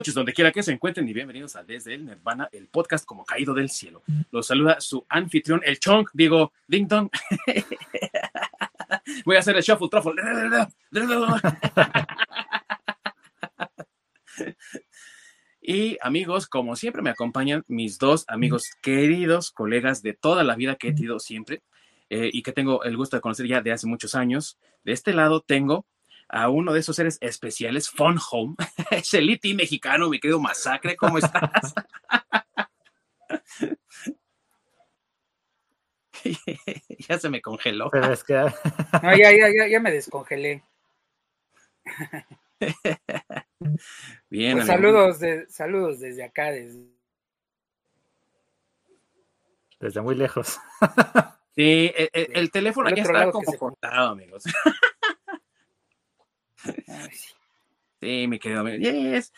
noches, donde quiera que se encuentren y bienvenidos a Desde el Nirvana, el podcast como caído del cielo. Los saluda su anfitrión, el Chong, digo, Ding Dong. Voy a hacer el shuffle truffle. Y amigos, como siempre me acompañan mis dos amigos queridos, colegas de toda la vida que he tenido siempre eh, y que tengo el gusto de conocer ya de hace muchos años. De este lado tengo a uno de esos seres especiales, Fun Home, es el IT mexicano, mi querido Masacre, ¿cómo estás? ya se me congeló. Pero es que... no, ya, ya, ya, ya me descongelé. Bien. Pues saludos, de, saludos desde acá, desde... desde muy lejos. Sí, el, el, el teléfono aquí está como cortado, amigos. Sí, mi querido amigo. Yes.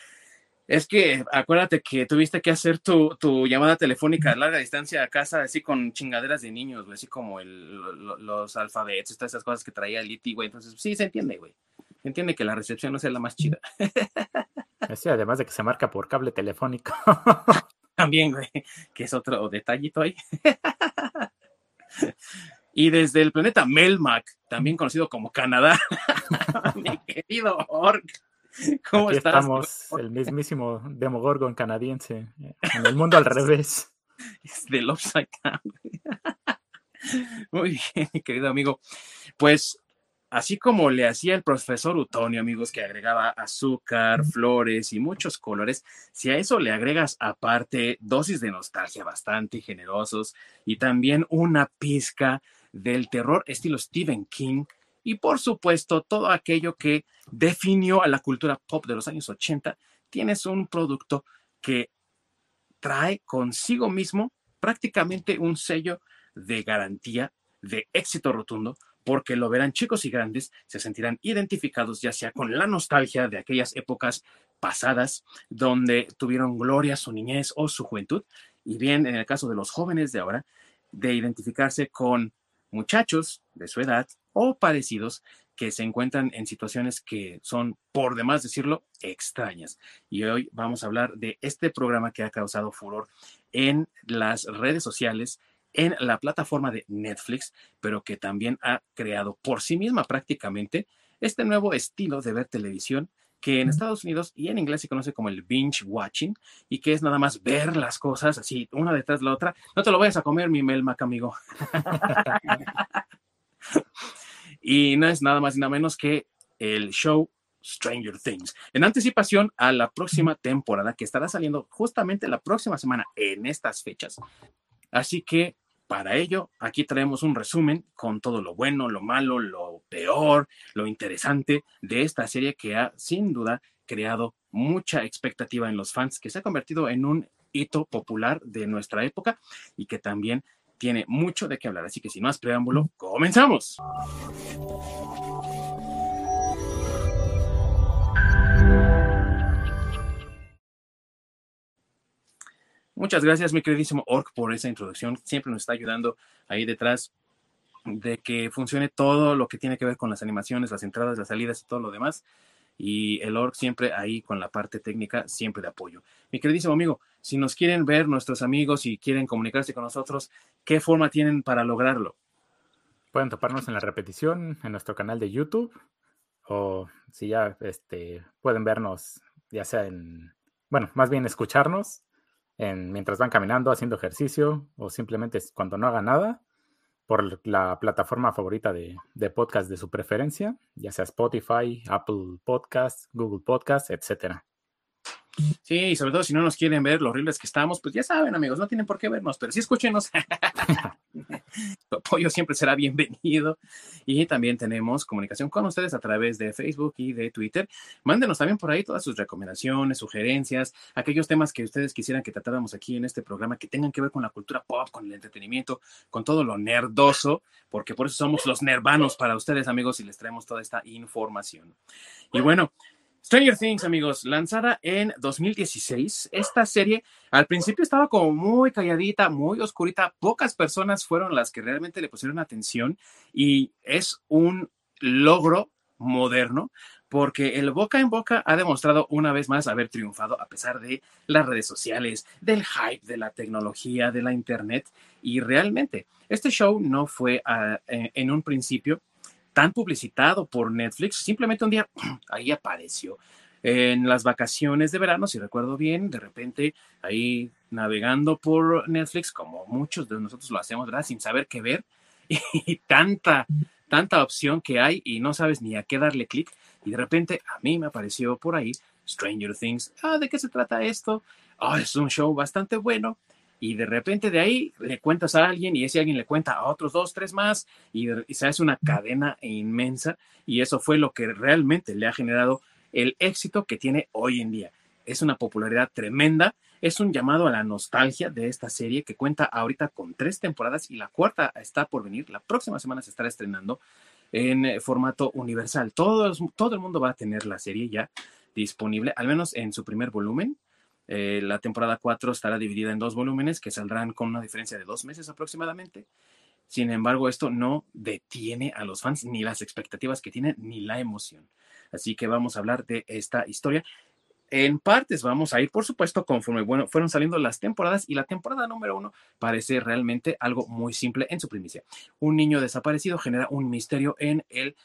Es que acuérdate que tuviste que hacer tu, tu, llamada telefónica a larga distancia a casa, así con chingaderas de niños, güey, así como el, los alfabetos, todas esas cosas que traía el IT, güey. Entonces, sí, se entiende, güey. Se entiende que la recepción no sea la más chida. Sí, además de que se marca por cable telefónico. También, güey, que es otro detallito ahí. Y desde el planeta Melmac, también conocido como Canadá, mi querido Orc. ¿Cómo Aquí estás? Estamos, el mismísimo Demogorgon canadiense, en el mundo al revés. Es del Upside. Muy bien, mi querido amigo. Pues así como le hacía el profesor Utonio, amigos, que agregaba azúcar, flores y muchos colores, si a eso le agregas aparte dosis de nostalgia bastante generosos y también una pizca del terror estilo Stephen King y por supuesto todo aquello que definió a la cultura pop de los años 80, tienes un producto que trae consigo mismo prácticamente un sello de garantía de éxito rotundo porque lo verán chicos y grandes, se sentirán identificados ya sea con la nostalgia de aquellas épocas pasadas donde tuvieron gloria su niñez o su juventud, y bien en el caso de los jóvenes de ahora, de identificarse con muchachos de su edad o parecidos que se encuentran en situaciones que son, por demás decirlo, extrañas. Y hoy vamos a hablar de este programa que ha causado furor en las redes sociales, en la plataforma de Netflix, pero que también ha creado por sí misma prácticamente este nuevo estilo de ver televisión que en Estados Unidos y en inglés se conoce como el binge watching y que es nada más ver las cosas así una detrás de la otra. No te lo vayas a comer, mi Melmac, amigo. y no es nada más y nada menos que el show Stranger Things, en anticipación a la próxima temporada que estará saliendo justamente la próxima semana en estas fechas. Así que para ello, aquí traemos un resumen con todo lo bueno, lo malo, lo peor, lo interesante de esta serie que ha sin duda creado mucha expectativa en los fans, que se ha convertido en un hito popular de nuestra época y que también tiene mucho de qué hablar. Así que sin más preámbulo, comenzamos. Muchas gracias, mi queridísimo Orc, por esa introducción. Siempre nos está ayudando ahí detrás de que funcione todo lo que tiene que ver con las animaciones, las entradas, las salidas y todo lo demás. Y el Orc siempre ahí con la parte técnica, siempre de apoyo. Mi queridísimo amigo, si nos quieren ver nuestros amigos y quieren comunicarse con nosotros, ¿qué forma tienen para lograrlo? Pueden toparnos en la repetición en nuestro canal de YouTube o si ya este, pueden vernos, ya sea en, bueno, más bien escucharnos en, mientras van caminando, haciendo ejercicio o simplemente cuando no hagan nada por la plataforma favorita de, de, podcast de su preferencia, ya sea Spotify, Apple Podcast, Google Podcast, etcétera. Sí, y sobre todo si no nos quieren ver lo horribles que estamos, pues ya saben, amigos, no tienen por qué vernos, pero sí escúchenos. tu apoyo siempre será bienvenido. Y también tenemos comunicación con ustedes a través de Facebook y de Twitter. Mándenos también por ahí todas sus recomendaciones, sugerencias, aquellos temas que ustedes quisieran que tratáramos aquí en este programa que tengan que ver con la cultura pop, con el entretenimiento, con todo lo nerdoso, porque por eso somos los nervanos para ustedes, amigos, y les traemos toda esta información. Y bueno, Stranger Things, amigos, lanzada en 2016. Esta serie al principio estaba como muy calladita, muy oscurita. Pocas personas fueron las que realmente le pusieron atención y es un logro moderno, porque el boca en boca ha demostrado una vez más haber triunfado a pesar de las redes sociales, del hype de la tecnología, de la internet, y realmente este show no fue ah, en un principio tan publicitado por Netflix, simplemente un día ahí apareció en las vacaciones de verano, si recuerdo bien, de repente ahí navegando por Netflix, como muchos de nosotros lo hacemos, ¿verdad? Sin saber qué ver y tanta, tanta opción que hay y no sabes ni a qué darle clic. Y de repente a mí me apareció por ahí Stranger Things. Ah, ¿de qué se trata esto? Ah, es un show bastante bueno. Y de repente de ahí le cuentas a alguien y ese alguien le cuenta a otros dos, tres más y, y se hace una cadena inmensa y eso fue lo que realmente le ha generado el éxito que tiene hoy en día. Es una popularidad tremenda, es un llamado a la nostalgia de esta serie que cuenta ahorita con tres temporadas y la cuarta está por venir, la próxima semana se estará estrenando en eh, formato universal. Todo, todo el mundo va a tener la serie ya disponible, al menos en su primer volumen. Eh, la temporada 4 estará dividida en dos volúmenes que saldrán con una diferencia de dos meses aproximadamente. Sin embargo, esto no detiene a los fans ni las expectativas que tienen ni la emoción. Así que vamos a hablar de esta historia. En partes vamos a ir, por supuesto, conforme bueno, fueron saliendo las temporadas y la temporada número uno parece realmente algo muy simple en su primicia. Un niño desaparecido genera un misterio en el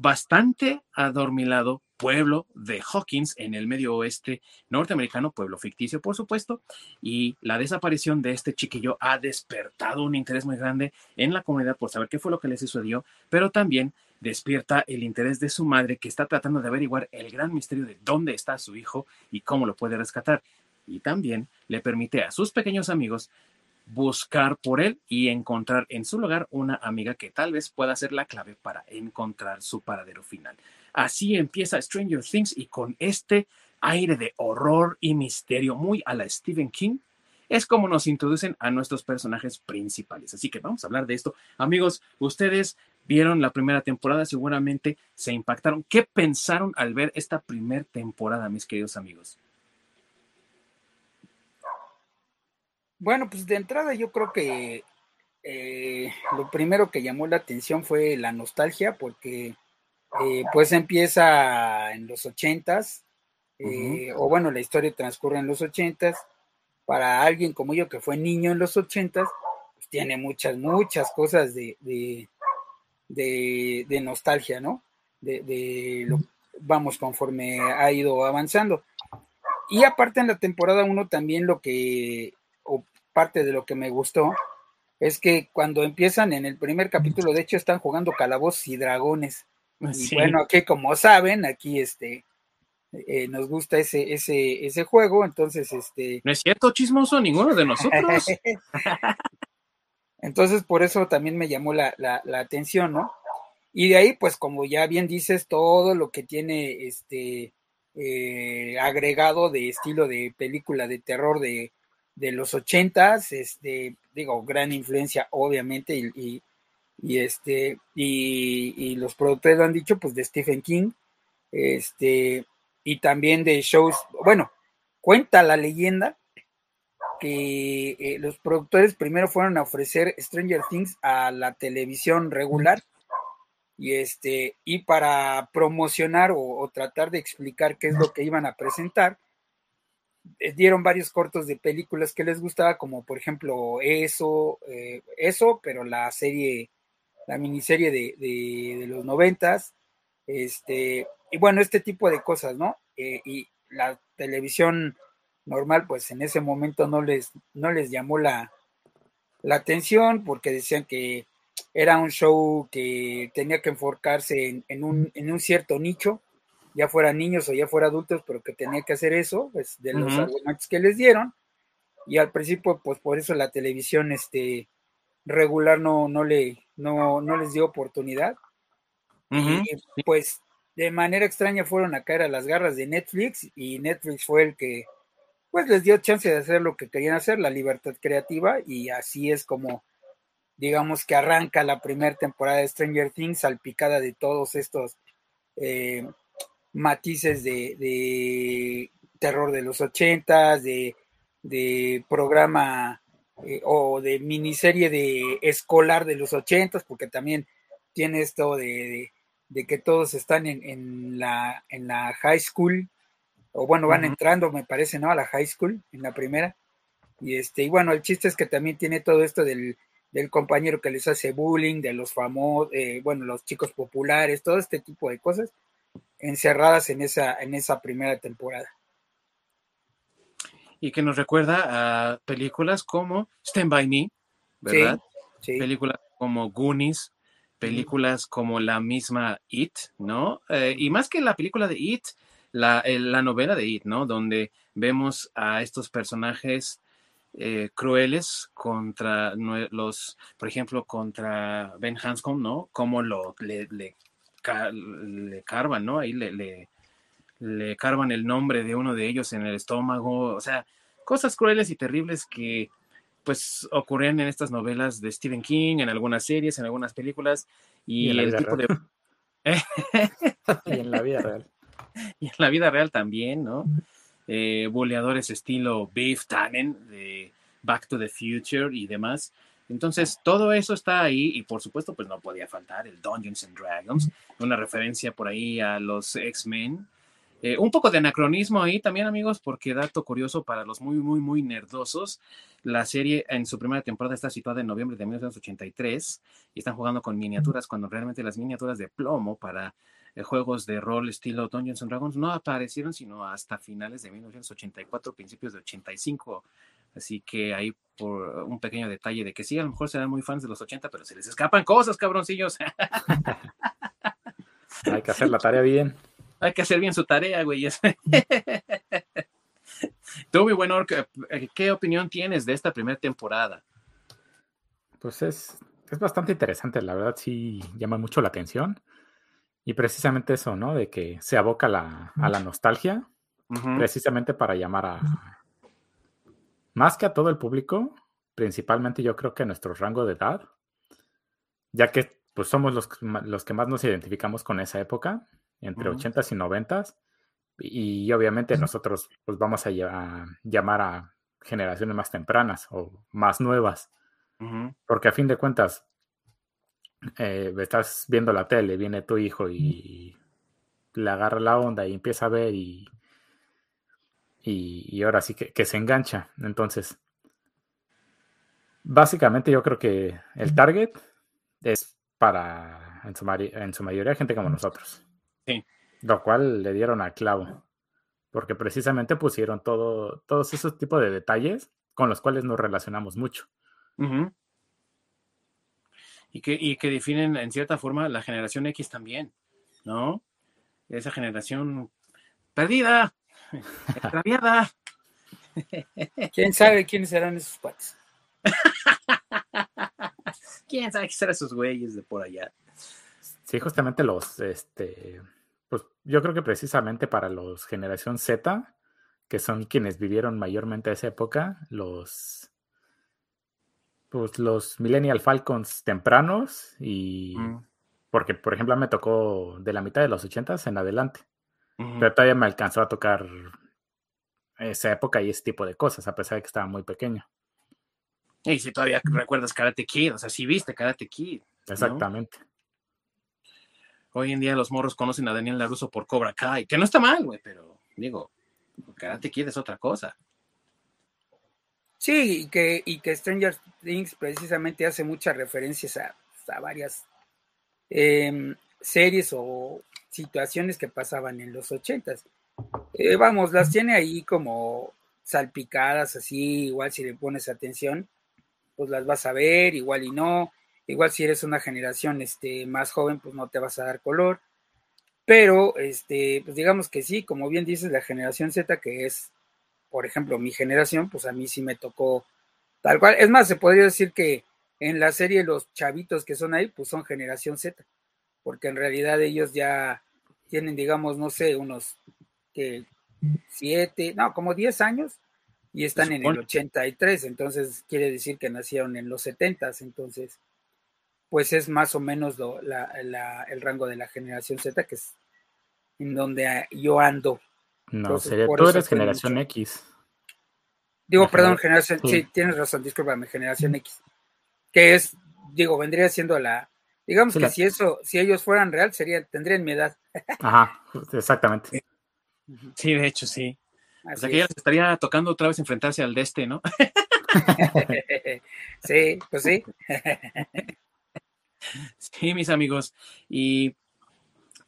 bastante adormilado pueblo de Hawkins en el medio oeste norteamericano, pueblo ficticio por supuesto, y la desaparición de este chiquillo ha despertado un interés muy grande en la comunidad por saber qué fue lo que le sucedió, pero también despierta el interés de su madre que está tratando de averiguar el gran misterio de dónde está su hijo y cómo lo puede rescatar. Y también le permite a sus pequeños amigos buscar por él y encontrar en su lugar una amiga que tal vez pueda ser la clave para encontrar su paradero final. Así empieza Stranger Things y con este aire de horror y misterio muy a la Stephen King, es como nos introducen a nuestros personajes principales. Así que vamos a hablar de esto. Amigos, ustedes vieron la primera temporada, seguramente se impactaron. ¿Qué pensaron al ver esta primera temporada, mis queridos amigos? Bueno, pues de entrada yo creo que eh, lo primero que llamó la atención fue la nostalgia, porque eh, pues empieza en los ochentas, eh, o bueno, la historia transcurre en los ochentas. Para alguien como yo que fue niño en los ochentas, pues tiene muchas, muchas cosas de, de, nostalgia, ¿no? De, lo, vamos, conforme ha ido avanzando. Y aparte en la temporada 1 también lo que, parte de lo que me gustó, es que cuando empiezan en el primer capítulo, de hecho están jugando calabozos y dragones. Y bueno, aquí como saben, aquí este eh, nos gusta ese, ese, ese juego, entonces este. No es cierto, chismoso, ninguno de nosotros. Entonces, por eso también me llamó la, atención, ¿no? Y de ahí, pues, como ya bien dices, todo lo que tiene este eh, agregado de estilo de película de terror de, los ochentas, este, digo, gran influencia, obviamente, y, este, y, los productores lo han dicho, pues, de Stephen King, este, y también de shows, bueno, cuenta la leyenda que eh, los productores primero fueron a ofrecer Stranger Things a la televisión regular y este y para promocionar o, tratar de explicar qué es lo que iban a presentar dieron varios cortos de películas que les gustaba como por ejemplo eso eh, eso pero la serie la miniserie de, de, los noventas este y bueno este tipo de cosas no y la televisión normal, pues en ese momento no les, no les llamó la, la atención porque decían que era un show que tenía que enfocarse en, un, en un cierto nicho, ya fueran niños o ya fuera adultos, pero que tenía que hacer eso, pues de los argumentos que les dieron. Y al principio, pues por eso la televisión este, regular no, no, le, no, no les dio oportunidad. Y pues de manera extraña fueron a caer a las garras de Netflix y Netflix fue el que pues les dio chance de hacer lo que querían hacer, la libertad creativa, y así es como, digamos que arranca la primera temporada de Stranger Things, salpicada de todos estos eh, matices de, terror de los ochentas, de, de programa eh, o de miniserie de escolar de los ochentas, porque también tiene esto de, de que todos están en, en, la, en la high school, o bueno, van entrando, me parece, ¿no? A la high school, en la primera. Y este, y bueno, el chiste es que también tiene todo esto del, del compañero que les hace bullying, de los famosos, eh, bueno, los chicos populares, todo este tipo de cosas encerradas en esa, en esa primera temporada. Y que nos recuerda a películas como Stand By Me, ¿verdad? Sí, Películas como Goonies, películas como la misma It, ¿no? Eh, y más que la película de It, la, la, novela de It, ¿no? Donde vemos a estos personajes eh, crueles contra los, por ejemplo, contra Ben Hanscom, ¿no? Cómo lo, le, le, le carvan, ¿no? Ahí le, le, le carvan el nombre de uno de ellos en el estómago, o sea, cosas crueles y terribles que pues ocurrían en estas novelas de Stephen King, en algunas series, en algunas películas, y, el tipo de... y en la vida real. Y en la vida real también, ¿no? Eh, boleadores estilo Beef Tannen de Back to the Future y demás. Entonces, todo eso está ahí y por supuesto, pues no podía faltar el Dungeons and Dragons, una referencia por ahí a los X-Men, eh, un poco de anacronismo ahí también, amigos, porque dato curioso para los muy, muy, muy nerdosos. La serie en su primera temporada está situada en noviembre de 1983 y están jugando con miniaturas cuando realmente las miniaturas de plomo para eh, juegos de rol estilo Dungeons and Dragons no aparecieron sino hasta finales de 1984, principios de 85. Así que ahí por un pequeño detalle de que sí, a lo mejor serán muy fans de los 80, pero se les escapan cosas, cabroncillos. Hay que hacer la tarea bien hay que hacer bien su tarea, güey. Tú, mi buen ¿qué opinión tienes de esta primera temporada? Pues es, es bastante interesante, la verdad sí llama mucho la atención. Y precisamente eso, ¿no? De que se aboca la, a la nostalgia, precisamente para llamar a, más que a todo el público, principalmente yo creo que a nuestro rango de edad, ya que pues somos los, los que más nos identificamos con esa época, entre 80s y 90s. Y, obviamente nosotros pues vamos a, llamar a generaciones más tempranas o más nuevas. Porque a fin de cuentas, eh, estás viendo la tele, viene tu hijo y le agarra la onda y empieza a ver y, y, ahora sí que, que, se engancha. Entonces, básicamente yo creo que el target es para, en su, en su mayoría, gente como nosotros. Lo cual le dieron a clavo. Porque precisamente pusieron todo, todos esos tipos de detalles con los cuales nos relacionamos mucho. y, que, y que definen en cierta forma la generación X también, ¿no? Esa generación perdida, extraviada. ¿Quién sabe quiénes serán esos cuates? ¿Quién sabe qué serán esos güeyes de por allá? Sí, justamente los, este, pues yo creo que precisamente para los generación Z, que son quienes vivieron mayormente esa época, los, pues los Millennial Falcons tempranos y mm. porque por ejemplo me tocó de la mitad de los ochentas en adelante, pero todavía me alcanzó a tocar esa época y ese tipo de cosas, a pesar de que estaba muy pequeño. Y si todavía recuerdas Karate Kid, o sea, si viste Karate Kid. Exactamente. Hoy en día los morros conocen a Daniel Laruso por Cobra Kai, que no está mal, güey, pero digo, Karate Kid es otra cosa. Sí, y que, y que Stranger Things precisamente hace muchas referencias a, varias em, series o situaciones que pasaban en los ochentas. Eh, vamos, las tiene ahí como salpicadas, así, igual si le pones atención, pues las vas a ver, igual y no. Igual si eres una generación este, más joven, pues no te vas a dar color. Pero, este, pues digamos que sí, como bien dices, la generación Z, que es, por ejemplo, mi generación, pues a mí sí me tocó tal cual. Es más, se podría decir que en la serie los chavitos que son ahí, pues son generación Z, porque en realidad ellos ya tienen, digamos, no sé, unos que siete, no, como diez años y están en el 83, entonces quiere decir que nacieron en los 70, entonces pues es más o menos el rango de la generación Z, que es en donde yo ando. No, sería, tú eres generación X. Digo, perdón, generación, sí. tienes razón, discúlpame, generación X. Que es, digo, vendría siendo la, Digamos que si eso, si ellos fueran real, sería, tendrían mi edad. Ajá, exactamente. Sí, de hecho, sí. o sea que ya les estaría tocando otra vez enfrentarse al de este, ¿no? sí, pues sí. sí, mis amigos. Y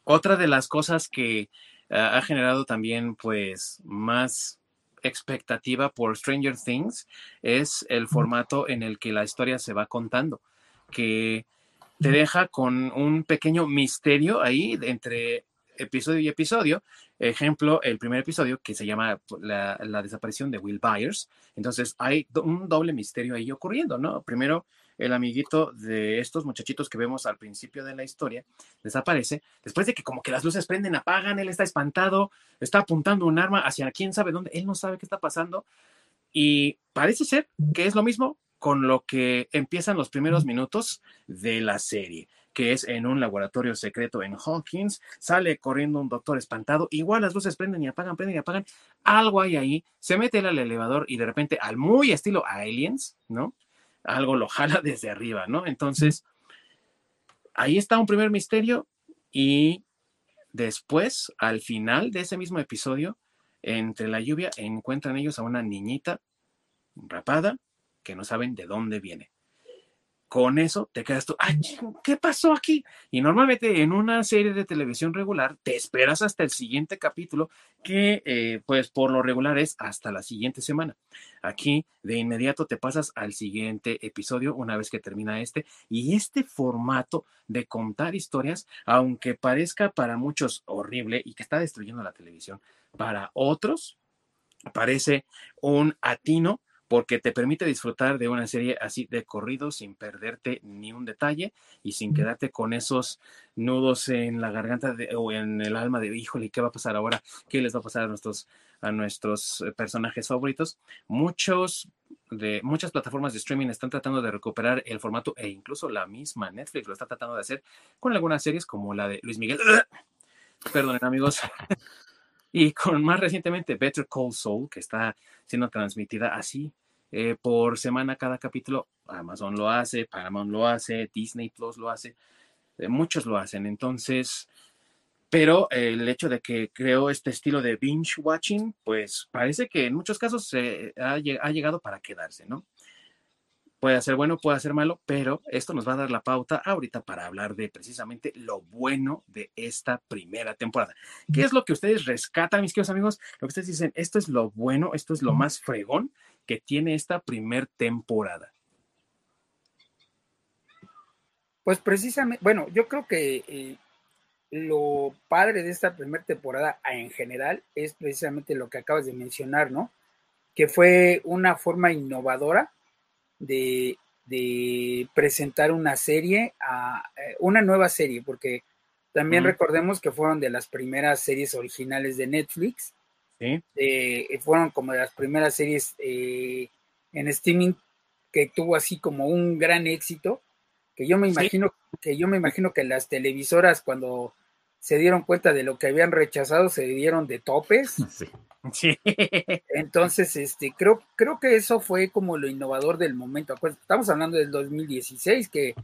otra de las cosas que ha generado también, pues, más expectativa por Stranger Things es el formato en el que la historia se va contando, que te deja con un pequeño misterio ahí entre episodio y episodio. Ejemplo, el primer episodio que se llama la, la desaparición de Will Byers. Entonces hay un doble misterio ahí ocurriendo, ¿no? Primero, el amiguito de estos muchachitos que vemos al principio de la historia desaparece, después de que como que las luces prenden, apagan, él está espantado, está apuntando un arma hacia quién sabe dónde, él no sabe qué está pasando y parece ser que es lo mismo con lo que empiezan los primeros minutos de la serie que es en un laboratorio secreto en Hawkins, sale corriendo un doctor espantado, igual las luces prenden y apagan, prenden y apagan, algo hay ahí, se mete él al elevador y de repente, al muy estilo Aliens, ¿no? algo lo jala desde arriba, ¿no? Entonces, ahí está un primer misterio y después, al final de ese mismo episodio, entre la lluvia, encuentran ellos a una niñita rapada que no saben de dónde viene con eso te quedas tú, ay, ¿qué pasó aquí? Y normalmente en una serie de televisión regular te esperas hasta el siguiente capítulo, que eh, pues por lo regular es hasta la siguiente semana. Aquí de inmediato te pasas al siguiente episodio una vez que termina este. Y este formato de contar historias, aunque parezca para muchos horrible y que está destruyendo la televisión, para otros parece un atino porque te permite disfrutar de una serie así de corrido sin perderte ni un detalle y sin quedarte con esos nudos en la garganta o en el alma de, híjole, ¿qué va a pasar ahora? ¿Qué les va a pasar a nuestros, a nuestros eh, personajes favoritos? Muchos de muchas plataformas de streaming están tratando de recuperar el formato e incluso la misma Netflix lo está tratando de hacer con algunas series como la de Luis Miguel. Perdonen amigos. y con más recientemente Better Call Saul, que está siendo transmitida así eh, por semana cada capítulo. Amazon lo hace, Paramount lo hace, Disney Plus lo hace, eh, muchos lo hacen. Entonces, pero el hecho de que creo este estilo de binge watching, pues parece que en muchos casos se ha, ha llegado para quedarse, ¿no? Puede ser bueno, puede ser malo, pero esto nos va a dar la pauta ahorita para hablar de precisamente lo bueno de esta primera temporada. ¿Qué es lo que ustedes rescatan, mis queridos amigos? Lo que ustedes dicen, esto es lo bueno, esto es lo más fregón que tiene esta primer temporada? Pues precisamente, bueno, yo creo que eh, lo padre de esta primera temporada en general es precisamente lo que acabas de mencionar, ¿no? Que fue una forma innovadora de, presentar una serie, a, eh, una nueva serie, porque también recordemos que fueron de las primeras series originales de Netflix eh, fueron como de las primeras series eh, en streaming que tuvo así como un gran éxito, que yo me imagino, que yo me imagino que las televisoras cuando se dieron cuenta de lo que habían rechazado se dieron de topes. Sí. Entonces, este, creo, creo que eso fue como lo innovador del momento. Estamos hablando del 2016, que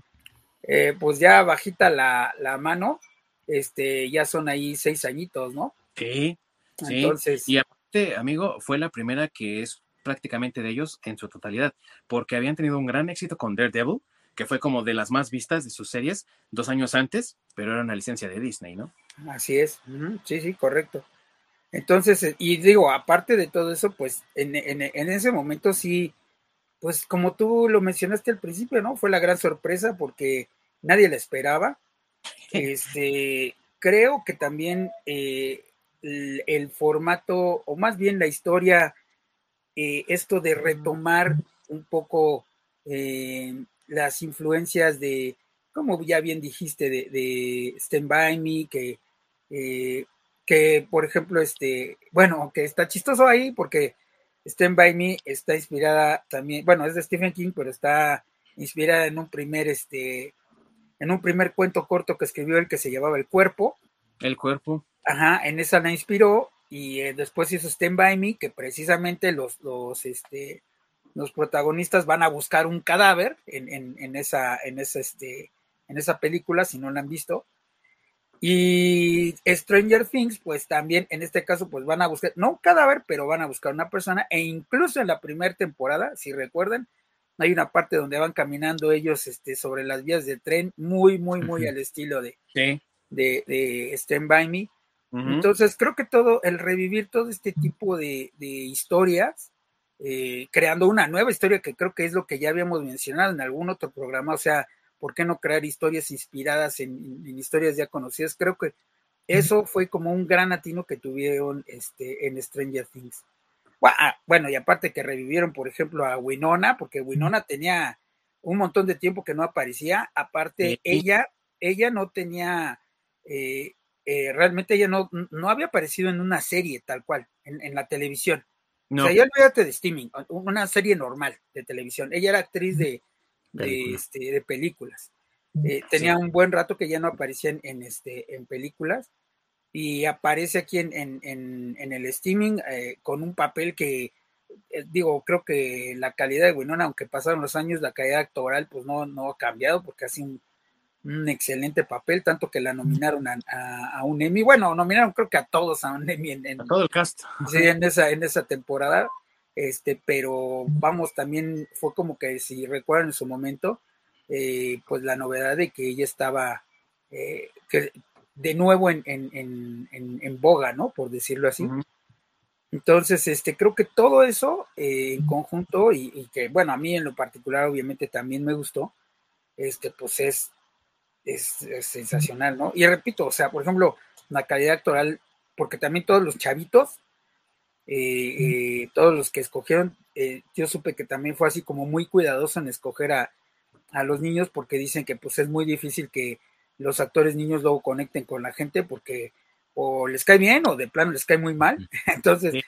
eh, pues ya bajita la, la, mano, este, ya son ahí seis añitos, ¿no? Sí, Entonces, y aparte, amigo, fue la primera que es prácticamente de ellos en su totalidad, porque habían tenido un gran éxito con Daredevil, que fue como de las más vistas de sus series dos años antes, pero era una licencia de Disney, ¿no? Así es, sí, sí, correcto. Entonces, eh, y digo, aparte de todo eso, pues en, en, en, ese momento sí, pues como tú lo mencionaste al principio, ¿no? Fue la gran sorpresa porque nadie la esperaba. Este, creo que también eh, el, formato, o más bien la historia, eh, esto de retomar un poco eh, las influencias de, como ya bien dijiste, de, Stand By Me, que, eh, que por ejemplo, este, bueno, que está chistoso ahí porque Stand By Me está inspirada también, bueno, es de Stephen King, pero está inspirada en un primer, este, en un primer cuento corto que escribió el que se llamaba El Cuerpo. El Cuerpo. Ajá, en esa la inspiró y eh, después hizo Stand By Me, que precisamente los, los, este, los protagonistas van a buscar un cadáver en, en, en esa, en esa, este, en esa película, si no la han visto. Y Stranger Things, pues también en este caso, pues van a buscar, no un cadáver, pero van a buscar una persona, e incluso en la primera temporada, si recuerdan, hay una parte donde van caminando ellos este, sobre las vías de tren, muy, muy, muy al estilo de, de, de Stand By Me. Entonces, creo que todo, el revivir todo este tipo de, de historias, eh, creando una nueva historia, que creo que es lo que ya habíamos mencionado en algún otro programa, o sea, ¿por qué no crear historias inspiradas en, historias ya conocidas? Creo que eso fue como un gran atino que tuvieron este, en Stranger Things. Ah, bueno, y aparte que revivieron, por ejemplo, a Winona, porque Winona tenía un montón de tiempo que no aparecía, aparte ella, ella no tenía, eh, eh, realmente ella no, no había aparecido en una serie tal cual, en, la televisión. No. O sea, ya olvídate de streaming, una serie normal de televisión. Ella era actriz de, de, este, de películas. Eh, tenía un buen rato que ya no aparecía en, este, en películas y aparece aquí en, en, en el streaming eh, con un papel que, eh, digo, creo que la calidad de Winona, aunque pasaron los años, la calidad actoral pues no, no ha cambiado porque hace un, un excelente papel, tanto que la nominaron a, a, un Emmy, bueno, nominaron creo que a todos a un Emmy en, todo el cast. Sí, en esa, en esa temporada este, pero vamos, también fue como que si recuerdan en su momento, eh, pues la novedad de que ella estaba eh, que de nuevo en, en, en, boga, ¿no? Por decirlo así. Entonces, este, creo que todo eso eh, en conjunto y, que, bueno, a mí en lo particular obviamente también me gustó, este, pues es, es, es sensacional, ¿no? Y repito, o sea, por ejemplo, la calidad actoral, porque también todos los chavitos, eh, eh, todos los que escogieron, eh, yo supe que también fue así como muy cuidadoso en escoger a, los niños porque dicen que pues es muy difícil que los actores niños luego conecten con la gente porque o les cae bien o de plano les cae muy mal. Entonces,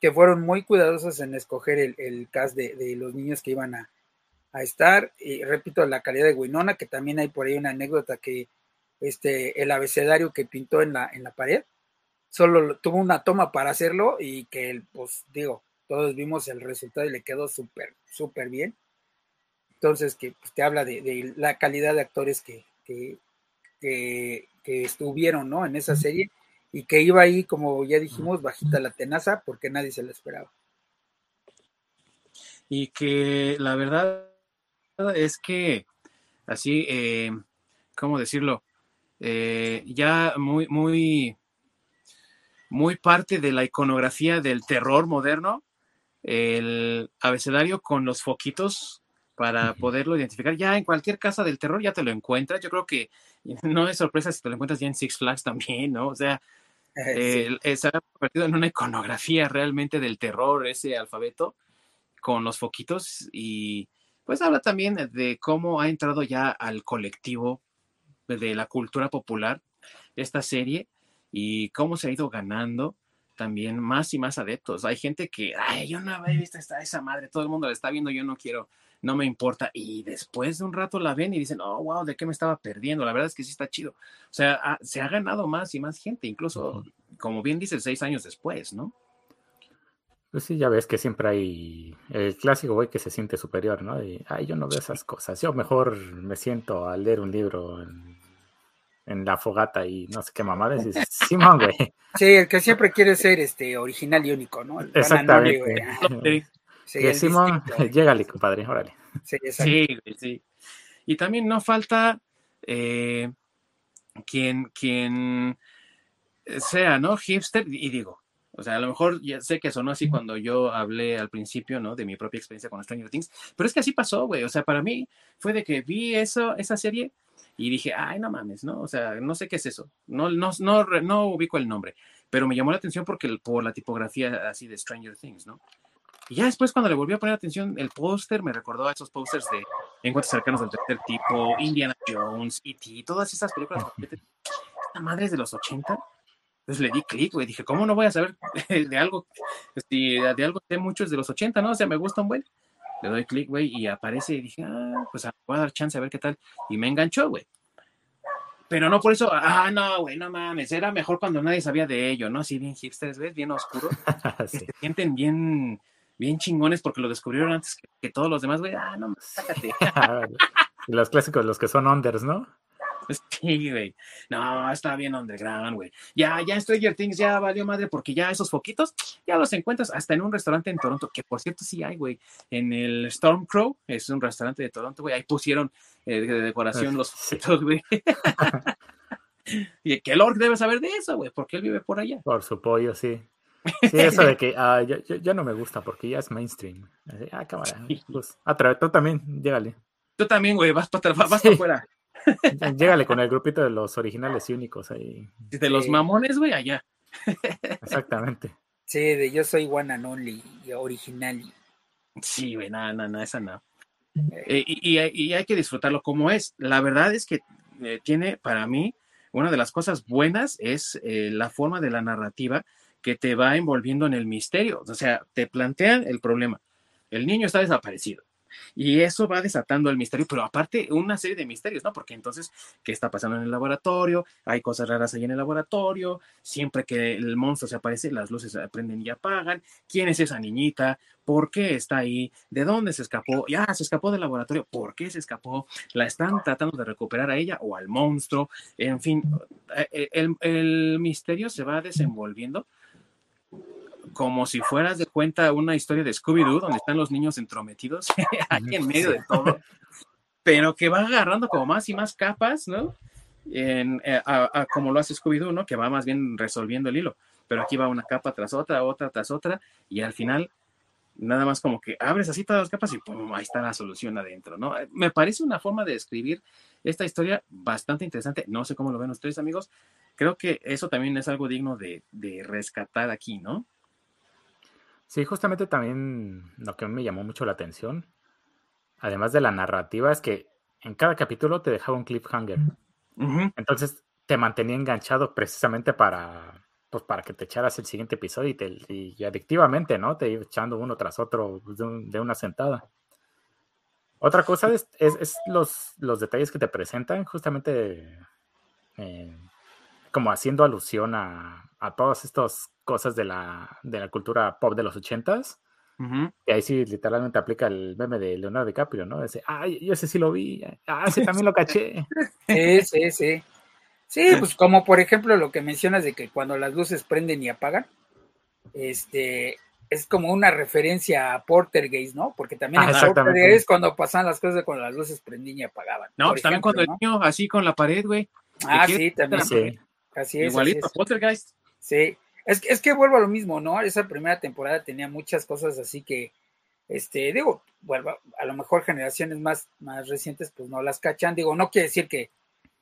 que fueron muy cuidadosos en escoger el, cast de, los niños que iban a, a, estar. Y repito, la calidad de Winona, que también hay por ahí una anécdota que este, el abecedario que pintó en la, en la pared, solo tuvo una toma para hacerlo y que, pues digo, todos vimos el resultado y le quedó súper, súper bien. Entonces, que pues, te habla de, la calidad de actores que, que, estuvieron, ¿no? En esa serie y que iba ahí, como ya dijimos, bajita la tenaza porque nadie se la esperaba. Y que la verdad es que, así, eh, ¿cómo decirlo? Eh, ya muy, muy, muy parte de la iconografía del terror moderno, el abecedario con los foquitos para poderlo identificar. Ya en cualquier casa del terror ya te lo encuentras. Yo creo que no es sorpresa si te lo encuentras ya en Six Flags también, ¿no? O sea, eh, se ha convertido en una iconografía realmente del terror, ese alfabeto con los foquitos y pues habla también de cómo ha entrado ya al colectivo de la cultura popular esta serie y cómo se ha ido ganando también más y más adeptos. Hay gente que, ay, yo no he visto esta, esa madre, todo el mundo la está viendo, yo no quiero, no me importa. Y después de un rato la ven y dicen, oh, wow, ¿de qué me estaba perdiendo? La verdad es que sí está chido. O sea, se ha ganado más y más gente, incluso, como bien dice, seis años después, ¿no? Pues sí, ya ves que siempre hay el clásico güey que se siente superior, ¿no? Y, ay, yo no veo esas cosas. Yo mejor me siento a leer un libro en en la fogata y no sé qué mamadas. Y Simón, güey. Sí, el que siempre quiere ser este original y único, ¿no? Exactamente. Sí, Simón, llégale, compadre, órale. Sí, sí, sí. Y también no falta eh, quien, quien sea, ¿no? Hipster, y digo, o sea, a lo mejor ya sé que sonó así cuando yo hablé al principio, ¿no? De mi propia experiencia con Stranger Things, pero es que así pasó, güey. O sea, para mí fue de que vi eso, esa serie y dije, ay, no mames, ¿no? O sea, no sé qué es eso. No, no, no, no ubico el nombre, pero me llamó la atención porque por la tipografía así de Stranger Things, ¿no? Y ya después cuando le volví a poner atención, el póster me recordó a esos pósters de Encuentros cercanos del tercer tipo, Indiana Jones, E.T., todas esas películas. Esta madre es de los 80. Entonces le di clic, güey. Dije, ¿cómo no voy a saber de algo? Si de algo sé mucho es de los 80, ¿no? O sea, me gusta un buen le doy clic, güey, y aparece y dije, ah, pues ah, voy a dar chance a ver qué tal. Y me enganchó, güey. Pero no por eso, ah, no, güey, no mames, era mejor cuando nadie sabía de ello, ¿no? Así bien hipsters, ¿ves? Bien oscuro. Se sienten bien, bien chingones porque lo descubrieron antes que, todos los demás, güey. Ah, no, sácate. Los clásicos, los que son unders, ¿no? Sí, güey. No, está bien underground, güey. Ya, ya Stranger Things ya valió madre porque ya esos foquitos ya los encuentras hasta en un restaurante en Toronto, que por cierto sí hay, güey. En el Storm Crow, es un restaurante de Toronto, güey. Ahí pusieron eh, de decoración los foquitos, güey. y que Lord debe saber de eso, güey, porque él vive por allá. Por su pollo, sí. Sí, eso de que ah, ya, ya, no me gusta porque ya es mainstream. ah, cámara. Pues, atrévete, tú también, llégale. Tú también, güey, vas para vas para afuera. Llégale con el grupito de los originales y únicos ahí. De los mamones, güey, allá. Exactamente. Sí, de yo soy one and only, original. Sí, güey, nada, nada, nada, esa no. Eh, y, y, hay que disfrutarlo como es. La verdad es que eh, tiene, para mí, una de las cosas buenas es eh, la forma de la narrativa que te va envolviendo en el misterio. O sea, te plantean el problema. El niño está desaparecido. Y eso va desatando el misterio, pero aparte una serie de misterios, ¿no? Porque entonces, ¿qué está pasando en el laboratorio? Hay cosas raras ahí en el laboratorio, siempre que el monstruo se aparece, las luces se y apagan. ¿Quién es esa niñita? ¿Por qué está ahí? ¿De dónde se escapó? Ya, se escapó del laboratorio. ¿Por qué se escapó? ¿La están tratando de recuperar a ella o al monstruo? En fin, eh, eh, el misterio se va desenvolviendo como si fueras de cuenta una historia de Scooby-Doo, donde están los niños entrometidos ahí en medio de todo, pero que va agarrando como más y más capas, ¿no? En, eh, a, como lo hace Scooby-Doo, ¿no? Que va más bien resolviendo el hilo, pero aquí va una capa tras otra, otra tras otra, y al final nada más como que abres así todas las capas y ¡pum! ahí está la solución adentro, ¿no? Me parece una forma de escribir esta historia bastante interesante. No sé cómo lo ven ustedes, amigos. Creo que eso también es algo digno de, de rescatar aquí, ¿no? Sí, justamente también lo que me llamó mucho la atención, además de la narrativa, es que en cada capítulo te dejaba un cliffhanger. Entonces te mantenía enganchado precisamente para, pues, para que te echaras el siguiente episodio y, te, y adictivamente, ¿no? Te iba echando uno tras otro de, una sentada. Otra cosa es, es, los, los, detalles que te presentan, justamente eh, como haciendo alusión a, a todas estas cosas de la, de la cultura pop de los ochentas. Y ahí sí literalmente aplica el meme de Leonardo DiCaprio, ¿no? Ese, ay, yo ese sí lo vi, ah, ese también lo caché. Sí, sí, sí. Sí, pues como por ejemplo lo que mencionas de que cuando las luces prenden y apagan, este, es como una referencia a Portergeist, ¿no? Porque también ah, en Portergeist cuando pasaban las cosas con las luces prendían y apagaban. No, pues también cuando el niño así con la pared, güey. Ah, sí, también. Sí. Así es. Igualito a Portergeist. Sí, es, es que vuelvo a lo mismo, ¿no? Esa primera temporada tenía muchas cosas así que, este, digo, vuelvo, a lo mejor generaciones más, más recientes pues no las cachan, digo, no quiere decir que,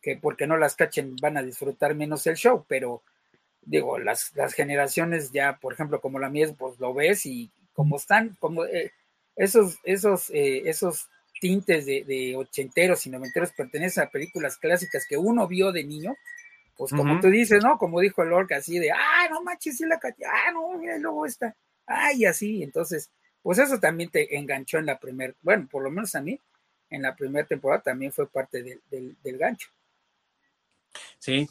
que porque no las cachen van a disfrutar menos el show, pero digo, las, las generaciones ya, por ejemplo, como la mía, pues lo ves y como están, como eh, esos, esos, eh, esos tintes de, de, ochenteros y noventeros pertenecen a películas clásicas que uno vio de niño, pues como tú dices, ¿no? Como dijo el Lorca, así de, ah, no manches, sí la caché, ah, no, mira, luego está, ay, así, entonces, pues eso también te enganchó en la primera, bueno, por lo menos a mí, en la primera temporada también fue parte del, del, gancho. Sí,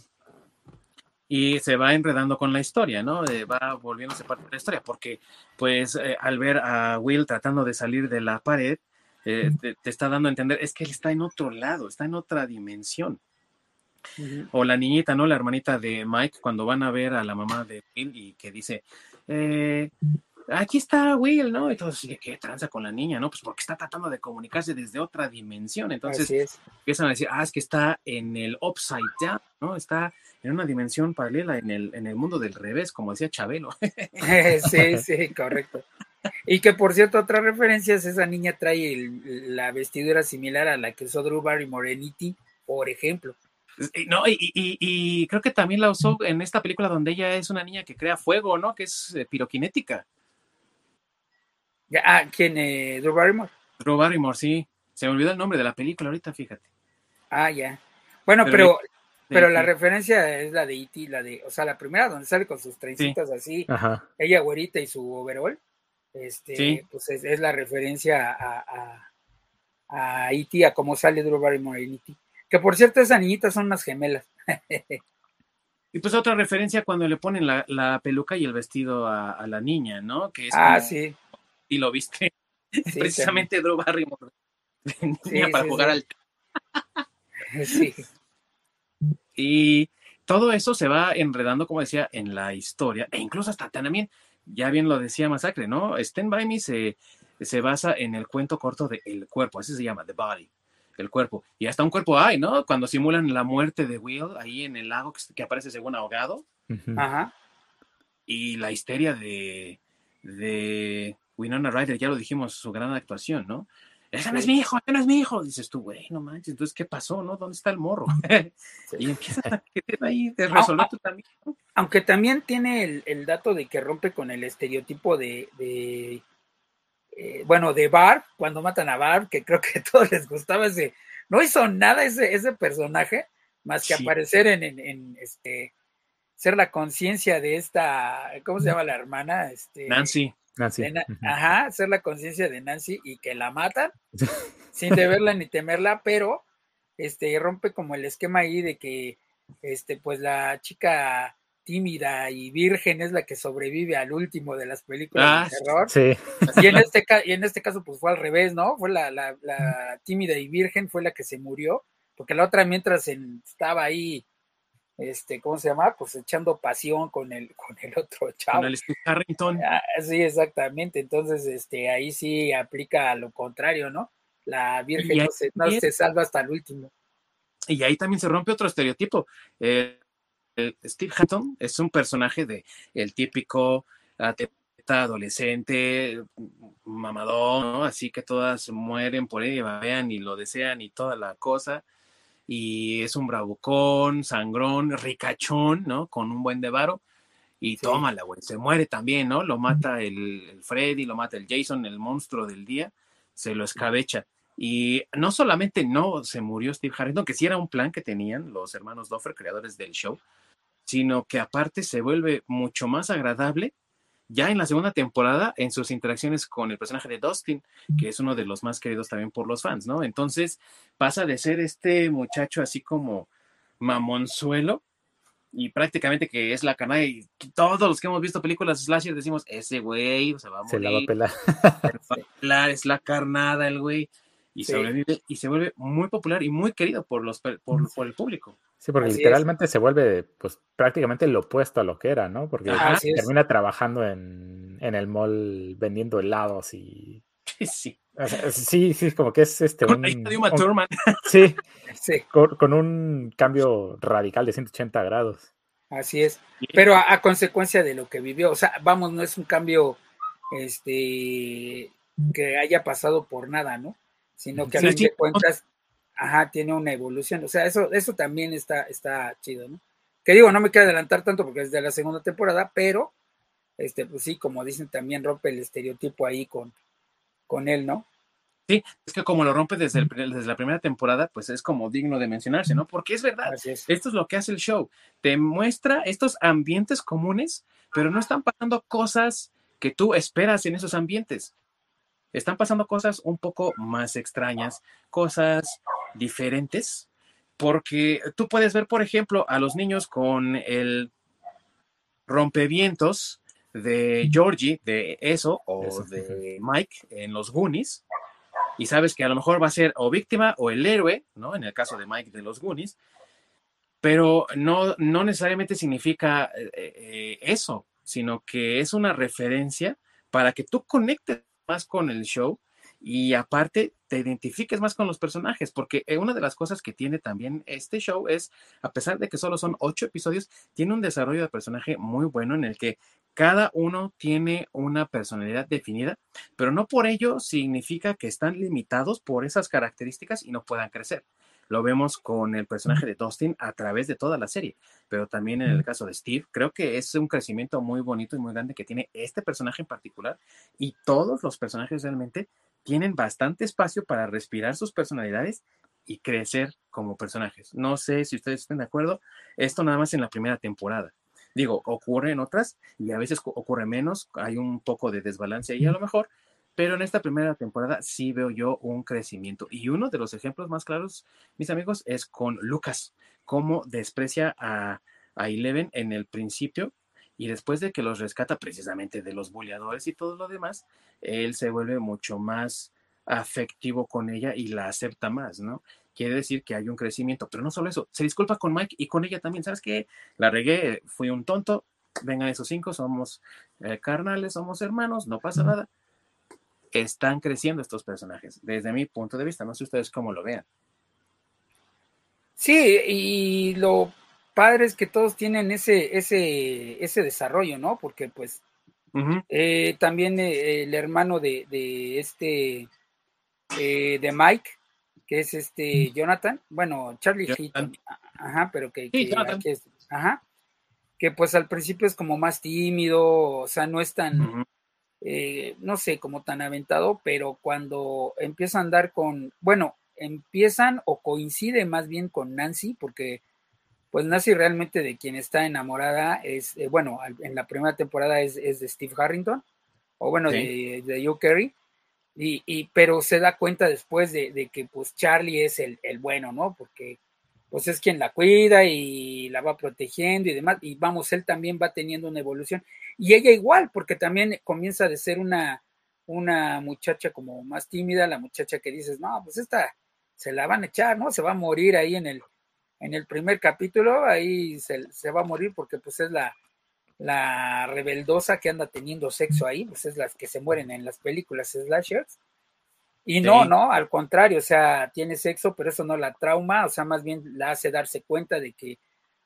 y se va enredando con la historia, ¿no? va volviéndose parte de la historia, porque pues eh, al ver a Will tratando de salir de la pared, eh, te, te, está dando a entender, es que él está en otro lado, está en otra dimensión. O la niñita, ¿no? La hermanita de Mike, cuando van a ver a la mamá de Will y que dice, eh, aquí está Will, ¿no? Entonces, ¿qué tranza con la niña, no? Pues porque está tratando de comunicarse desde otra dimensión. Entonces, empiezan a decir, ah, es que está en el upside down, ¿no? Está en una dimensión paralela, en el, en el mundo del revés, como decía Chabelo. sí, sí, correcto. Y que por cierto, otra referencia es esa niña trae la vestidura similar a la que usó Drew Barrymore en E.T., por ejemplo. No, y, creo que también la usó en esta película donde ella es una niña que crea fuego, ¿no? Que es eh, piroquinética. Ah, ¿quién? Eh, ¿Drew Barrymore? Drew Barrymore, sí. Se me olvidó el nombre de la película ahorita, fíjate. Ah, ya. Bueno, pero, pero, la referencia es la de E.T., la de, o sea, la primera donde sale con sus trencitas así, ella güerita y su overall, este, pues es, la referencia a, a, a E.T., a cómo sale Drew Barrymore en E.T. Que por cierto, esa niñita son unas gemelas. y pues otra referencia cuando le ponen la, peluca y el vestido a, la niña, ¿no? Que es ah, sí. Y lo viste. Precisamente Drew Barrymore. para jugar al. Sí. Y todo eso se va enredando, como decía, en la historia, e incluso hasta también, ya bien lo decía Masacre, ¿no? Stand By Me se, se basa en el cuento corto de El Cuerpo, así se llama, The Body, el cuerpo. Y hasta un cuerpo hay, ¿no? Cuando simulan la muerte de Will ahí en el lago que, que aparece según ahogado. Ajá. Y la histeria de, de Winona Ryder, ya lo dijimos, su gran actuación, ¿no? Ese no es mi hijo, ese no es mi hijo. Dices tú, güey, no manches, entonces, ¿qué pasó, no? ¿Dónde está el morro? y empiezas a querer ahí de resolver tú también. ¿no? Aunque también tiene el, el, dato de que rompe con el estereotipo de, de eh, bueno, de Barb, cuando matan a Barb, que creo que a todos les gustaba ese, no hizo nada ese, ese personaje, más que sí. aparecer en, en, en, este, ser la conciencia de esta, ¿cómo se llama la hermana? Este, Nancy. Nancy. De, ajá, ser la conciencia de Nancy y que la matan sin deberla ni temerla, pero este rompe como el esquema ahí de que este pues la chica tímida y virgen es la que sobrevive al último de las películas ah, de terror. Sí. Y en este y en este caso pues fue al revés, ¿no? Fue la, la, la tímida y virgen fue la que se murió, porque la otra mientras en, estaba ahí este, ¿cómo se llama? Pues echando pasión con el, con el otro chavo. Con el Steve Harrington. Ah, sí, exactamente. Entonces, este, ahí sí aplica lo contrario, ¿no? La Virgen no se, no se, salva hasta el último. Y ahí también se rompe otro estereotipo. Eh, Steve Harrington es un personaje de el típico atleta adolescente, mamadón, ¿no? Así que todas mueren por él, vean y lo desean y toda la cosa y es un bravucón, sangrón, ricachón, ¿no? Con un buen devaro. Y sí. tómala, güey. Se muere también, ¿no? Lo mata el, el, Freddy, lo mata el Jason, el monstruo del día. Se lo escabecha. Y no solamente no se murió Steve Harrington, que sí era un plan que tenían los hermanos Doffer, creadores del show, sino que aparte se vuelve mucho más agradable ya en la segunda temporada en sus interacciones con el personaje de Dustin, que es uno de los más queridos también por los fans, ¿no? Entonces pasa de ser este muchacho así como mamonzuelo y prácticamente que es la canalla y todos los que hemos visto películas slasher decimos, ese güey se va a morir. Se la va a pelar. va a pelar es la carnada el güey. Y sí. sobrevive y se vuelve muy popular y muy querido por los por, por el público. Sí, porque Así literalmente es. se vuelve pues prácticamente lo opuesto a lo que era, ¿no? Porque Ajá, termina trabajando en, en, el mall vendiendo helados y. Sí. O sea, sí, sí, como que es este. Un, un, un sí, sí. Con, con, un cambio radical de 180 grados. Así es. Pero a, a, consecuencia de lo que vivió, o sea, vamos, no es un cambio este que haya pasado por nada, ¿no? Sino que a sí, fin de cuentas ajá, tiene una evolución. O sea, eso, eso también está, está chido, ¿no? Que digo, no me quiero adelantar tanto porque es de la segunda temporada, pero, este, pues sí, como dicen, también rompe el estereotipo ahí con, con él, ¿no? Sí, es que como lo rompe desde, el, desde la primera temporada, pues es como digno de mencionarse, ¿no? Porque es verdad, es. esto es lo que hace el show. Te muestra estos ambientes comunes, pero no están pasando cosas que tú esperas en esos ambientes están pasando cosas un poco más extrañas, cosas diferentes, porque tú puedes ver, por ejemplo, a los niños con el rompevientos de Georgie, de eso, o eso. de Mike en los Goonies, y sabes que a lo mejor va a ser o víctima o el héroe, ¿no? En el caso de Mike de los Goonies, pero no, no necesariamente significa eh, eh, eso, sino que es una referencia para que tú conectes más con el show y aparte te identifiques más con los personajes, porque una de las cosas que tiene también este show es, a pesar de que solo son ocho episodios, tiene un desarrollo de personaje muy bueno en el que cada uno tiene una personalidad definida, pero no por ello significa que están limitados por esas características y no puedan crecer. Lo vemos con el personaje de Dustin a través de toda la serie, pero también en el caso de Steve, creo que es un crecimiento muy bonito y muy grande que tiene este personaje en particular y todos los personajes realmente tienen bastante espacio para respirar sus personalidades y crecer como personajes. No sé si ustedes estén de acuerdo, esto nada más en la primera temporada. Digo, ocurre en otras y a veces ocurre menos, hay un poco de desbalance ahí a lo mejor, pero en esta primera temporada sí veo yo un crecimiento. Y uno de los ejemplos más claros, mis amigos, es con Lucas, cómo desprecia a, a Eleven en el principio y después de que los rescata precisamente de los buleadores y todo lo demás, él se vuelve mucho más afectivo con ella y la acepta más, ¿no? quiere decir que hay un crecimiento, pero no solo eso, se disculpa con Mike y con ella también, ¿sabes qué? La regué, fui un tonto, vengan esos cinco, somos eh, carnales, somos hermanos, no pasa nada. Están creciendo estos personajes, desde mi punto de vista, no sé ustedes cómo lo vean. Sí, y lo padre es que todos tienen ese, ese, ese desarrollo, ¿no? Porque pues eh, también eh, el hermano de, de este, de Mike, que es este Jonathan, bueno, Charlie Heaton, ajá, pero que, que, es, ajá, que pues al principio es como más tímido, o sea, no es tan, eh, no sé, como tan aventado, pero cuando empieza a andar con, bueno, empiezan o coincide más bien con Nancy, porque pues Nancy realmente de quien está enamorada es, eh, bueno, en la primera temporada es, de Steve Harrington, o bueno, de, de Joe Kerry, y, y, pero se da cuenta después de, de que pues Charlie es el, el, bueno, ¿no? Porque pues es quien la cuida y la va protegiendo y demás, y vamos, él también va teniendo una evolución, y ella igual, porque también comienza de ser una, una muchacha como más tímida, la muchacha que dices, no, pues esta se la van a echar, ¿no? Se va a morir ahí en el, en el primer capítulo, ahí se, se va a morir porque pues es la, la rebeldosa que anda teniendo sexo ahí, pues es las que se mueren en las películas slashers. Y no, no, al contrario, o sea, tiene sexo, pero eso no la trauma, o sea, más bien la hace darse cuenta de que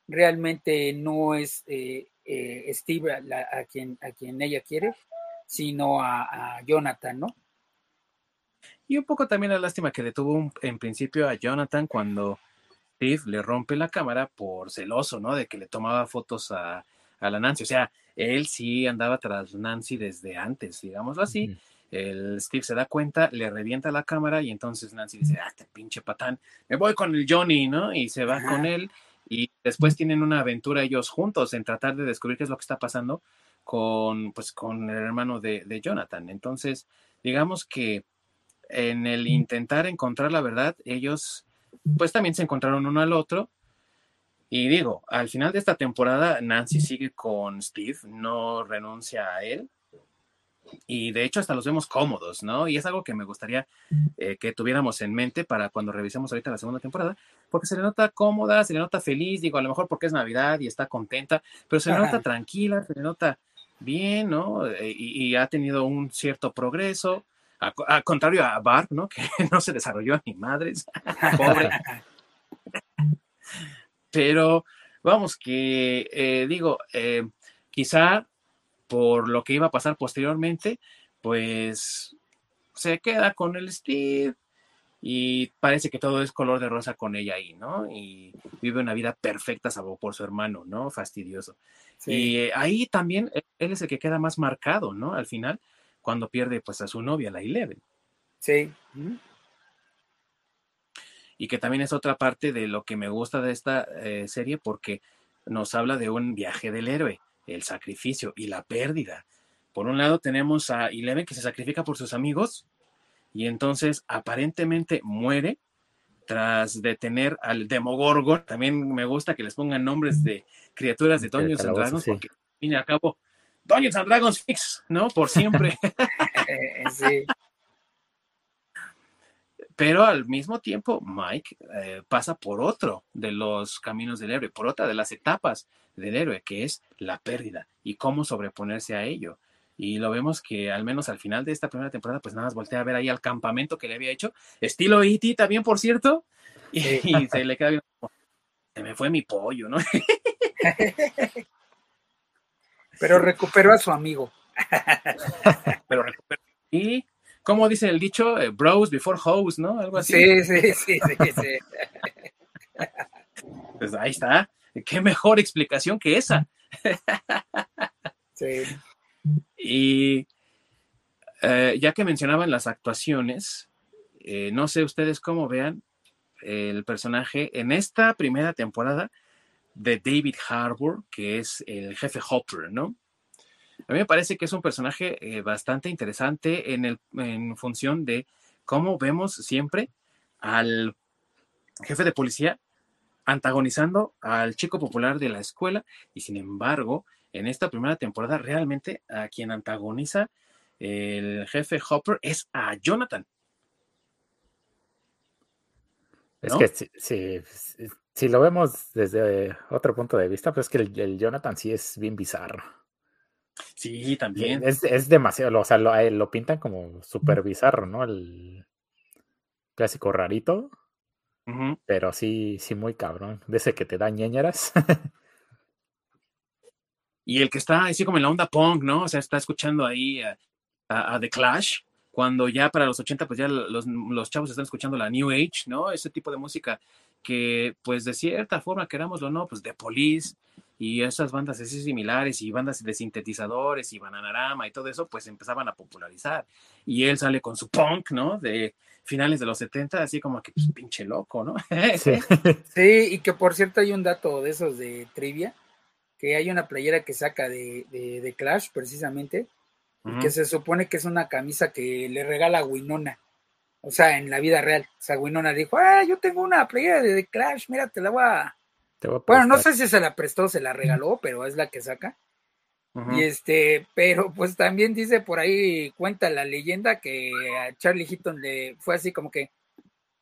realmente no es eh, eh, Steve a, quien, a quien ella quiere, sino a, Jonathan, ¿no? Y un poco también la lástima que detuvo en principio a Jonathan cuando Steve le rompe la cámara por celoso, ¿no? De que le tomaba fotos a, a la Nancy. O sea, él sí andaba tras Nancy desde antes, digámoslo así. El Steve se da cuenta, le revienta la cámara y entonces Nancy dice, ah, este pinche patán, me voy con el Johnny, ¿no? Y se va con él y después tienen una aventura ellos juntos en tratar de descubrir qué es lo que está pasando con, pues, con el hermano de, de Jonathan. Entonces, digamos que en el intentar encontrar la verdad, ellos pues también se encontraron uno al otro y digo, al final de esta temporada, Nancy sigue con Steve, no renuncia a él. Y de hecho hasta los vemos cómodos, ¿no? Y es algo que me gustaría eh, que tuviéramos en mente para cuando revisemos ahorita la segunda temporada, porque se le nota cómoda, se le nota feliz, digo, a lo mejor porque es Navidad y está contenta, pero se le nota tranquila, se le nota bien, ¿no? Eh, y, ha tenido un cierto progreso, a, contrario a Bart, ¿no? Que no se desarrolló ni madres, pobre. Pero vamos, que eh, digo, quizá por lo que iba a pasar posteriormente, pues se queda con el Steve y parece que todo es color de rosa con ella ahí, ¿no? Y vive una vida perfecta salvo por su hermano, ¿no? Fastidioso. Y eh, ahí también él es el que queda más marcado, ¿no? Al final, cuando pierde pues a su novia, la Eleven. Sí y que también es otra parte de lo que me gusta de esta eh, serie porque nos habla de un viaje del héroe, el sacrificio y la pérdida. Por un lado tenemos a Eleven que se sacrifica por sus amigos y entonces aparentemente muere tras detener al Demogorgon. También me gusta que les pongan nombres de criaturas de Dungeons and Dragons porque, al fin y al cabo, Dungeons and Dragons Fix, ¿no? Por siempre. sí pero al mismo tiempo Mike eh, pasa por otro de los caminos del héroe, por otra de las etapas del héroe, que es la pérdida y cómo sobreponerse a ello. Y lo vemos que al menos al final de esta primera temporada, pues nada más voltea a ver ahí al campamento que le había hecho, estilo E.T. también, por cierto, y, se le queda viendo se me fue mi pollo, ¿no? Pero recuperó a su amigo. Pero recuperó. Y ¿cómo dice el dicho? Eh, bros before hoes, ¿no? Algo así. Sí, sí, sí, sí, sí. Pues ahí está. Qué mejor explicación que esa. Sí. Y eh, ya que mencionaban las actuaciones, eh, no sé ustedes cómo vean el personaje en esta primera temporada de David Harbour, que es el jefe Hopper, ¿no? A mí me parece que es un personaje eh, bastante interesante en, el, en función de cómo vemos siempre al jefe de policía antagonizando al chico popular de la escuela y sin embargo en esta primera temporada realmente a quien antagoniza el jefe Hopper es a Jonathan. Es que si, si, lo vemos desde otro punto de vista, pues es que el, Jonathan sí es bien bizarro. Sí, también. Es, demasiado, o sea, lo, lo pintan como súper bizarro, ¿no? El clásico rarito. Pero sí, sí, muy cabrón. De ese que te da ñeñeras. y el que está así como en la onda punk, ¿no? O sea, está escuchando ahí a The Clash cuando ya para los 80 pues ya los, los, chavos están escuchando la New Age, ¿no? Ese tipo de música que pues de cierta forma, querámoslo o no, pues de Police y esas bandas así similares y bandas de sintetizadores y Bananarama y todo eso pues empezaban a popularizar. Y él sale con su punk, ¿no? De finales de los 70, así como que pues, pinche loco, ¿no? Sí. sí, y que por cierto hay un dato de esos de trivia, que hay una playera que saca de, de, de Clash precisamente, que se supone que es una camisa que le regala Winona. O sea, en la vida real. O sea, Winona dijo, ah, yo tengo una playera de The Clash, mira, te la voy a... bueno, no sé si se la prestó o se la regaló, pero es la que saca. Y este, pero pues también dice por ahí, cuenta la leyenda que a Charlie Heaton le fue así como que,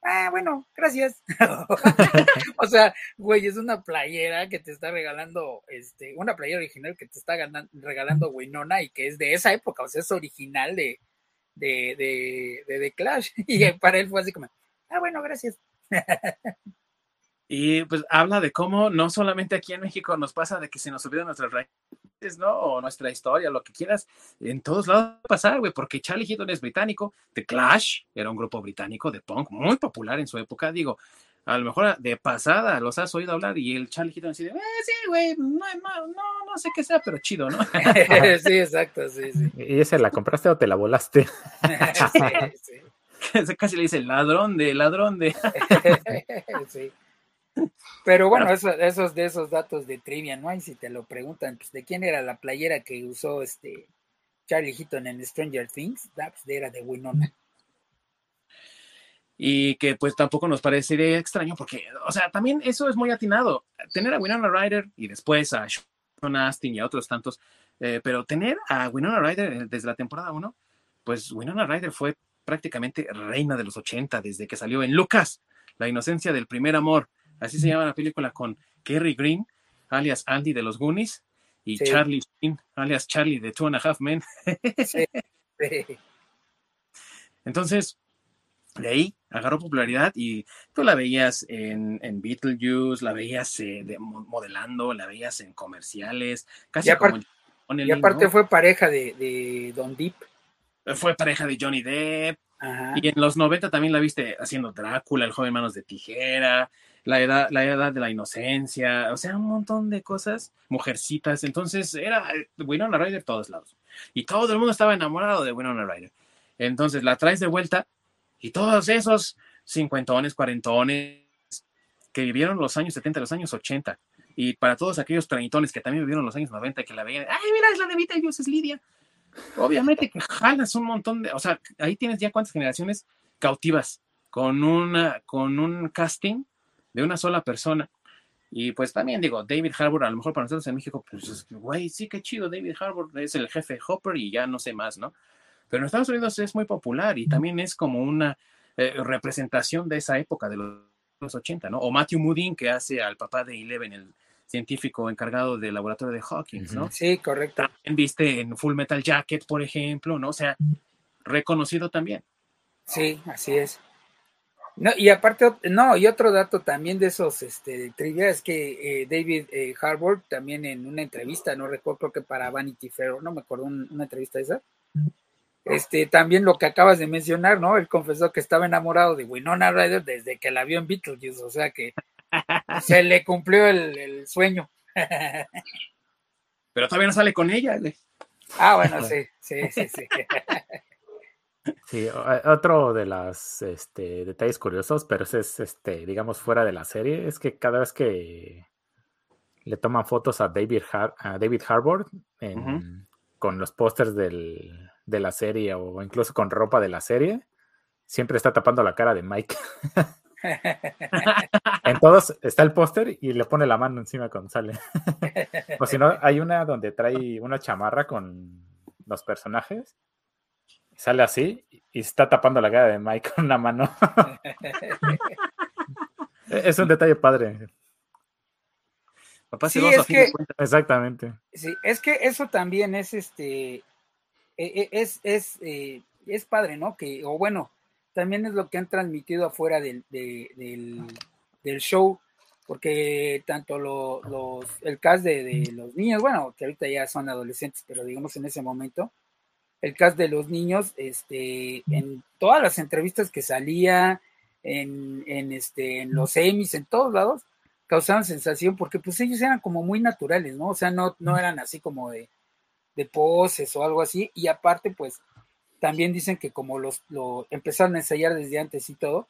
ah, bueno, gracias. o sea, güey, es una playera que te está regalando, este, una playera original que te está regalando Winona y que es de esa época, o sea, es original de, de, de, de, de Clash. Y para él fue así como, ah, bueno, gracias. Y pues habla de cómo no solamente aquí en México nos pasa de que se nos olvidan nuestras raíces, ¿no? O nuestra historia, lo que quieras. En todos lados va a pasar, güey, porque Charlie Heaton es británico. The Clash era un grupo británico de punk muy popular en su época. Digo, a lo mejor de pasada los has oído hablar y el Charlie Heaton dice, eh, sí, güey, no, no, no, no, sé qué sea, pero chido, ¿no? sí, exacto, sí, sí. ¿Y ese la compraste o te la volaste? sí, sí. Casi le dice ladrón de, ladrón de. sí. Pero bueno, esos de esos datos de trivia, ¿no? Y si te lo preguntan, pues, ¿de quién era la playera que usó este Charlie Heaton en Stranger Things? Ah, pues era de Winona. Y que pues tampoco nos parecería extraño porque, o sea, también eso es muy atinado. Tener a Winona Ryder y después a Sean Astin y a otros tantos, eh, pero tener a Winona Ryder desde la temporada 1, pues Winona Ryder fue prácticamente reina de los 80 desde que salió en Lucas, La inocencia del primer amor, Así se llama la película con Kerry Green, alias Andy de los Goonies, y Charlie Sheen, alias Charlie de Two and a Half Men. Entonces, de ahí agarró popularidad y tú la veías en, en Beetlejuice, la veías eh, modelando, la veías en comerciales, casi y aparte, como Y aparte fue pareja de, de Don Deep. Fue pareja de Johnny Depp. Y en los 90 también la viste haciendo Drácula, el joven manos de tijera, la edad, la edad de la inocencia, o sea, un montón de cosas, mujercitas. Entonces era eh, Winona Ryder todos lados. Y todo el mundo estaba enamorado de Winona Ryder. Entonces la traes de vuelta y todos esos cincuentones, cuarentones que vivieron los años 70, los años 80, y para todos aquellos treintones que también vivieron los años 90, que la veían, ay, mira, es la de Vita y Dios es Lidia. Obviamente que jalas un montón de, o sea, ahí tienes ya cuántas generaciones cautivas con una, con un casting de una sola persona. Y pues también digo, David Harbour, a lo mejor para nosotros en México, pues, güey, sí, qué chido, David Harbour es el jefe Hopper y ya no sé más, ¿no? Pero en Estados Unidos es muy popular y también es como una eh, representación de esa época de los, 80, ¿no? O Matthew Moodin, que hace al papá de Eleven, el científico encargado del laboratorio de Hawkins, ¿no? Sí, correcto. También viste en Full Metal Jacket, por ejemplo, ¿no? O sea, reconocido también. Sí, así es. No, y aparte, no, y otro dato también de esos este, trivia es que eh, David eh, Harbour también en una entrevista, no recuerdo, creo que para Vanity Fair, no me acuerdo, una entrevista esa, este, también lo que acabas de mencionar, ¿no? Él confesó que estaba enamorado de Winona Ryder desde que la vio en Beetlejuice, o sea que se le cumplió el, sueño. Pero todavía no sale con ella. Ah, bueno, sí, sí, sí, sí. Sí, otro de los este, detalles curiosos, pero ese es, este, digamos, fuera de la serie, es que cada vez que le toman fotos a David, a David Harbour con los pósters de la serie o incluso con ropa de la serie, siempre está tapando la cara de Mike. en todos está el póster y le pone la mano encima cuando sale. o si no, hay una donde trae una chamarra con los personajes sale así y está tapando la cara de Mike con una mano. Es un detalle padre. Papá Sí, a es fin de que- cuentas. Exactamente. Sí, es que eso también es este, e- e- es, es, eh, es padre, ¿no? Que, o bueno, también es lo que han transmitido afuera del, de- del, del show, porque tanto lo- los, el cast de, de los niños, bueno, que ahorita ya son adolescentes, pero digamos en ese momento, el cast de los niños, este, en todas las entrevistas que salía, en, en, este, en los Emmys, en todos lados, causaban sensación porque pues ellos eran como muy naturales, ¿no? O sea, no, no eran así como de, de poses o algo así. Y aparte, pues, también dicen que como los lo empezaron a ensayar desde antes y todo,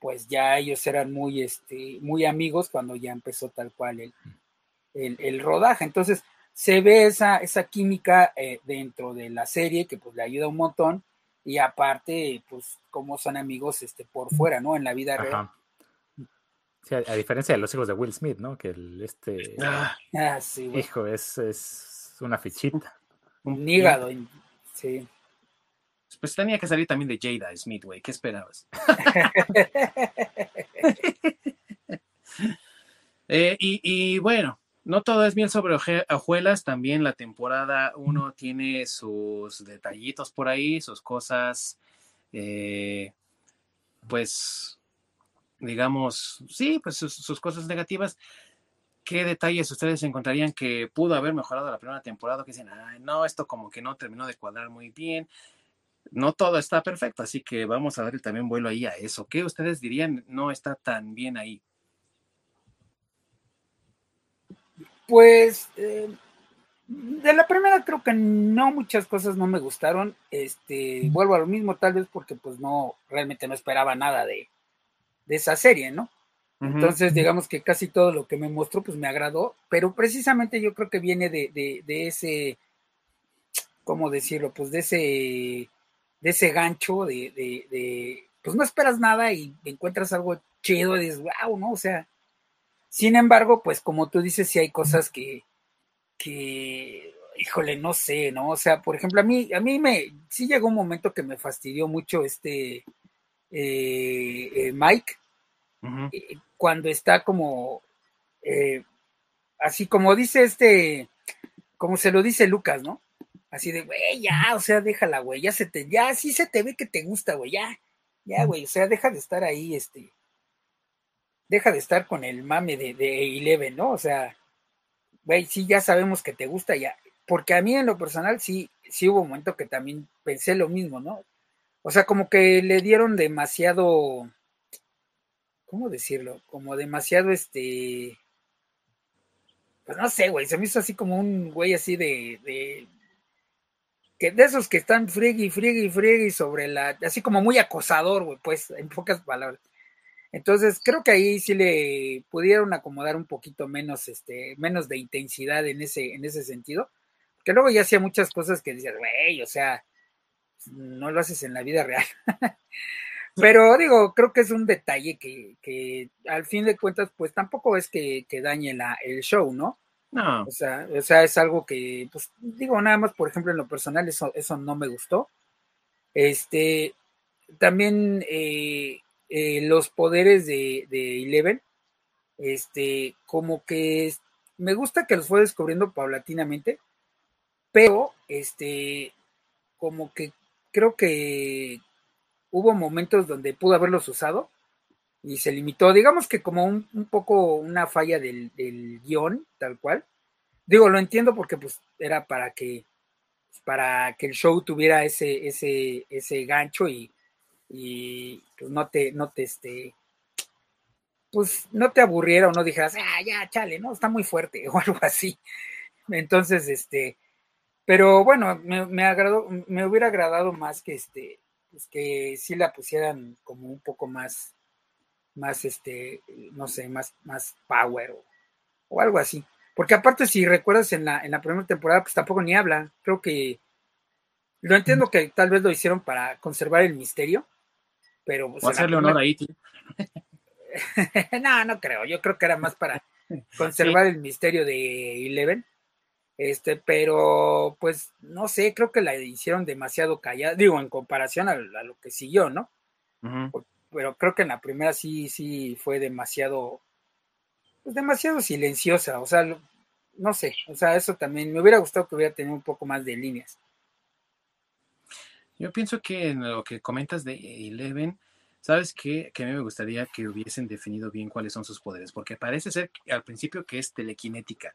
pues ya ellos eran muy, este, muy amigos cuando ya empezó tal cual el, el, el rodaje. Entonces, se ve esa, esa química eh, dentro de la serie que pues le ayuda un montón. Y aparte, pues, como son amigos este, por fuera, ¿no? En la vida real. Sí, a, a diferencia de los hijos de Will Smith, ¿no? Que el, este Ah, Ah, sí, hijo es, es una fichita. un- Nígado, sí. Pues tenía que salir también de Jada Smith, güey. ¿Qué esperabas? Eh, y, y bueno, no todo es miel sobre hojuelas, también la temporada 1 tiene sus detallitos por ahí, sus cosas, eh, pues, digamos, sí, pues sus, sus cosas negativas. ¿Qué detalles ustedes encontrarían que pudo haber mejorado la primera temporada? Que dicen, "Ay, no, esto como que no terminó de cuadrar muy bien. No todo está perfecto, así que vamos a darle también vuelo ahí a eso. ¿Qué ustedes dirían no está tan bien ahí? Pues eh, de la primera creo que no muchas cosas no me gustaron. Este, vuelvo a lo mismo, tal vez porque pues no, realmente no esperaba nada de, de esa serie, ¿no? Entonces, digamos que casi todo lo que me mostró, pues me agradó, pero precisamente yo creo que viene de, de, de ese, ¿cómo decirlo? Pues de ese, de ese gancho de, de, de, pues no esperas nada y encuentras algo chido y dices, wow, ¿no? O sea, sin embargo, pues como tú dices, sí hay cosas que, que, híjole, no sé, ¿no? O sea, por ejemplo, a mí, a mí me, sí llegó un momento que me fastidió mucho este eh, eh, Mike, eh, cuando está como, eh, así como dice este, como se lo dice Lucas, ¿no? Así de, güey, ya, o sea, déjala, güey, ya se te, ya, sí se te ve que te gusta, güey, ya, ya, güey, o sea, deja de estar ahí, este, deja de estar con el mame de, de ¿no? O sea, güey, sí, ya sabemos que te gusta, ya, porque a mí en lo personal sí, sí hubo un momento que también pensé lo mismo, ¿no? O sea, como que le dieron demasiado, ¿cómo decirlo? Como demasiado, este, pues no sé, güey, se me hizo así como un güey así de, de, que de esos que están friegue y friegue y sobre la, así como muy acosador, güey, pues, en pocas palabras. Entonces, creo que ahí sí le pudieron acomodar un poquito menos, este, menos de intensidad en ese, en ese sentido. Que luego ya hacía muchas cosas que decías, güey, o sea, no lo haces en la vida real. Pero digo, creo que es un detalle que, que al fin de cuentas, pues tampoco es que, que dañe la, el show, ¿no? No, O sea, o sea, es algo que, pues, digo, nada más, por ejemplo, en lo personal, eso, eso no me gustó. Este, también eh, eh, los poderes de, de Eleven, este, como que es- me gusta que los fue descubriendo paulatinamente, pero, este, como que creo que hubo momentos donde pudo haberlos usado y se limitó, digamos que como un, poco una falla del, del guion, tal cual. Digo, lo entiendo porque pues era para que para que el show tuviera ese, ese, ese gancho y, y pues no te, no te este pues no te aburriera o no dijeras, ah, ya, chale, no, está muy fuerte o algo así. Entonces, este, pero bueno, me, me agradó, me hubiera agradado más que este, pues que sí la pusieran como un poco más, más este, no sé, más, más power o, o algo así. Porque aparte, si recuerdas en la, en la primera temporada, pues tampoco ni habla. Creo que lo entiendo que tal vez lo hicieron para conservar el misterio, pero pues, hacerle honor ahí, tío. no, no creo. Yo creo que era más para conservar el misterio de Eleven. Este, pero pues no sé, creo que la hicieron demasiado callada, digo, en comparación a, a lo que siguió, ¿no? Pero creo que en la primera sí, sí fue demasiado, pues demasiado silenciosa, o sea, no sé, o sea, eso también me hubiera gustado que hubiera tenido un poco más de líneas. Yo pienso que en lo que comentas de Eleven, ¿sabes qué? Que a mí me gustaría que hubiesen definido bien cuáles son sus poderes, porque parece ser al principio que es telequinética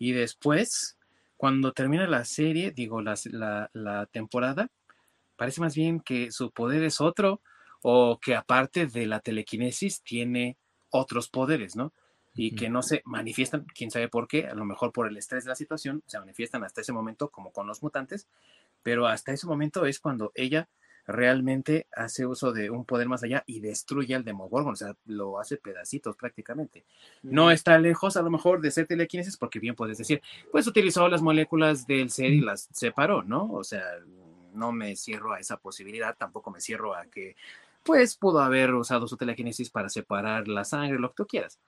y después, cuando termina la serie, digo, la, la temporada, parece más bien que su poder es otro o que aparte de la telequinesis tiene otros poderes, ¿no? y que no se manifiestan, quién sabe por qué, a lo mejor por el estrés de la situación, se manifiestan hasta ese momento como con los mutantes, pero hasta ese momento es cuando ella realmente hace uso de un poder más allá y destruye al Demogorgon, o sea, lo hace pedacitos prácticamente. No está lejos a lo mejor de ser telequinesis porque bien puedes decir, pues utilizó las moléculas del ser y las separó, ¿no? O sea, no me cierro a esa posibilidad, tampoco me cierro a que pues pudo haber usado su telequinesis para separar la sangre, lo que tú quieras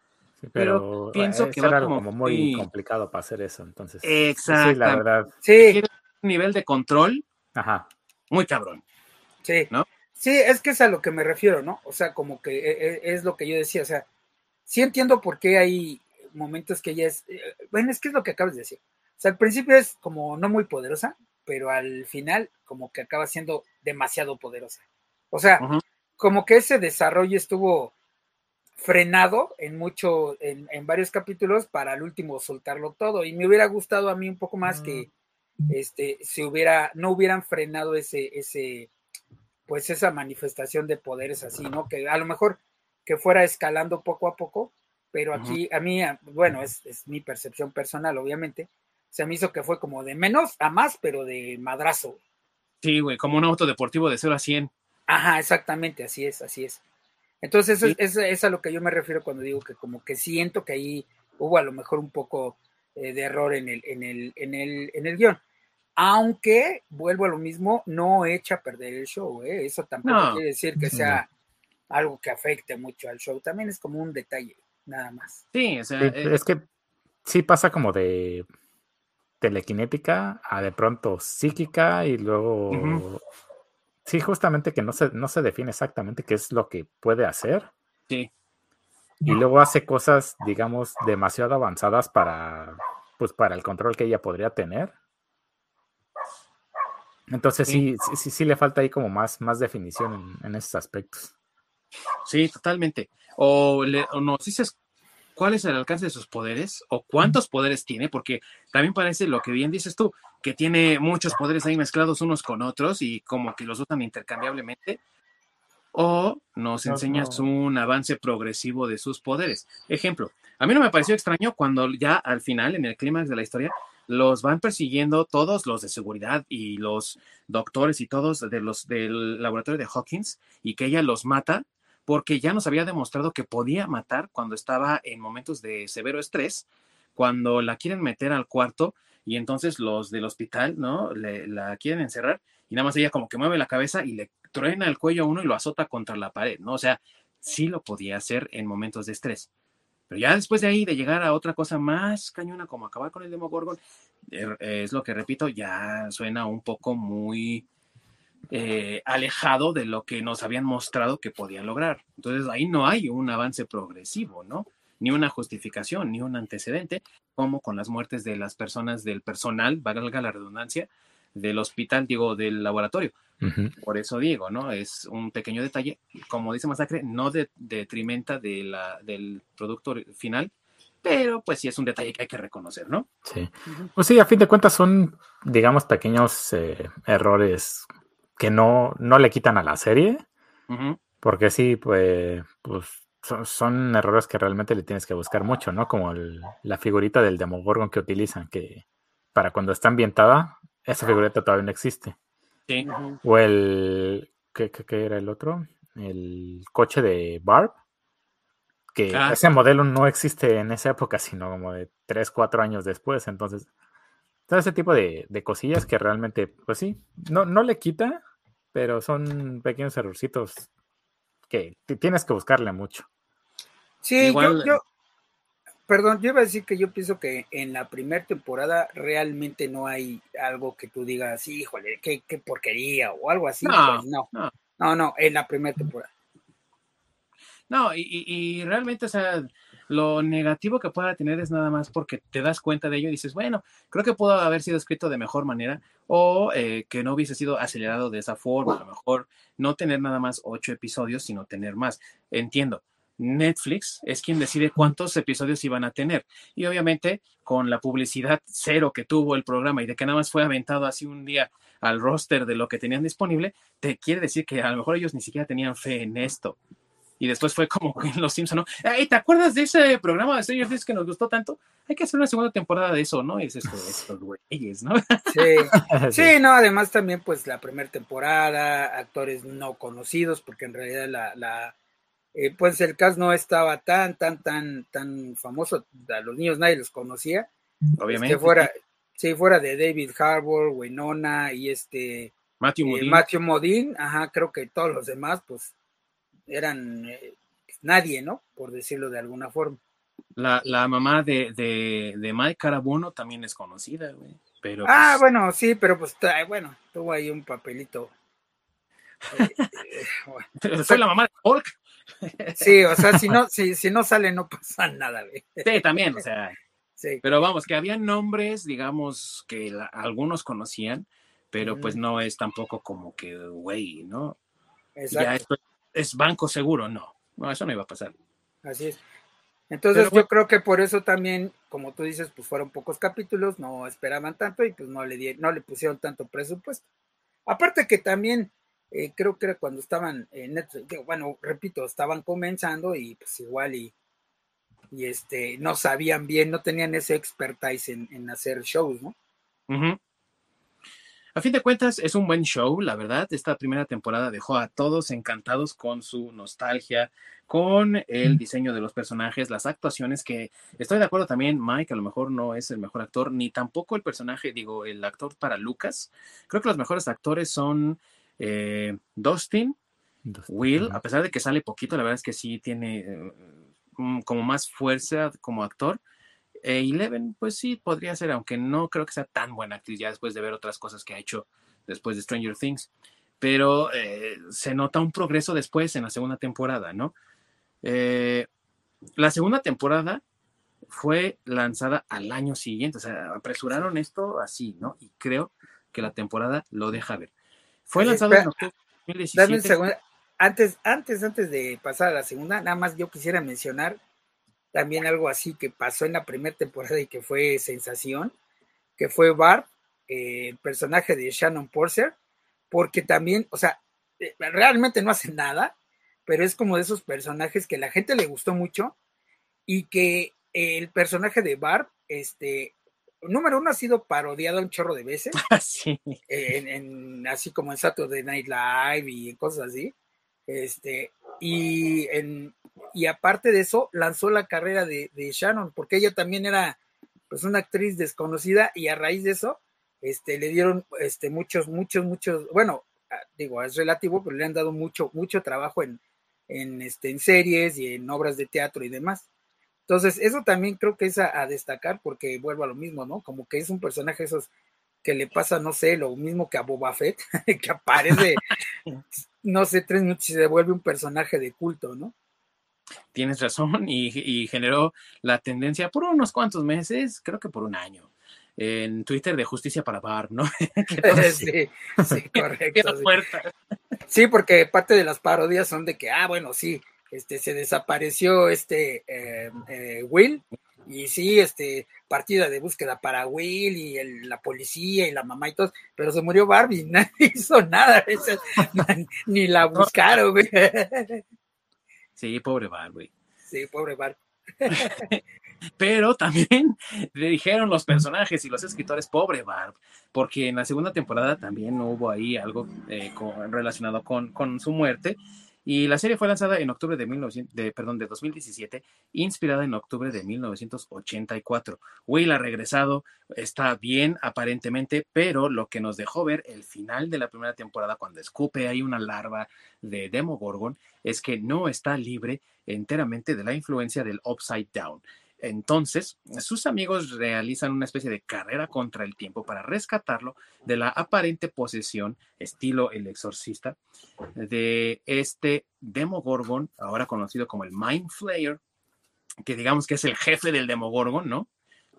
pero, pienso que va como, muy, complicado para hacer eso, entonces. Exacto. Sí, la verdad. Sí. Nivel de control. Ajá. Muy cabrón. Sí. ¿No? Sí, es que es a lo que me refiero, ¿no? O sea, como que e, e, es lo que yo decía, o sea, sí entiendo por qué hay momentos que ella es, eh, bueno, es que es lo que acabas de decir. O sea, al principio es como no muy poderosa, pero al final como que acaba siendo demasiado poderosa. O sea, como que ese desarrollo estuvo frenado en mucho, en, en, varios capítulos para al último soltarlo todo. Y me hubiera gustado a mí un poco más que este se hubiera, no hubieran frenado ese, ese, pues esa manifestación de poderes así, ¿no? Que a lo mejor que fuera escalando poco a poco, pero aquí a mí, bueno, es, es mi percepción personal, obviamente, se me hizo que fue como de menos a más, pero de madrazo. Sí, güey, como un auto deportivo de 0 a 100. Ajá, exactamente, así es, así es. Entonces, eso es, a lo que yo me refiero cuando digo que como que siento que ahí hubo a lo mejor un poco eh, de error en el, en, el, en, el, en el guion. Aunque, vuelvo a lo mismo, no echa a perder el show, ¿eh? eso tampoco quiere decir que sea algo que afecte mucho al show, también es como un detalle, nada más. Sí, o sea, eh, es que sí pasa como de telequinética a de pronto psíquica y luego Sí, justamente que no se, no se define exactamente qué es lo que puede hacer. Sí. Y luego hace cosas, digamos, demasiado avanzadas para, pues, para el control que ella podría tener. Entonces sí, sí, sí, le falta ahí como más, más definición en, esos aspectos. Sí, totalmente. O, le, o nos dices cuál es el alcance de sus poderes o cuántos poderes tiene, porque también parece lo que bien dices tú, que tiene muchos poderes ahí mezclados unos con otros y como que los usan intercambiablemente. O nos enseñas un avance progresivo de sus poderes. Ejemplo, a mí no me pareció extraño cuando ya al final, en el clímax de la historia, los van persiguiendo todos los de seguridad y los doctores y todos de los del laboratorio de Hawkins y que ella los mata porque ya nos había demostrado que podía matar cuando estaba en momentos de severo estrés, cuando la quieren meter al cuarto y entonces los del hospital, ¿no? Le, la quieren encerrar y nada más ella como que mueve la cabeza y le truena el cuello a uno y lo azota contra la pared, ¿no? O sea, sí lo podía hacer en momentos de estrés. Pero ya después de ahí, de llegar a otra cosa más cañona como acabar con el Demogorgon, er, es lo que repito, ya suena un poco muy eh, alejado de lo que nos habían mostrado que podían lograr. Entonces ahí no hay un avance progresivo, ¿no? Ni una justificación, ni un antecedente, como con las muertes de las personas del personal, valga la redundancia, del hospital, digo, del laboratorio. Por eso digo, ¿no? Es un pequeño detalle, como dice Masacre, no de, detrimenta de la, del producto final, pero pues sí es un detalle que hay que reconocer, ¿no? Sí. Pues sí, a fin de cuentas son, digamos, pequeños eh, errores que no, no le quitan a la serie, porque sí, pues, pues son, errores que realmente le tienes que buscar mucho, ¿no? Como la figurita del Demogorgon que utilizan, que para cuando está ambientada, esa figurita todavía no existe. Sí. O el, ¿qué, ¿qué, era el otro? El coche de Barb, que ah. ese modelo no existe en esa época, sino como de 3, 4 años después, entonces... Todo ese tipo de, de cosillas que realmente, pues sí, no, no le quita, pero son pequeños errorcitos que tienes que buscarle mucho. Sí, yo, perdón, yo iba a decir que yo pienso que en la primera temporada realmente no hay algo que tú digas, híjole, qué, qué porquería o algo así. No, pues no, no, no, en la primera temporada. No, y, y, realmente, o sea, lo negativo que pueda tener es nada más porque te das cuenta de ello y dices, bueno, creo que pudo haber sido escrito de mejor manera o eh, que no hubiese sido acelerado de esa forma, a lo mejor no tener nada más ocho episodios, sino tener más. Entiendo, Netflix es quien decide cuántos episodios iban a tener. Y obviamente, con la publicidad cero que tuvo el programa y de que nada más fue aventado así un día al roster de lo que tenían disponible, te quiere decir que a lo mejor ellos ni siquiera tenían fe en esto. Y después fue como en Los Simpsons, ¿no? ¿te acuerdas de ese programa de Stranger Things que nos gustó tanto? Hay que hacer una segunda temporada de eso, ¿no? Y es esto, estos güeyes, ¿no? Sí. sí, no, además también pues la primera temporada, actores no conocidos, porque en realidad la, la eh, pues el cast no estaba tan, tan, tan, tan famoso, a los niños nadie los conocía. Obviamente. Este, fuera, sí, fuera de David Harbour, Winona y este Matthew eh, Modine. Matthew Modine, ajá, creo que todos los demás, pues, eran eh, nadie, ¿no? Por decirlo de alguna forma. La, la mamá de, de, de, Mike Carabono también es conocida, güey. Pero, ah, pues, bueno, sí, pero pues, bueno, tuvo ahí un papelito. soy la mamá de Hulk. Sí, o sea, si no, si, si no sale, no pasa nada, güey. Sí, también, o sea. Sí. Pero vamos, que había nombres, digamos, que la, algunos conocían, pero pues no es tampoco como que, güey, ¿no? Exacto. Ya esto es banco seguro, no. No, eso no iba a pasar. Así es. Entonces pero, yo creo que por eso también, como tú dices, pues fueron pocos capítulos, no esperaban tanto y pues no le, di, no le pusieron tanto presupuesto. Aparte que también eh, creo que era cuando estaban en Netflix, bueno, repito, estaban comenzando y pues igual y, y este, no sabían bien, no tenían ese expertise en, en hacer shows, ¿no? Uh -huh. A fin de cuentas, es un buen show, la verdad. Esta primera temporada dejó a todos encantados con su nostalgia, con el diseño de los personajes, las actuaciones, que estoy de acuerdo también, Mike a lo mejor no es el mejor actor, ni tampoco el personaje, digo, el actor para Lucas. Creo que los mejores actores son eh, Dustin, Dustin, Will, a pesar de que sale poquito, la verdad es que sí tiene eh, como más fuerza como actor. Eh, Eleven, pues sí, podría ser, aunque no creo que sea tan buena actriz ya después de ver otras cosas que ha hecho después de Stranger Things. Pero eh, se nota un progreso después en la segunda temporada, ¿no? La segunda temporada fue lanzada al año siguiente, o sea, apresuraron esto así, ¿no? Y creo que la temporada lo deja ver. Fue lanzado en octubre de 2017. Antes, antes, antes de pasar a la segunda, nada más yo quisiera mencionar también algo así que pasó en la primera temporada y que fue sensación, que fue Barb, eh, el personaje de Shannon Porcer, porque también, o sea, eh, realmente no hace nada, pero es como de esos personajes que la gente le gustó mucho y que el personaje de Barb, este, número uno ha sido parodiado un chorro de veces, sí. en, en, así como en Saturday Night Live y cosas así, este, y, en, y aparte de eso, lanzó la carrera de, de, Shannon, porque ella también era pues una actriz desconocida y a raíz de eso, este, le dieron este, muchos, muchos, muchos, bueno, digo, es relativo, pero le han dado mucho, mucho trabajo en, en, este, en series y en obras de teatro y demás. Entonces, eso también creo que es a, a, destacar porque vuelvo a lo mismo, ¿no? Como que es un personaje esos que le pasa, no sé, lo mismo que a Boba Fett, que aparece, no sé, tres minutos y se vuelve un personaje de culto, ¿no? Tienes razón y, y, generó la tendencia por unos cuantos meses, creo que por un año, en Twitter de Justicia para Barb, ¿no? sí, sí, correcto. Sí. sí, porque parte de las parodias son de que, ah, bueno, sí, este, se desapareció este eh, eh, Will y sí, este, partida de búsqueda para Will y el, la policía y la mamá y todo, pero se murió Barbie, nadie hizo nada, ni la buscaron, güey. Sí, pobre Barbie. Sí, pobre Barbie. Pero también le dijeron los personajes y los escritores, pobre Barb, porque en la segunda temporada también hubo ahí algo eh, con, relacionado con, con su muerte. Y la serie fue lanzada en octubre de, 1900, de, perdón, de 2017, inspirada en octubre de 1984. Will ha regresado, está bien aparentemente, pero lo que nos dejó ver el final de la primera temporada, cuando escupe hay una larva de Demogorgon, es que no está libre enteramente de la influencia del Upside Down. Entonces, sus amigos realizan una especie de carrera contra el tiempo para rescatarlo de la aparente posesión, estilo el exorcista, de este Demogorgon, ahora conocido como el Mind Flayer, que digamos que es el jefe del Demogorgon, ¿no?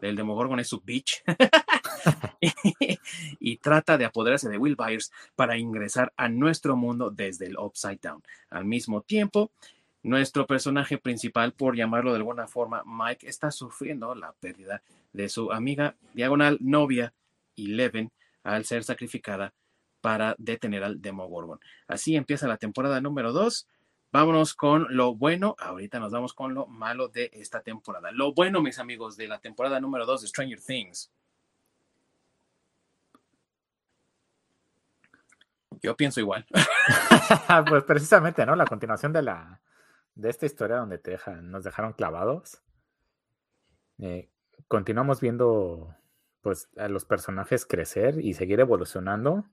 El Demogorgon es su bitch. y, trata de apoderarse de Will Byers para ingresar a nuestro mundo desde el Upside Down. Al mismo tiempo, nuestro personaje principal, por llamarlo de alguna forma, Mike, está sufriendo la pérdida de su amiga diagonal novia, Eleven, al ser sacrificada para detener al Demogorgon. Así empieza la temporada número 2. Vámonos con lo bueno. Ahorita nos vamos con lo malo de esta temporada. Lo bueno, mis amigos, de la temporada número 2 de Stranger Things. Yo pienso igual. pues precisamente, ¿no? La continuación de la, de esta historia donde te dejan, nos dejaron clavados, eh, continuamos viendo pues a los personajes crecer y seguir evolucionando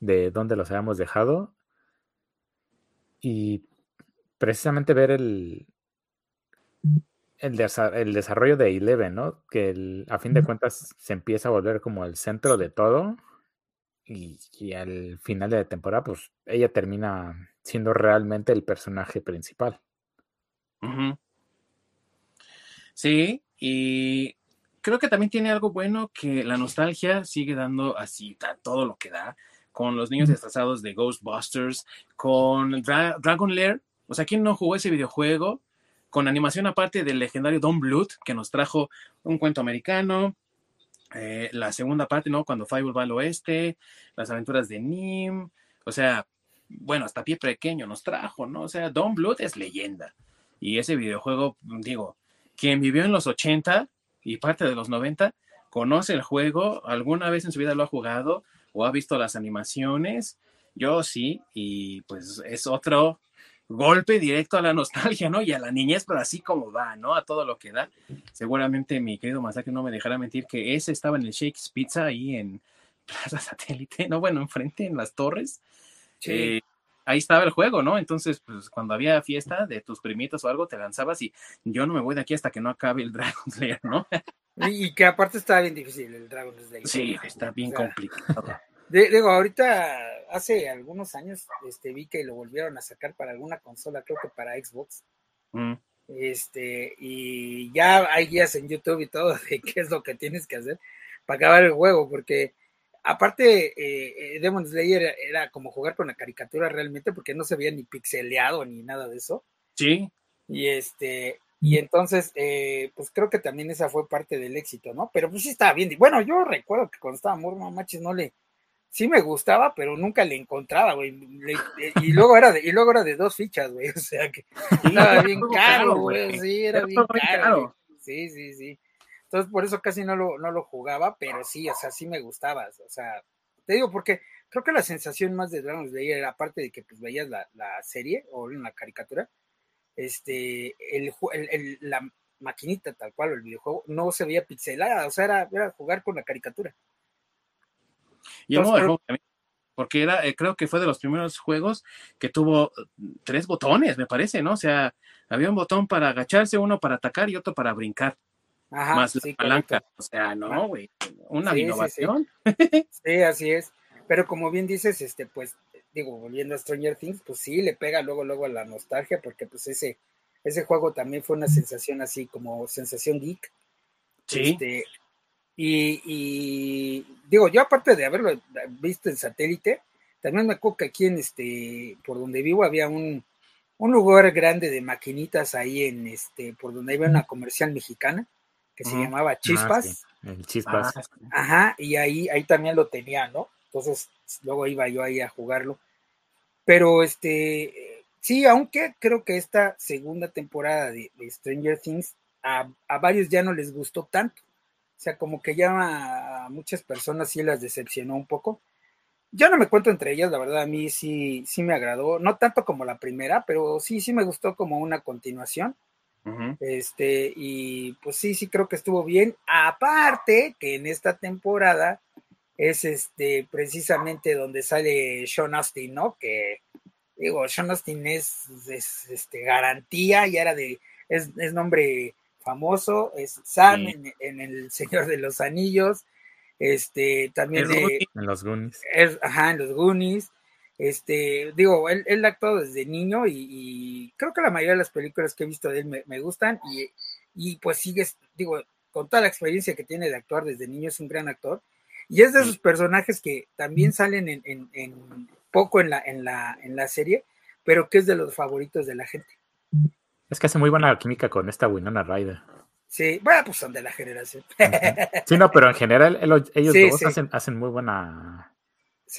de donde los habíamos dejado y precisamente ver el, el, el desarrollo de Eleven, ¿no? Que a fin de cuentas se empieza a volver como el centro de todo y, y, al final de la temporada, pues ella termina siendo realmente el personaje principal. Sí, y creo que también tiene algo bueno que la nostalgia sigue dando así todo lo que da con los niños disfrazados de Ghostbusters, con Dragon Lair. O sea, ¿quién no jugó ese videojuego? Con animación aparte del legendario Don Bluth, que nos trajo un cuento americano, eh, la segunda parte, ¿no? Cuando Fireball va al oeste, las aventuras de Nim, o sea, bueno, hasta pie pequeño nos trajo, ¿no? O sea, Don Blood es leyenda. Y ese videojuego, digo, quien vivió en los 80 y parte de los 90, conoce el juego, alguna vez en su vida lo ha jugado o ha visto las animaciones. Yo sí, y pues es otro golpe directo a la nostalgia, ¿no? Y a la niñez, pero así como va, ¿no? A todo lo que da. Seguramente mi querido Masaki no me dejará mentir que ese estaba en el Shakes Pizza ahí en Plaza Satélite, no, bueno, enfrente en las torres. Eh, ahí estaba el juego, ¿no? Entonces, pues cuando había fiesta de tus primitos o algo, te lanzabas y yo no me voy de aquí hasta que no acabe el Dragon Slayer, ¿no? y, que aparte está bien difícil el Dragon Slayer. Sí, está bien complicado. Digo, ahorita hace algunos años este, vi que lo volvieron a sacar para alguna consola, creo que para Xbox. Mm. Este, y ya hay guías en YouTube y todo de qué es lo que tienes que hacer para acabar el juego, porque aparte, eh, eh, Demon Slayer era como jugar con la caricatura realmente, porque no se veía ni pixeleado ni nada de eso. Sí. Y este, y entonces, eh, pues creo que también esa fue parte del éxito, ¿no? Pero pues sí estaba bien. Bueno, yo recuerdo que cuando estaba Murma Machis no le, sí me gustaba, pero nunca le encontraba, güey. y luego era de, y luego era de dos fichas, güey. O sea que estaba bien caro, güey. Sí, era, bien caro. Sí, sí, sí. Entonces, por eso casi no lo, no lo jugaba, pero sí, o sea, sí me gustaba. O sea, te digo, porque creo que la sensación más de Dragon Slayer era aparte de que pues veías la, serie o la caricatura, este, el, el, la maquinita tal cual, el videojuego, no se veía pixelada, o sea, era, era jugar con la caricatura. Y porque era, eh, creo que fue de los primeros juegos que tuvo tres botones, me parece, ¿no? O sea, había un botón para agacharse, uno para atacar y otro para brincar más la palanca. O sea, no, güey, una innovación. Sí, así es. Pero como bien dices, este, pues, digo, volviendo a Stranger Things, pues sí, le pega luego, luego a la nostalgia, porque pues ese, ese juego también fue una sensación así como sensación geek. Sí. Este, y, y, digo, yo aparte de haberlo visto en satélite, también me acuerdo que aquí en este, por donde vivo había un, un lugar grande de maquinitas ahí en este, por donde había una comercial mexicana que se llamaba ah, Chispas. El Chispas. Ah, ajá, y ahí, ahí también lo tenía, ¿no? Entonces, luego iba yo ahí a jugarlo. Pero este, sí, aunque creo que esta segunda temporada de, Stranger Things a, varios ya no les gustó tanto. O sea, como que ya a muchas personas sí las decepcionó un poco. Yo no me cuento entre ellas, la verdad, a mí sí, sí me agradó. No tanto como la primera, pero sí, sí me gustó como una continuación. Este, y pues sí, sí creo que estuvo bien. Aparte que en esta temporada es este precisamente donde sale Sean Austin, ¿no? Que digo, Sean Austin es, este garantía, y era de, es, nombre famoso, es Sam en, El Señor de los Anillos, este, también de, en los Goonies. ajá, en los Goonies. Este, digo, él, él ha actuado desde niño y, creo que la mayoría de las películas que he visto de él me, gustan y, y, pues sigue, digo, con toda la experiencia que tiene de actuar desde niño, es un gran actor. Y es de esos personajes que también salen en, en, en poco en la, en, la, en la serie, pero que es de los favoritos de la gente. Es que hace muy buena química con esta Winona Ryder. Sí, bueno, pues son de la generación. Sí, no, pero en general ellos dos Hacen, hacen, muy buena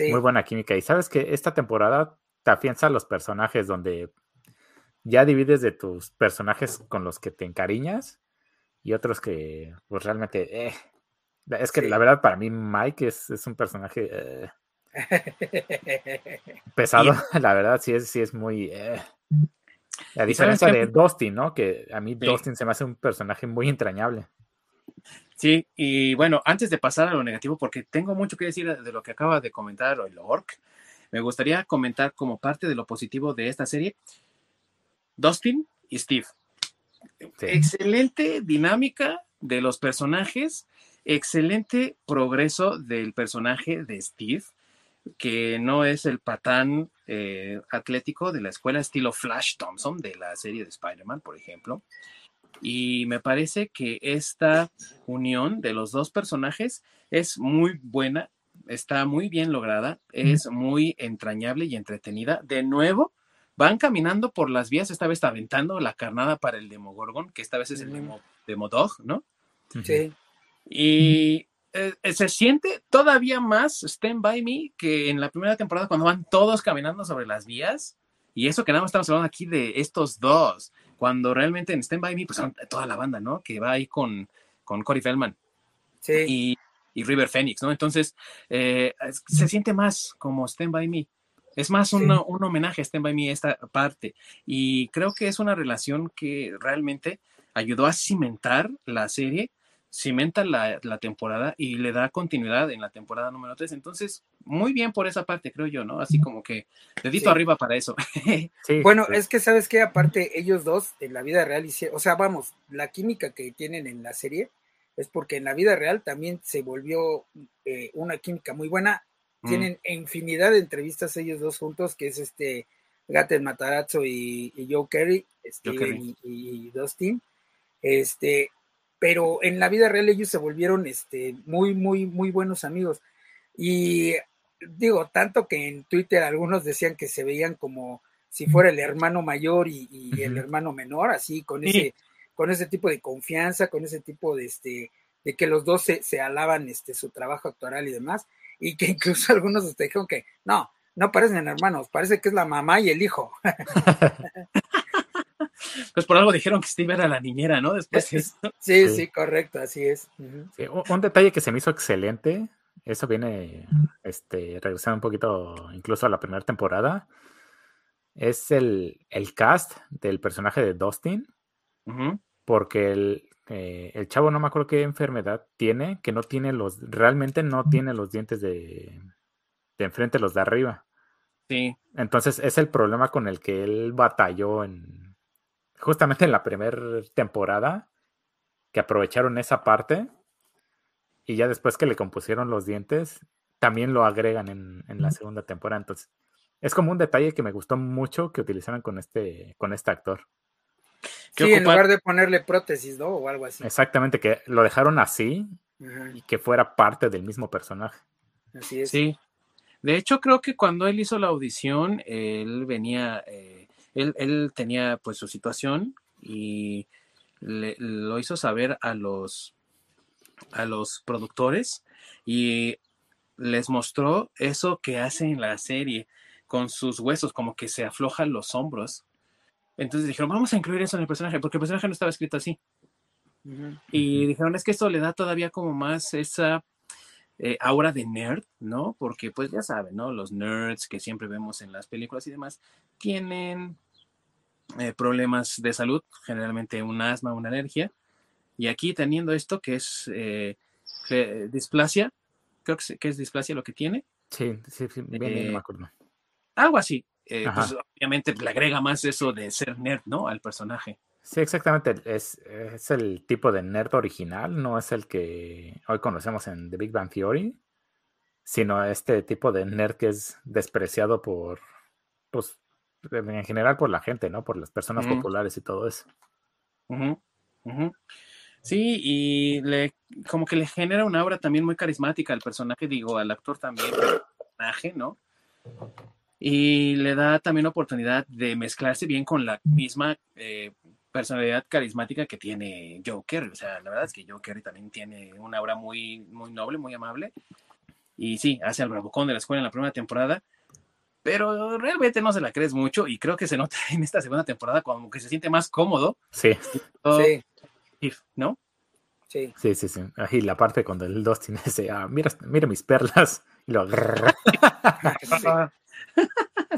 muy buena química. Y sabes que esta temporada te afianza los personajes donde ya divides de tus personajes con los que te encariñas y otros que pues realmente... Eh, es que la verdad para mí Mike es, es un personaje eh, pesado, la verdad sí es, sí es muy... Eh, a diferencia de Dustin, ¿no? Que a mí Dustin se me hace un personaje muy entrañable. Sí, y bueno, antes de pasar a lo negativo, porque tengo mucho que decir de lo que acaba de comentar el Orc, me gustaría comentar como parte de lo positivo de esta serie, Dustin y Steve. Excelente dinámica de los personajes, excelente progreso del personaje de Steve, que no es el patán eh, atlético de la escuela estilo Flash Thompson de la serie de Spider-Man, por ejemplo. Y me parece que esta unión de los dos personajes es muy buena, está muy bien lograda, es muy entrañable y entretenida. De nuevo, van caminando por las vías, esta vez aventando la carnada para el Demogorgon, que esta vez es el Demo, Demodog, ¿no? Sí. Y eh, se siente todavía más Stand By Me que en la primera temporada cuando van todos caminando sobre las vías. Y eso que nada más estamos hablando aquí de estos dos, cuando realmente en Stand By Me, pues toda la banda, ¿no? Que va ahí con, con Corey Feldman. Sí. Y, River Phoenix, ¿no? Entonces, eh, se siente más como Stand By Me. Es más un, un homenaje a Stand By Me esta parte. Y creo que es una relación que realmente ayudó a cimentar la serie cimenta la, temporada y le da continuidad en la temporada número 3. Entonces, muy bien por esa parte, creo yo, ¿no? Así como que dedito arriba para eso. bueno, es que sabes que aparte ellos dos en la vida real hicieron, o sea, vamos, la química que tienen en la serie es porque en la vida real también se volvió eh, una química muy buena. Mm. Tienen infinidad de entrevistas ellos dos juntos, que es este Gaten Matarazzo y, Joe Kerry, Steven y, y Dustin. Este, pero en la vida real ellos se volvieron este, muy, muy, muy buenos amigos. Y digo, tanto que en Twitter algunos decían que se veían como si fuera el hermano mayor y, el hermano menor, así con ese, con ese tipo de confianza, con ese tipo de este, de que los dos se, se alaban este, su trabajo actoral y demás, y que incluso algunos hasta dijeron que no, no parecen hermanos, parece que es la mamá y el hijo. Pues por algo dijeron que Steve era la niñera, ¿no? Después sí, sí, correcto, así es. un, detalle que se me hizo excelente, eso viene este, regresando un poquito incluso a la primera temporada, es el, cast del personaje de Dustin, porque el, eh, el chavo no me acuerdo qué enfermedad tiene, que no tiene los, realmente no tiene los dientes de, de enfrente, los de arriba. Sí. Entonces es el problema con el que él batalló en, justamente en la primera temporada, que aprovecharon esa parte y ya después que le compusieron los dientes, también lo agregan en, la segunda temporada. Entonces, es como un detalle que me gustó mucho que utilizaran con este, con este actor. Sí, en lugar de ponerle prótesis, ¿no? O algo así. Exactamente, que lo dejaron así y que fuera parte del mismo personaje. Así es. Sí. De hecho, creo que cuando él hizo la audición, él venía eh, él, tenía pues su situación y lo hizo saber a los, a los productores y les mostró eso que hace en la serie con sus huesos, como que se aflojan los hombros. Entonces dijeron, vamos a incluir eso en el personaje, porque el personaje no estaba escrito así. Y dijeron, es que esto le da todavía como más esa eh, aura de nerd, ¿no? Porque pues ya saben, ¿no? Los nerds que siempre vemos en las películas y demás, tienen eh, problemas de salud, generalmente un asma, una alergia. Y aquí teniendo esto que es eh, displasia, creo que, es displasia lo que tiene. Sí, sí, sí bien, no me eh, acuerdo. Algo así. pues obviamente le agrega más eso de ser nerd, ¿no? Al personaje. Sí, exactamente. Es, es el tipo de nerd original, no es el que hoy conocemos en The Big Bang Theory, sino este tipo de nerd que es despreciado por, pues, en general por la gente, ¿no? Por las personas Ujú. populares y todo eso. Ujú, ujú. Sí, y le como que le genera una obra también muy carismática al personaje, digo, al actor también, personaje, ¿no? Y le da también oportunidad de mezclarse bien con la misma eh, personalidad carismática que tiene Joe Kerry. O sea, la verdad es que Joe Kerry también tiene una obra muy, muy noble, muy amable. Y sí, hace al bravucón de la escuela en la primera temporada, pero realmente no se la crees mucho y creo que se nota en esta segunda temporada como que se siente más cómodo. Sí, Sí, ¿no? sí. sí, sí, sí. Ahí la parte cuando el Dustin dice, ah, mira, mira mis perlas. Y lo Sí.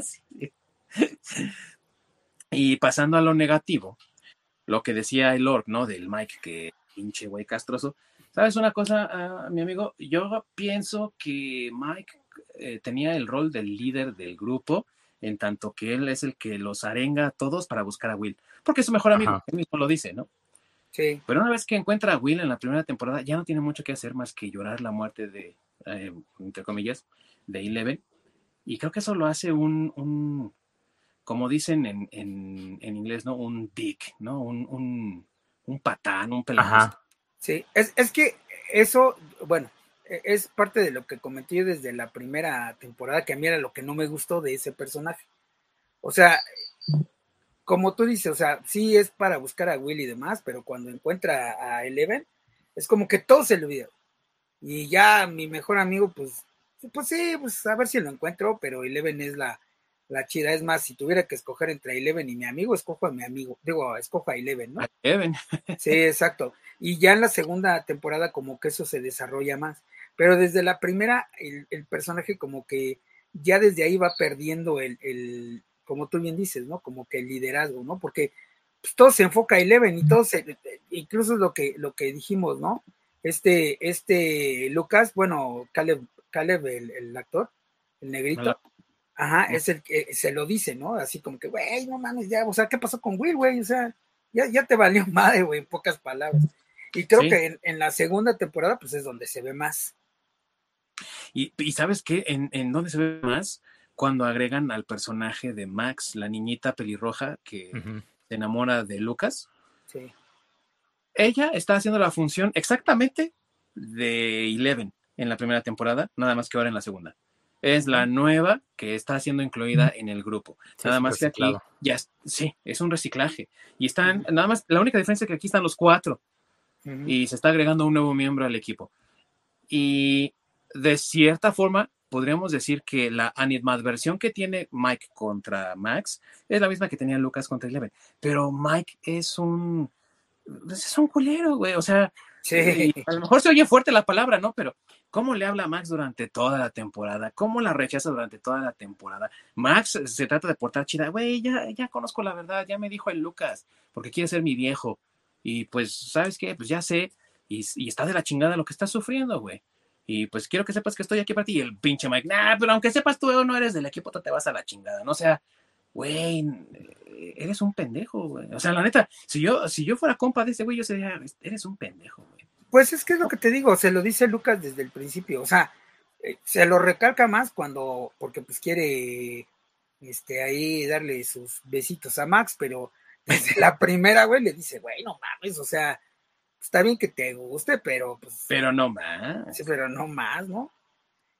Sí. Y pasando a lo negativo, lo que decía el Lord, ¿no? Del Mike, que pinche güey castroso. ¿Sabes una cosa, ah, mi amigo? Yo pienso que Mike eh, tenía el rol del líder del grupo, en tanto que él es el que los arenga a todos para buscar a Will, porque es su mejor amigo, Ajá. él mismo lo dice, ¿no? Sí, Pero una vez que encuentra a Will en la primera temporada, ya no tiene mucho que hacer más que llorar la muerte de, eh, entre comillas, de Eleven. Y creo que eso lo hace un, un como dicen en, en, en inglés, ¿no? Un dick, ¿no? Un, un, un patán, un. Ajá. sí. Es, es que eso, bueno, es parte de lo que comenté desde la primera temporada, que a mí era lo que no me gustó de ese personaje. O sea, como tú dices, o sea, sí es para buscar a Will y demás, pero cuando encuentra a Eleven, es como que todo se le olvida. Y ya mi mejor amigo, pues, pues sí, pues a ver si lo encuentro, pero Eleven es la, la chida. Es más, si tuviera que escoger entre Eleven y mi amigo, escojo a mi amigo. Digo, escojo a Eleven, ¿no? Eleven. Sí, exacto. Y ya en la segunda temporada como que eso se desarrolla más. Pero desde la primera, el, el personaje como que ya desde ahí va perdiendo el, el, como tú bien dices, ¿no? Como que el liderazgo, ¿no? Porque pues, todo se enfoca a Eleven y todo se, incluso lo que, lo que dijimos, ¿no? Este, este Lucas, bueno, Caleb, Caleb el, el actor, el negrito, ajá, es el que se lo dice, ¿no? Así como que, güey, no mames, ya, o sea, ¿qué pasó con Will, güey? O sea, ya, ya te valió madre, güey, en pocas palabras. Y creo Sí. que en, en la segunda temporada, pues es donde se ve más. Y, y ¿sabes qué? ¿En, ¿En dónde se ve más? Cuando agregan al personaje de Max, la niñita pelirroja que Ujú. se enamora de Lucas. Sí, ella está haciendo la función exactamente de Eleven en la primera temporada, nada más que ahora en la segunda. Es la nueva que está siendo incluida en el grupo. Sí, nada más que aquí reciclado. ya es- sí, es un reciclaje. Y están, nada más, la única diferencia es que aquí están los cuatro Ujú. y se está agregando un nuevo miembro al equipo. Y de cierta forma, podríamos decir que la animadversión que tiene Mike contra Max es la misma que tenía Lucas contra Eleven. Pero Mike es un. pues, Es un culero, güey. O sea, sí, a lo mejor se oye fuerte la palabra, ¿no? Pero ¿cómo le habla a Max durante toda la temporada? ¿Cómo la rechaza durante toda la temporada? Max se trata de portar chida, güey, ya, ya conozco la verdad, ya me dijo el Lucas, porque quiere ser mi viejo. Y pues, ¿sabes qué? Pues ya sé, y, y está de la chingada lo que estás sufriendo, güey. Y pues quiero que sepas que estoy aquí para ti. Y el pinche Mike, nah, pero aunque sepas tú no eres del equipo, te vas a la chingada, ¿no? O sea, güey, eres un pendejo, güey. O sea, la neta, si yo, si yo fuera compa de ese güey, yo sería, eres un pendejo, güey. Pues es que es lo que te digo, se lo dice Lucas desde el principio, o sea, eh, se lo recalca más cuando, porque pues quiere este ahí darle sus besitos a Max, pero desde la primera, güey, le dice, güey, no mames, o sea, está bien que te guste, pero pues, Pero no más. sí, pero no más, ¿no?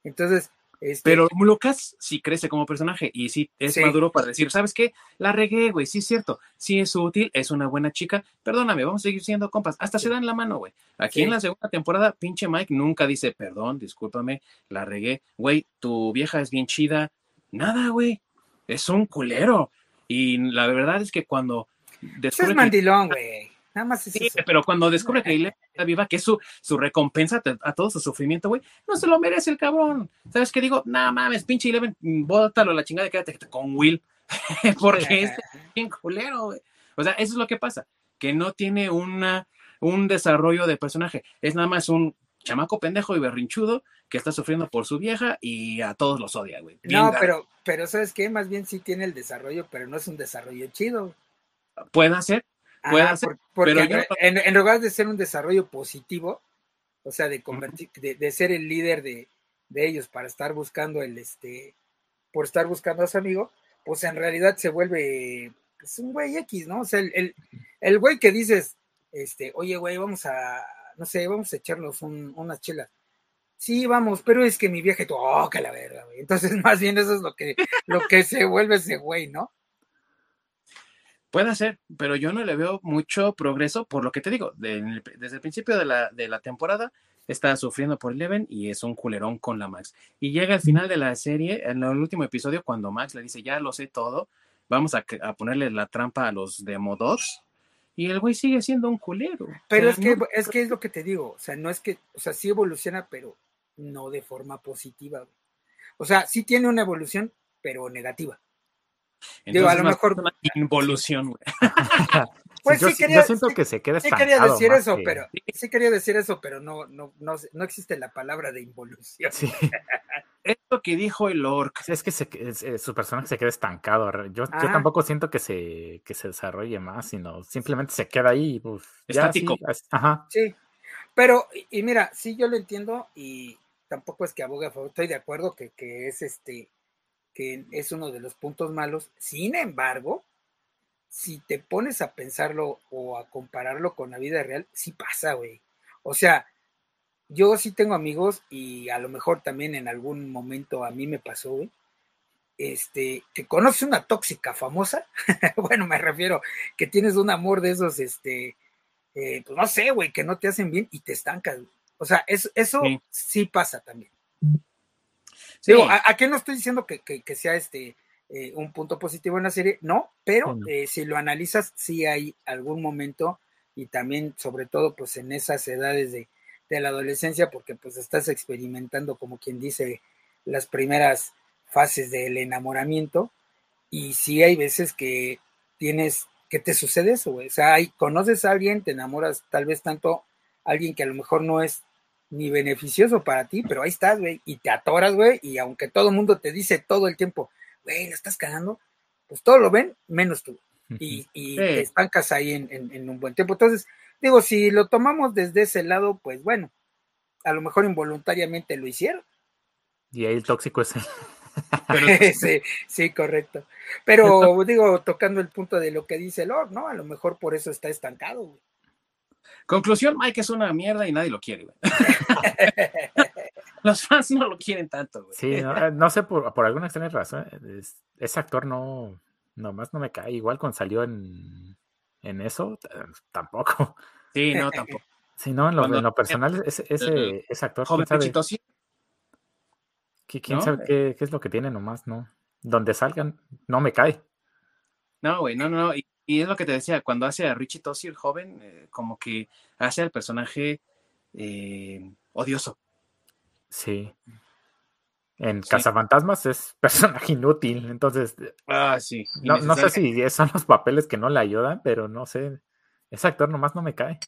Entonces, este, Pero Lucas sí crece como personaje y sí es Sí. maduro para decir, ¿sabes qué? La regué, güey, sí es cierto, sí es útil, es una buena chica, perdóname, vamos a seguir siendo compas. Hasta se dan la mano, güey. Aquí Sí. en la segunda temporada, pinche Mike nunca dice, perdón, discúlpame, la regué, güey, tu vieja es bien chida. Nada, güey, es un culero. Y la verdad es que cuando es mandilón, güey, nada más es Sí, eso. pero cuando descubre que Eleven está viva, que es su, su recompensa a, todo su sufrimiento, güey, no se lo merece el cabrón. ¿Sabes qué digo? Nada mames, pinche Eleven, bótalo a la chingada y quédate con Will. Porque es bien culero, güey. O sea, eso es lo que pasa, que no tiene una, un desarrollo de personaje. Es nada más un chamaco pendejo y berrinchudo que está sufriendo por su vieja y a todos los odia, güey. Bien No, pero, pero ¿sabes qué? Más bien sí tiene el desarrollo, pero no es un desarrollo chido. puede ser, Ah, porque en, lugar de ser un desarrollo positivo, o sea, de convertir, de, ser el líder de, ellos para estar buscando el, este, por estar buscando a su amigo, pues en realidad se vuelve pues, un güey X, ¿no? O sea, el, el, güey que dices, este, oye, güey, vamos a, no sé, vamos a echarnos un, unas chelas. Sí, vamos, pero es que mi viaje, oh, que la verga, güey. Entonces, más bien eso es lo que, lo que se vuelve ese güey, ¿no? Puede ser, pero yo no le veo mucho progreso por lo que te digo. desde el principio de la, de la temporada está sufriendo por Eleven y es un culerón con la Max. Y llega al final de la serie, en el último episodio, cuando Max le dice, ya lo sé todo, vamos a, ponerle la trampa a los Demodots. Y el güey sigue siendo un culero. Pero es, que, es que es lo que te digo. O sea, no es que, o sea, sí evoluciona, pero no de forma positiva. O sea, sí tiene una evolución, pero negativa. Digo, a lo mejor. Una involución, güey. Pues sí, quería, yo siento que se queda estancado. Sí quería decir eso, pero sí quería decir eso, pero no, no, no, no existe la palabra de involución. Sí. Esto que dijo el orc. Es que eh, su personaje se queda estancado. Yo, yo ah. tampoco siento que se, que se desarrolle más, sino simplemente se queda ahí. Pues, Estático. ajá. Sí. Pero, y, mira, sí, yo lo entiendo y tampoco es que abogue a favor. Estoy de acuerdo que, que es este que es uno de los puntos malos. Sin embargo, si te pones a pensarlo o a compararlo con la vida real, sí pasa, güey. O sea, yo sí tengo amigos y a lo mejor también en algún momento a mí me pasó, güey. Este, que conoces una tóxica famosa, bueno, me refiero que tienes un amor de esos, este, eh, pues no sé, güey, que no te hacen bien y te estancas. O sea, eso, eso sí pasa también. Digo, ¿a, qué no estoy diciendo que, sea este eh, un punto positivo en la serie? No, pero eh, si lo analizas, sí hay algún momento y también, sobre todo, pues en esas edades de, la adolescencia, porque pues estás experimentando, como quien dice, las primeras fases del enamoramiento y sí hay veces que tienes que te sucede eso, güey. O sea, hay, conoces a alguien, te enamoras tal vez tanto alguien que a lo mejor no es ni beneficioso para ti, pero ahí estás, güey, y te atoras, güey, y aunque todo el mundo te dice todo el tiempo, güey, la estás cagando, pues todo lo ven, menos tú, y, y te estancas ahí en, un buen tiempo. Entonces, digo, si lo tomamos desde ese lado, pues bueno, a lo mejor involuntariamente lo hicieron. Y ahí el tóxico es sí, sí, correcto. Pero digo, tocando el punto de lo que dice Lord, ¿no? A lo mejor por eso está estancado, güey. Conclusión, Mike es una mierda y nadie lo quiere, Los fans no lo quieren tanto, güey. Sí, no, eh, sé, por, por, alguna extraña razón, ese actor no, nomás no me cae. Igual cuando salió en, en eso, tampoco. Sí, no, tampoco. Sí, no, en lo, personal, ese, ese, ese actor. Joven ¿quién sabe, ¿Quién sabe qué, qué, es lo que tiene nomás? No. Donde salgan, no me cae. No, güey, no, no. Y y es lo que te decía, cuando hace a Richie Tosi, el joven, eh, como que hace al personaje eh, odioso. Sí. En Cazafantasmas es personaje inútil, entonces. Ah, sí. No, no, sé si son los papeles que no le ayudan, pero no sé. Ese actor nomás no me cae.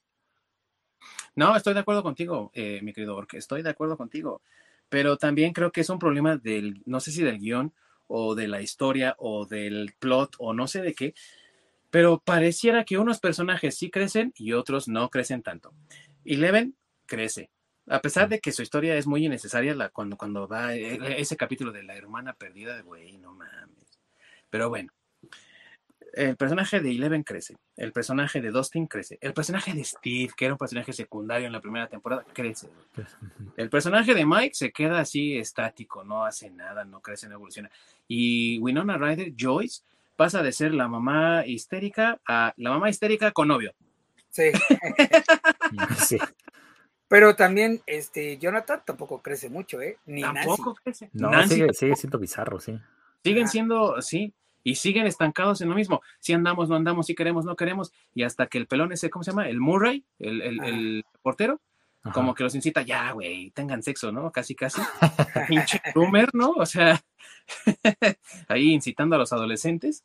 No, estoy de acuerdo contigo, eh, mi querido porque estoy de acuerdo contigo. Pero también creo que es un problema del, no sé si del guion, o de la historia, o del plot, o no sé de qué, pero pareciera que unos personajes sí crecen y otros no crecen tanto. Eleven crece, a pesar de que su historia es muy innecesaria la, cuando, cuando va e, e, ese capítulo de la hermana perdida, de güey, no mames. Pero bueno, el personaje de Eleven crece, el personaje de Dustin crece, el personaje de Steve, que era un personaje secundario en la primera temporada, crece. El personaje de Mike se queda así estático, no hace nada, no crece, no evoluciona. Y Winona Ryder, Joyce, pasa de ser la mamá histérica a la mamá histérica con novio. Sí. sí. Pero también, este, Jonathan tampoco crece mucho, ¿eh? Ni tampoco crece. No, sigue, siendo bizarro, sí. Siguen siendo, sí, y siguen estancados en lo mismo. Si andamos, no andamos, si queremos, no queremos, y hasta que el pelón ese, ¿cómo se llama? El Murray, el, el, portero, como que los incita, ya, güey, tengan sexo, ¿no? Casi, casi. Pinche boomer, ¿no? O sea, ahí incitando a los adolescentes.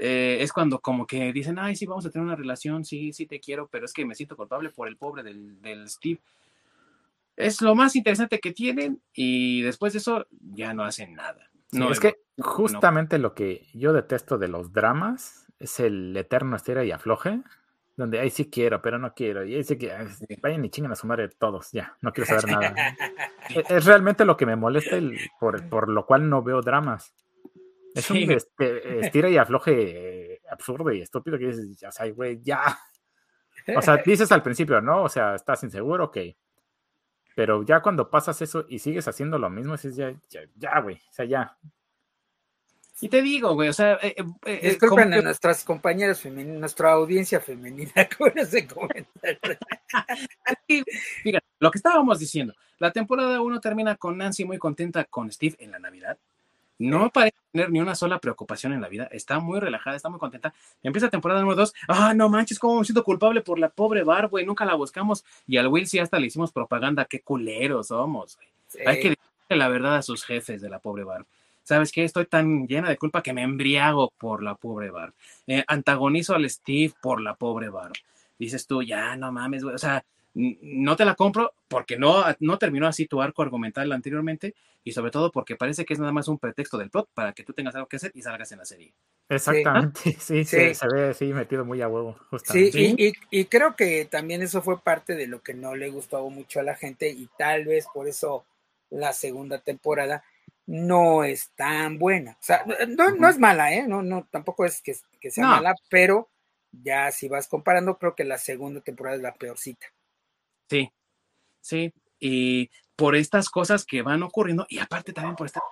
Eh, es cuando como que dicen, ay, sí, vamos a tener una relación, sí, sí te quiero, pero es que me siento culpable por el pobre del, del Steve. Es lo más interesante que tienen y después de eso ya no hacen nada. No, es que justamente lo que yo detesto de los dramas es el eterno estira y afloje, donde ahí sí quiero, pero no quiero, y ahí sí que vayan y chinguen a su madre todos, ya, no quiero saber nada. E, es, realmente lo que me molesta, el, por, por, lo cual no veo dramas. Es un este, estira y afloje absurdo y estúpido que dices, ya sea, güey, ya. O sea, dices al principio, ¿no? O sea, estás inseguro, ok. Pero ya cuando pasas eso y sigues haciendo lo mismo, dices, ya, ya, ya, güey, o sea, ya, y te digo, güey, o sea... Eh, eh, eh Disculpen a nuestras compañeras femeninas, nuestra audiencia femenina con ese comentario. Fíjate, lo que estábamos diciendo, la temporada 1 termina con Nancy muy contenta con Steve en la Navidad. No parece tener ni una sola preocupación en la vida. Está muy relajada, está muy contenta. Empieza temporada número 2. Ah, no manches, cómo me siento culpable por la pobre Bar, güey. Nunca la buscamos. Y al Will sí hasta le hicimos propaganda. Qué culeros somos, güey. Hay que decirle la verdad a sus jefes de la pobre Bar. ¿sabes qué? Estoy tan llena de culpa que me embriago por la pobre Barb. Eh, antagonizo al Steve por la pobre Barb. Dices tú, ya, no mames, güey. O sea, no te la compro porque no, no terminó así tu arco argumental anteriormente y sobre todo porque parece que es nada más un pretexto del plot para que tú tengas algo que hacer y salgas en la serie. Exactamente, sí, sí, Se, ve así metido muy a huevo. Justamente. Sí, y, y, creo que también eso fue parte de lo que no le gustó mucho a la gente y tal vez por eso la segunda temporada no es tan buena. O sea, no, es mala, ¿eh? No, no, tampoco es que, sea mala, pero ya si vas comparando, creo que la segunda temporada es la peorcita. Sí, sí, y por estas cosas que van ocurriendo, y aparte también por estar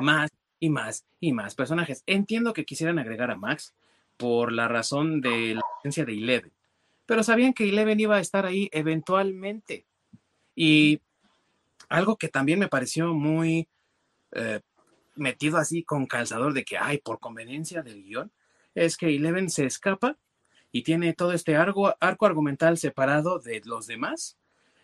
más y más y más personajes. Entiendo que quisieran agregar a Max por la razón de la presencia de Eleven, pero sabían que Eleven iba a estar ahí eventualmente. Y algo que también me pareció muy eh, metido así con calzador de que, ay, por conveniencia del guion, es que Eleven se escapa y tiene todo este arco, argumental separado de los demás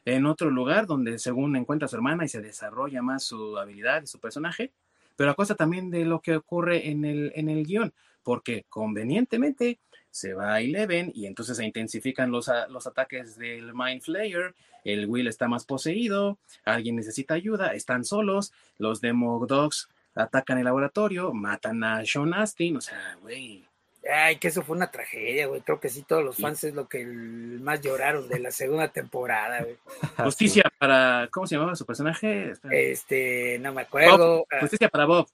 en otro lugar donde según encuentra a su hermana y se desarrolla más su habilidad y su personaje, pero a costa también de lo que ocurre en el, en el guion, porque convenientemente se va a Eleven y entonces se intensifican los, los ataques del Mind Flayer, el Will está más poseído, alguien necesita ayuda, están solos, los Demo Dogs atacan el laboratorio, matan a Sean Astin, o sea, güey. Ay, que eso fue una tragedia, güey. Creo que sí, todos los fans es lo que más lloraron de la segunda temporada, güey. Justicia para, ¿cómo se llamaba su personaje? Este, no me acuerdo. Justicia para Bob.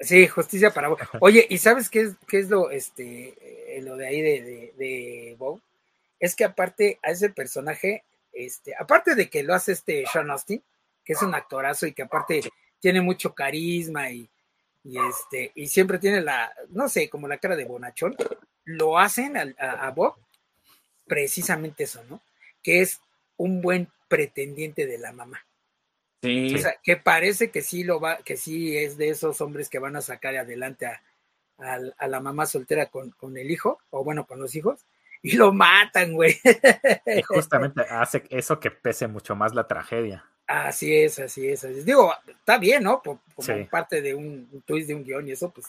Sí, justicia para Bob. Oye, ¿y sabes qué es, qué es lo, este, eh, lo de ahí de, de, Bob? Es que aparte a ese personaje, este, aparte de que lo hace este Sean Austin, que es un actorazo y que aparte tiene mucho carisma y, y este, y siempre tiene la, no sé, como la cara de bonachón, lo hacen a, a Bob precisamente eso, ¿no? Que es un buen pretendiente de la mamá. Sí. O sea, que parece que sí lo va, que sí es de esos hombres que van a sacar adelante a, a, la mamá soltera con, con, el hijo, o bueno, con los hijos, y lo matan, güey. Y justamente hace eso que pese mucho más la tragedia. Así es, así es. Digo, está bien, ¿no? como parte de un, twist de un guion y eso, pues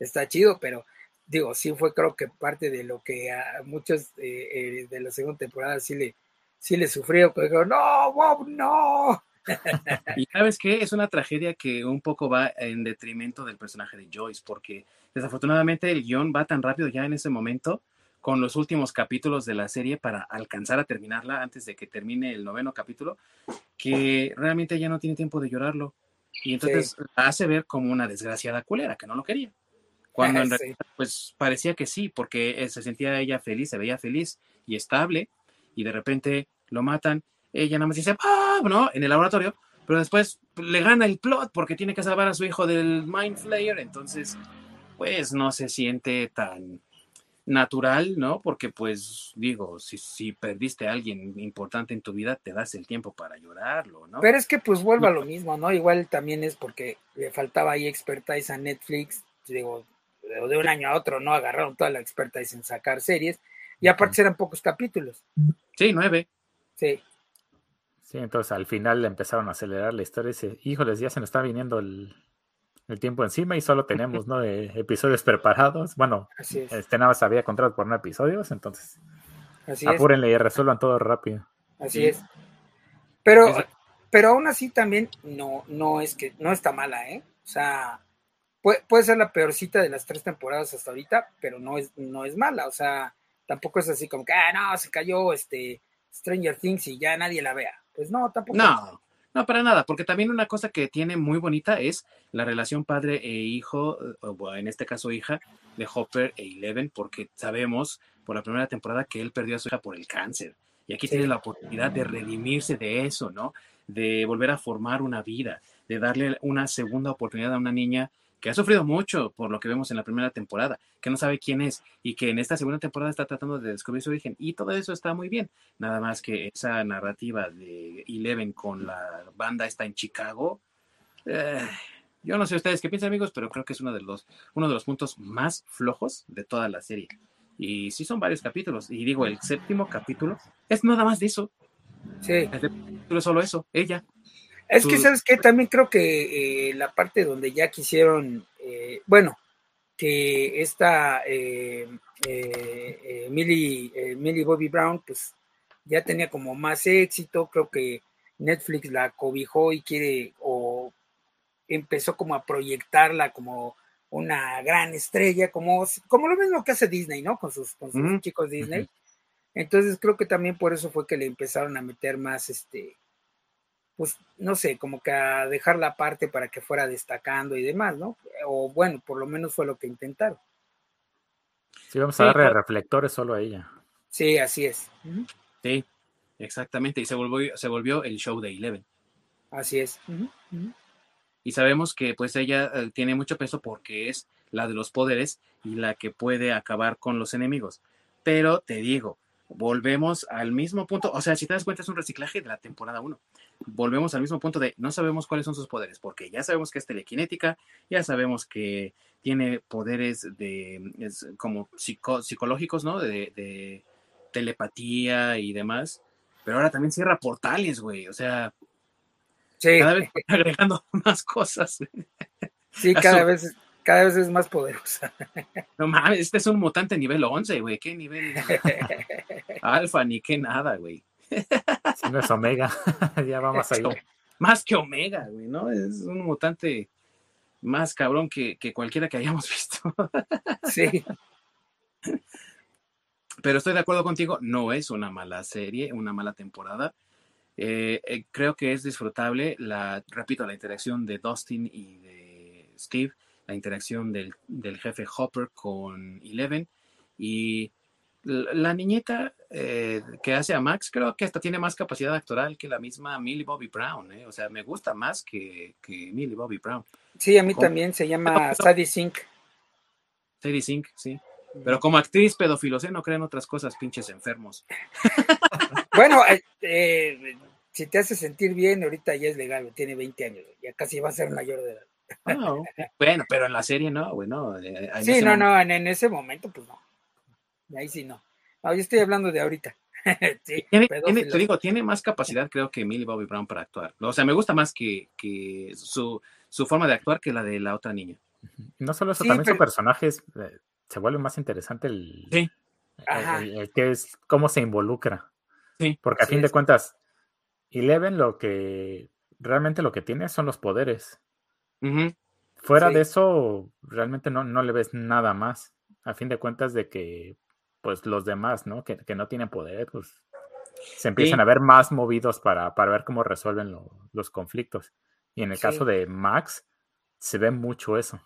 está chido, pero digo, sí fue creo que parte de lo que a muchos eh, eh, de la segunda temporada sí le, sí le sufrió, pero digo, no, Bob, no. y sabes qué, es una tragedia que un poco va en detrimento del personaje de Joyce, porque desafortunadamente el guion va tan rápido ya en ese momento con los últimos capítulos de la serie para alcanzar a terminarla antes de que termine el noveno capítulo, que realmente ya no tiene tiempo de llorarlo. Y entonces la hace ver como una desgraciada culera, que no lo quería. Cuando en realidad, pues parecía que sí, porque eh, se sentía ella feliz, se veía feliz y estable, y de repente lo matan ella nada más dice, ¡ah! ¿no? En el laboratorio, pero después le gana el plot porque tiene que salvar a su hijo del Mind Flayer, entonces, pues no se siente tan natural, ¿no? Porque pues digo, si, si perdiste a alguien importante en tu vida, te das el tiempo para llorarlo, ¿no? Pero es que pues vuelva a lo mismo, ¿no? Igual también es porque le faltaba ahí expertise a Netflix, digo, de un año a otro, ¿no? Agarraron toda la expertise en sacar series y aparte eran pocos capítulos. Sí, nueve. Sí. Sí, entonces al final empezaron a acelerar la historia y dice, híjoles, ya se nos está viniendo el, tiempo encima y solo tenemos ¿no? episodios preparados. Bueno, este nada más había contrato por no episodios, entonces apúrenle y resuelvan todo rápido. Así es. Pero, pero aún así también no, no es que no está mala, ¿eh? O sea, puede, puede, ser la peorcita de las tres temporadas hasta ahorita, pero no es, no es mala, o sea, tampoco es así como que, ah, no, se cayó este Stranger Things y ya nadie la vea. Pues no, tampoco. No, no, para nada, porque también una cosa que tiene muy bonita es la relación padre e hijo, o en este caso hija, de Hopper e Eleven, porque sabemos por la primera temporada que él perdió a su hija por el cáncer. Y aquí tiene la oportunidad de redimirse de eso, ¿no? De volver a formar una vida, de darle una segunda oportunidad a una niña que ha sufrido mucho por lo que vemos en la primera temporada, que no sabe quién es y que en esta segunda temporada está tratando de descubrir su origen. Y todo eso está muy bien. Nada más que esa narrativa de Eleven con la banda está en Chicago. Eh, yo no sé ustedes qué piensan, amigos, pero creo que es uno de los, uno de los puntos más flojos de toda la serie. Y sí son varios capítulos. Y digo, el séptimo capítulo es nada más de eso. Sí. El capítulo es solo eso, ella. Es que, ¿sabes qué? También creo que eh, la parte donde ya quisieron, eh, bueno, que esta eh, eh Millie, Millie Bobby Brown, pues ya tenía como más éxito. Creo que Netflix la cobijó y quiere, o empezó como a proyectarla como una gran estrella, como, como lo mismo que hace Disney, ¿no? Con sus, con sus chicos Disney. Entonces creo que también por eso fue que le empezaron a meter más, este, pues, no sé, como que a dejar la parte para que fuera destacando y demás, ¿no? O bueno, por lo menos fue lo que intentaron. Sí, vamos a darle reflectores solo a ella. Sí, así es. Sí, exactamente. Y se volvió, se volvió el show de Eleven. Así es y sabemos que pues ella eh, tiene mucho peso porque es la de los poderes y la que puede acabar con los enemigos. Pero te digo, volvemos al mismo punto, o sea, si te das cuenta es un reciclaje de la temporada 1. Volvemos al mismo punto de no sabemos cuáles son sus poderes, porque ya sabemos que es telequinética, ya sabemos que tiene poderes de como psicológicos, ¿no? De, de telepatía y demás, pero ahora también cierra portales, güey, o sea, cada vez agregando más cosas. Sí, cada vez, cada vez es más poderosa. No mames, este es un mutante nivel 11, güey. ¿Qué nivel? Alfa, ni qué nada, güey. Si no es Omega, ya va más allá. Más que Omega, güey, ¿no? Es un mutante más cabrón que, que cualquiera que hayamos visto. Sí. Pero estoy de acuerdo contigo, no es una mala serie, una mala temporada. Eh, eh, creo que es disfrutable, la, repito, la interacción de Dustin y de Steve, la interacción del, jefe Hopper con Eleven y la niñeta eh, que hace a Max creo que hasta tiene más capacidad actoral que la misma Millie Bobby Brown, o sea, me gusta más que, que Millie Bobby Brown. Sí, a mí también se llama Sadie Sink. Sadie Sink, sí. Pero como actriz pedófilos, ¿eh? No creen otras cosas, pinches enfermos. bueno, eh, si te hace sentir bien, ahorita ya es legal, tiene 20 años, ya casi va a ser mayor de edad. Ah, bueno, pero en la serie no, güey, no. Eh, sí, no, no, en, ese momento, pues no. Ahí sí no. No, yo estoy hablando de ahorita. tiene, te digo, tiene más capacidad, creo, que Millie Bobby Brown para actuar. O sea, me gusta más que, que su, su, forma de actuar que la de la otra niña. No solo eso, también su personaje eh, se vuelve más interesante el, sí. el, que es cómo se involucra. Sí. Porque a fin de cuentas, Eleven lo que realmente lo que tiene son los poderes. Fuera de eso, realmente no, no le ves nada más. A fin de cuentas de que, pues los demás, ¿no? Que, no tienen poder, pues se empiezan a ver más movidos para, para ver cómo resuelven los conflictos. Y en el caso de Max, se ve mucho eso.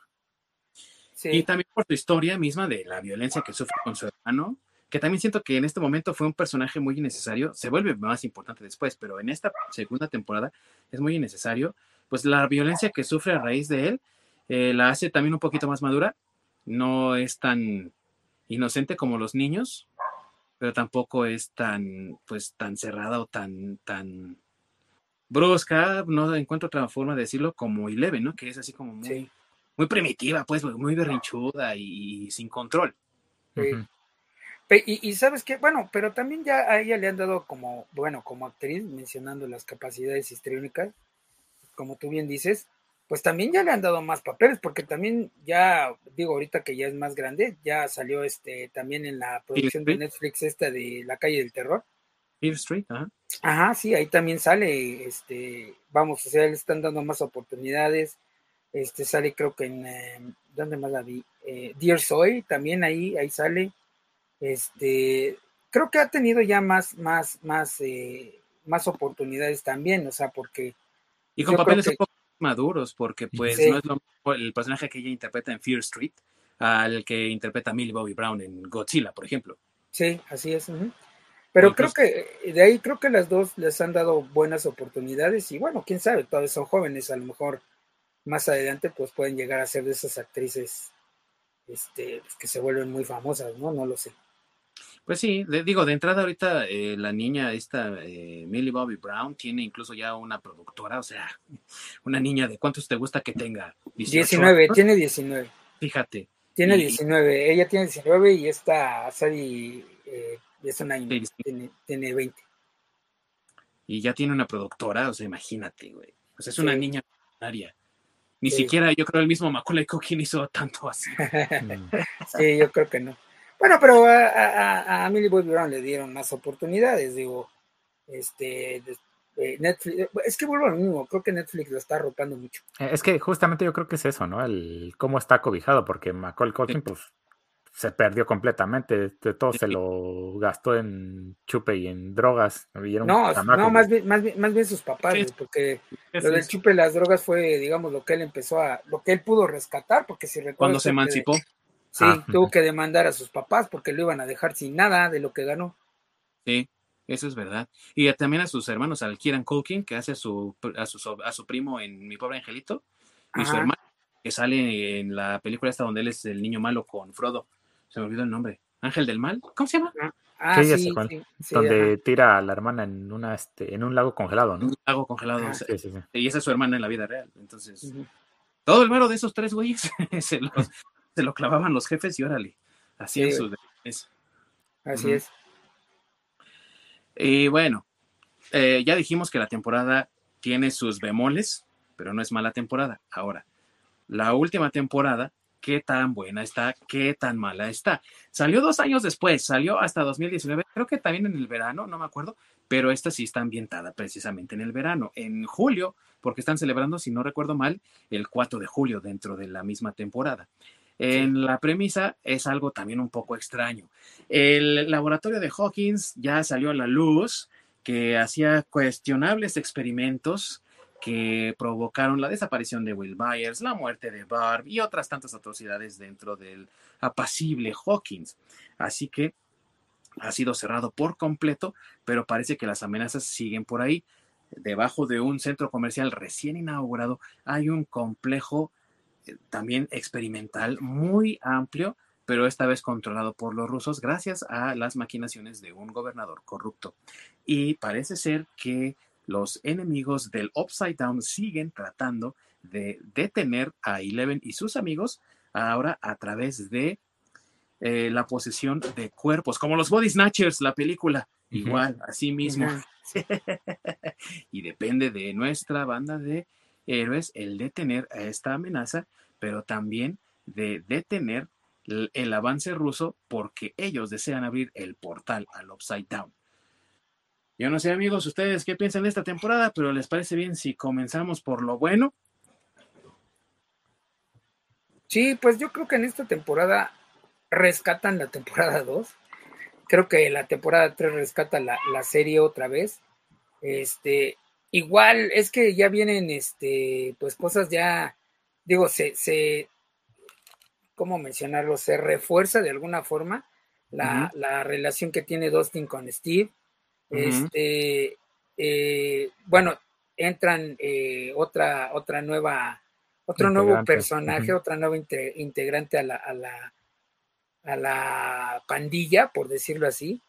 Y también por su historia misma de la violencia que sufre con su hermano, que también siento que en este momento fue un personaje muy innecesario, se vuelve más importante después, pero en esta segunda temporada es muy innecesario, pues la violencia que sufre a raíz de él eh, la hace también un poquito más madura, no es tan inocente como los niños, pero tampoco es tan, pues, tan cerrada o tan, tan brusca, no encuentro otra forma de decirlo, como Eleven, ¿no? Que es así como muy, muy primitiva, pues, muy berrinchuda y, sin control. Y, sabes que, bueno, pero también ya a ella le han dado como, bueno, como actriz, mencionando las capacidades histriónicas, como tú bien dices, pues también ya le han dado más papeles, porque también ya, digo, ahorita que ya es más grande, ya salió este también en la producción de Netflix esta de La calle del terror. Street, ajá. Ajá, sí, ahí también sale, este, vamos, o sea, le están dando más oportunidades. este sale creo que en, em, ¿dónde más la vi? Eh, Dear Soy, también ahí, ahí sale, este, creo que ha tenido ya más, más, más, eh, más oportunidades también, o sea, porque... Y con papeles un poco maduros, porque pues no es lo mismo el personaje que ella interpreta en Fear Street al que interpreta Millie Bobby Brown en Godzilla, por ejemplo. Sí, así es. Pero creo que de ahí creo que las dos les han dado buenas oportunidades y bueno, quién sabe, todavía son jóvenes, a lo mejor más adelante pues pueden llegar a ser de esas actrices este, pues, que se vuelven muy famosas, ¿no? No lo sé. Pues sí, digo, de entrada ahorita eh, la niña esta, eh, Millie Bobby Brown, tiene incluso ya una productora, o sea, una niña de cuántos te gusta que tenga? 19, tiene 19. Fíjate. Tiene 19, ella tiene 19 y esta Sari eh, es una tiene, tiene 20. Y ya tiene una productora, o sea, imagínate, güey. O sea, es una niña millonaria. Ni siquiera yo creo el mismo Macaulay Culkin hizo tanto así. sí, yo creo que no. Bueno, pero a, a, Millie Bobby Brown le dieron más oportunidades, digo, este, Netflix, eh, es que vuelvo a lo mismo, creo que Netflix lo está arropando mucho. Eh, es que justamente yo creo que es eso, ¿no? El cómo está cobijado, porque Macaulay Culkin, pues, se perdió completamente, todo se lo gastó en chupe y en drogas. No, no más, bien, más, bien, más bien sus papás, porque lo del chupe y las drogas fue, digamos, lo que él empezó a, lo que él pudo rescatar, porque si recuerdo... Cuando se emancipó. Sí, ah, tuvo que demandar a sus papás porque lo iban a dejar sin nada de lo que ganó. Sí, eso es verdad. Y también a sus hermanos, al Kieran Culkin, que hace a su, a su, a su primo en Mi Pobre Angelito, y su hermano, que sale en la película esta donde él es el niño malo con Frodo. Se me olvidó el nombre. Ángel del Mal, ¿cómo se llama? Ah, ah sí, sí, sí, donde tira a la hermana en una este, en un lago congelado, ¿no? Un lago congelado. Ah, y esa es su hermana en la vida real. Entonces, todo el mero de esos tres güeyes se los, se lo clavaban los jefes y órale, hacían su Así es. Y bueno, eh, ya dijimos que la temporada tiene sus bemoles, pero no es mala temporada. Ahora, la última temporada, qué tan buena está, qué tan mala está. Salió dos años después, salió hasta 2019, creo que también en el verano, no me acuerdo, pero esta sí está ambientada precisamente en el verano, en julio, porque están celebrando, si no recuerdo mal, el 4 de julio dentro de la misma temporada. En la premisa es algo también un poco extraño. El laboratorio de Hawkins ya salió a la luz que hacía cuestionables experimentos que provocaron la desaparición de Will Byers, la muerte de Barb y otras tantas atrocidades dentro del apacible Hawkins. Así que ha sido cerrado por completo, pero parece que las amenazas siguen por ahí. Debajo de un centro comercial recién inaugurado hay un complejo también experimental muy amplio, pero esta vez controlado por los rusos gracias a las maquinaciones de un gobernador corrupto. Y parece ser que los enemigos del Upside Down siguen tratando de detener a Eleven y sus amigos ahora a través de eh, la posesión de cuerpos, como los Body Snatchers, la película, igual, así mismo. y depende de nuestra banda de héroes el detener a esta amenaza, pero también de detener el, avance ruso porque ellos desean abrir el portal al Upside Down. Yo no sé, amigos, ustedes qué piensan de esta temporada, pero ¿les parece bien si comenzamos por lo bueno? Sí, pues yo creo que en esta temporada rescatan la temporada 2. Creo que la temporada 3 rescata la, la serie otra vez. Este, Igual es que ya vienen, este, pues cosas ya, digo, se, se, ¿cómo mencionarlo? Se refuerza de alguna forma la, la relación que tiene Dustin con Steve. Este, eh, bueno, entran eh, otra, otra nueva, otro nuevo personaje, otra nueva integrante a la, a la, a la pandilla, por decirlo así.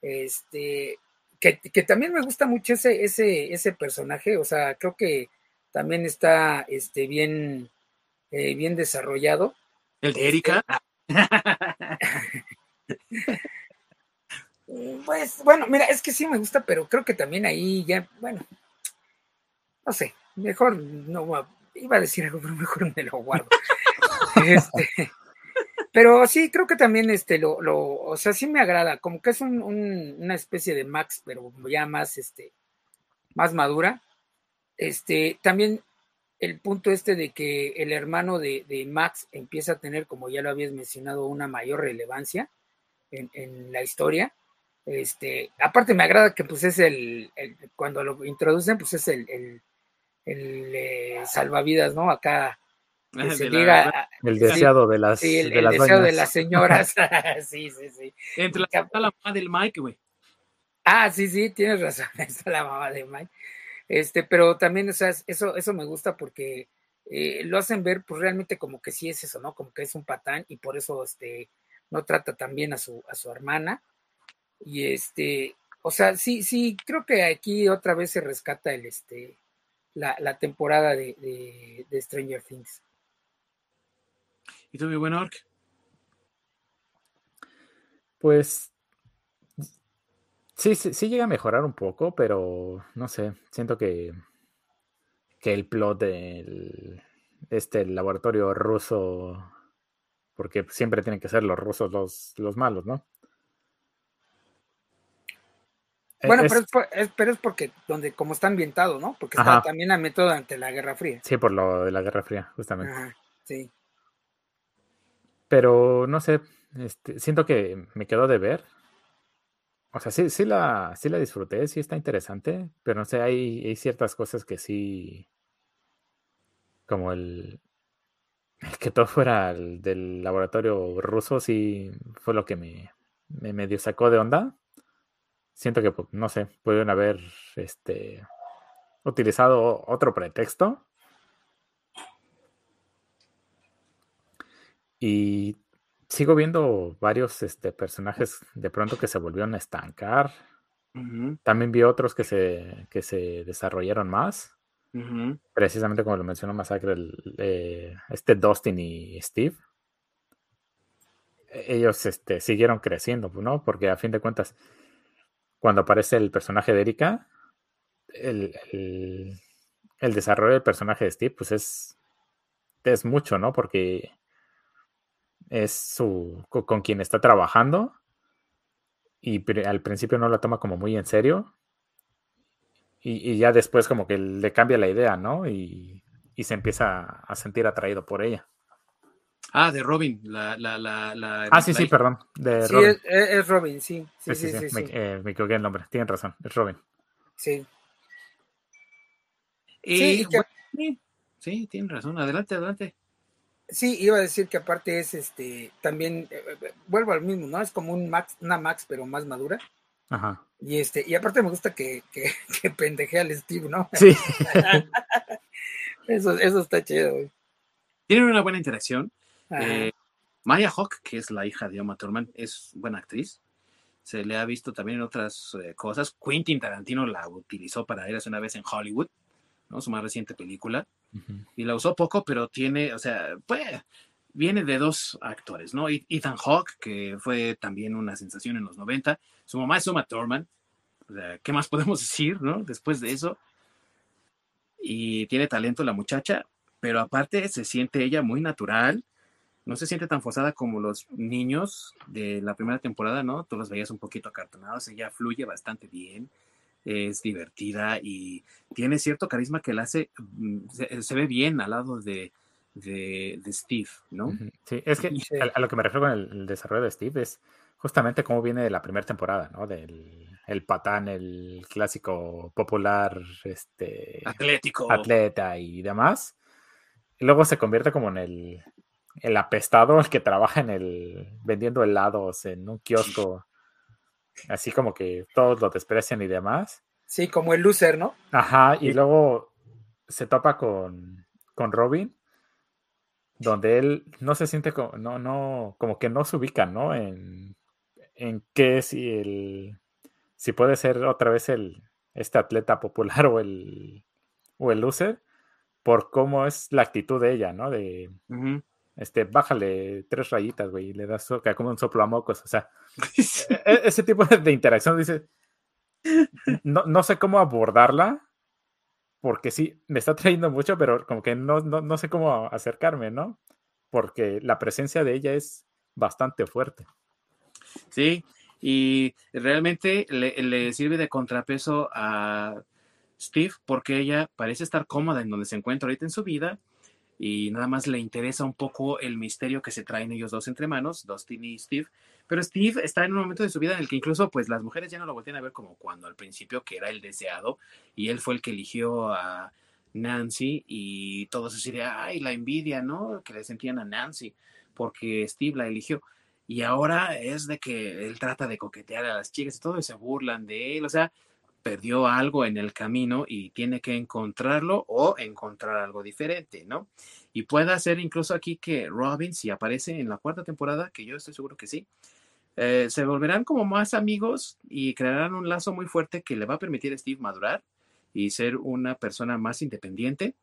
Este, que, también me gusta mucho ese, ese, ese personaje, o sea, creo que también está este, bien, eh, bien desarrollado. ¿El de Erika? pues bueno, mira, es que sí me gusta, pero creo que también ahí ya, bueno, no sé, mejor no iba a decir algo, pero mejor me lo guardo. este, pero sí, creo que también este lo, lo, o sea, sí me agrada, como que es un, una especie de Max, pero ya más este, más madura. Este, también el punto este de que el hermano de, Max empieza a tener, como ya lo habías mencionado, una mayor relevancia en, la historia. Este, aparte me agrada que pues es el, cuando lo introducen, pues es el, el, eh, salvavidas, ¿no? Acá se diga, el deseado de las sí, el, deseado de las señoras sí sí sí entre la, la mamá del Mike güey ah sí sí tienes razón está la mamá de Mike este, pero también, o sea, eso, eso me gusta porque eh, lo hacen ver, pues realmente como que sí es eso, ¿no? Como que es un patán y por eso, este, no trata tan bien a su, a su hermana. Y este, o sea, sí, sí, creo que aquí otra vez se rescata el, este, la, la temporada de, de, Stranger Things. ¿Y tú, mi buen Orc? Pues Sí, sí, llega a mejorar un poco, pero no sé, siento que, que el plot del este laboratorio ruso, porque siempre tienen que ser los rusos los, los malos, ¿no? E, bueno, pero, es, pero es porque donde como está ambientado, ¿no? Porque está también a método ante la Guerra Fría. Sí, por lo de la Guerra Fría, justamente. Ajá, sí. Pero no sé, este, siento que me quedó de ver o sea, sí, sí, la, sí la disfruté, sí está interesante, pero no sé, hay, hay ciertas cosas que sí, como el, que todo fuera del laboratorio ruso, sí fue lo que me, me medio sacó de onda. Siento que, pues, no sé, pudieron haber este, utilizado otro pretexto. Y sigo viendo varios este, personajes de pronto que se volvieron a estancar. También vi otros que se, que se desarrollaron más. Precisamente como lo mencionó Masacre, eh, este Dustin y Steve. E-, ellos este, siguieron creciendo, ¿no? Porque a fin de cuentas, cuando aparece el personaje de Erika, el, el desarrollo del personaje de Steve, pues es, es mucho, ¿no? Porque es su con quien está trabajando y al principio no la toma como muy en serio y, ya después como que le cambia la idea, ¿no? Y, se empieza a sentir atraído por ella. Ah, de Robin, la... la, la, ah, sí, sí, perdón. De sí, Robin. Es, Robin, sí. Sí, sí, sí. me, eh, equivoqué el nombre, tienen razón, es Robin. Sí. sí, sí, tienen razón, adelante, adelante. Sí, iba a decir que aparte es este, también, eh, eh, vuelvo al mismo, ¿no? Es como un Max, una Max, pero más madura. Ajá. Y este, y aparte me gusta que, que, que pendeje al Steve, ¿no? Sí. eso, eso está chido, güey. Tienen una buena interacción. Eh, Maya Hawk, que es la hija de Oma Thurman, es buena actriz. Se le ha visto también en otras cosas. Quentin Tarantino la utilizó para ir hace una vez en Hollywood, ¿no? Su más reciente película y la usó poco, pero tiene, o sea, pues viene de dos actores, ¿no? Ethan Hawke, que fue también una sensación en los 90, su mamá es Uma Thurman, o sea, ¿qué más podemos decir, no? Después de eso. Y tiene talento la muchacha, pero aparte se siente ella muy natural, no se siente tan forzada como los niños de la primera temporada, ¿no? Tú los veías un poquito acartonados, ella fluye bastante bien, es divertida y tiene cierto carisma que la hace, mm, se, ve bien al lado de, de, Steve, ¿no? Sí, es que a, lo que me refiero con el, desarrollo de Steve es justamente cómo viene de la primera temporada, ¿no? Del el patán, el clásico popular, este... Atlético. Atleta y demás. Y luego se convierte como en el, el apestado, el que trabaja en el... vendiendo helados en un kiosco Así como que todos lo desprecian y demás. Sí, como el loser, ¿no? Ajá, y luego se topa con, con Robin, donde él no se siente como, no, no, como que no se ubica, ¿no? En, en qué si el, si puede ser otra vez el, este atleta popular o el, o el loser, por cómo es la actitud de ella, ¿no? De, este, bájale tres rayitas, güey, y le das como un soplo a mocos, o sea, e, e, ese tipo de interacción, dice, no, no sé cómo abordarla, porque sí, me está trayendo mucho, pero como que no, no, sé cómo acercarme, ¿no? Porque la presencia de ella es bastante fuerte. Sí, y realmente le, le sirve de contrapeso a Steve porque ella parece estar cómoda en donde se encuentra ahorita en su vida y nada más le interesa un poco el misterio que se traen ellos dos entre manos, Dustin y Steve. Pero Steve está en un momento de su vida en el que incluso pues las mujeres ya no lo voltean a ver como cuando al principio que era el deseado y él fue el que eligió a Nancy y todos así de, ay, la envidia, ¿no? Que le sentían a Nancy porque Steve la eligió. Y ahora es de que él trata de coquetear a las chicas y todo y se burlan de él. O sea, perdió algo en el camino y tiene que encontrarlo o encontrar algo diferente, ¿no? Y puede ser incluso aquí que Robin, si aparece en la cuarta temporada, que yo estoy seguro que sí, eh, se volverán como más amigos y crearán un lazo muy fuerte que le va a permitir a Steve madurar y ser una persona más independiente.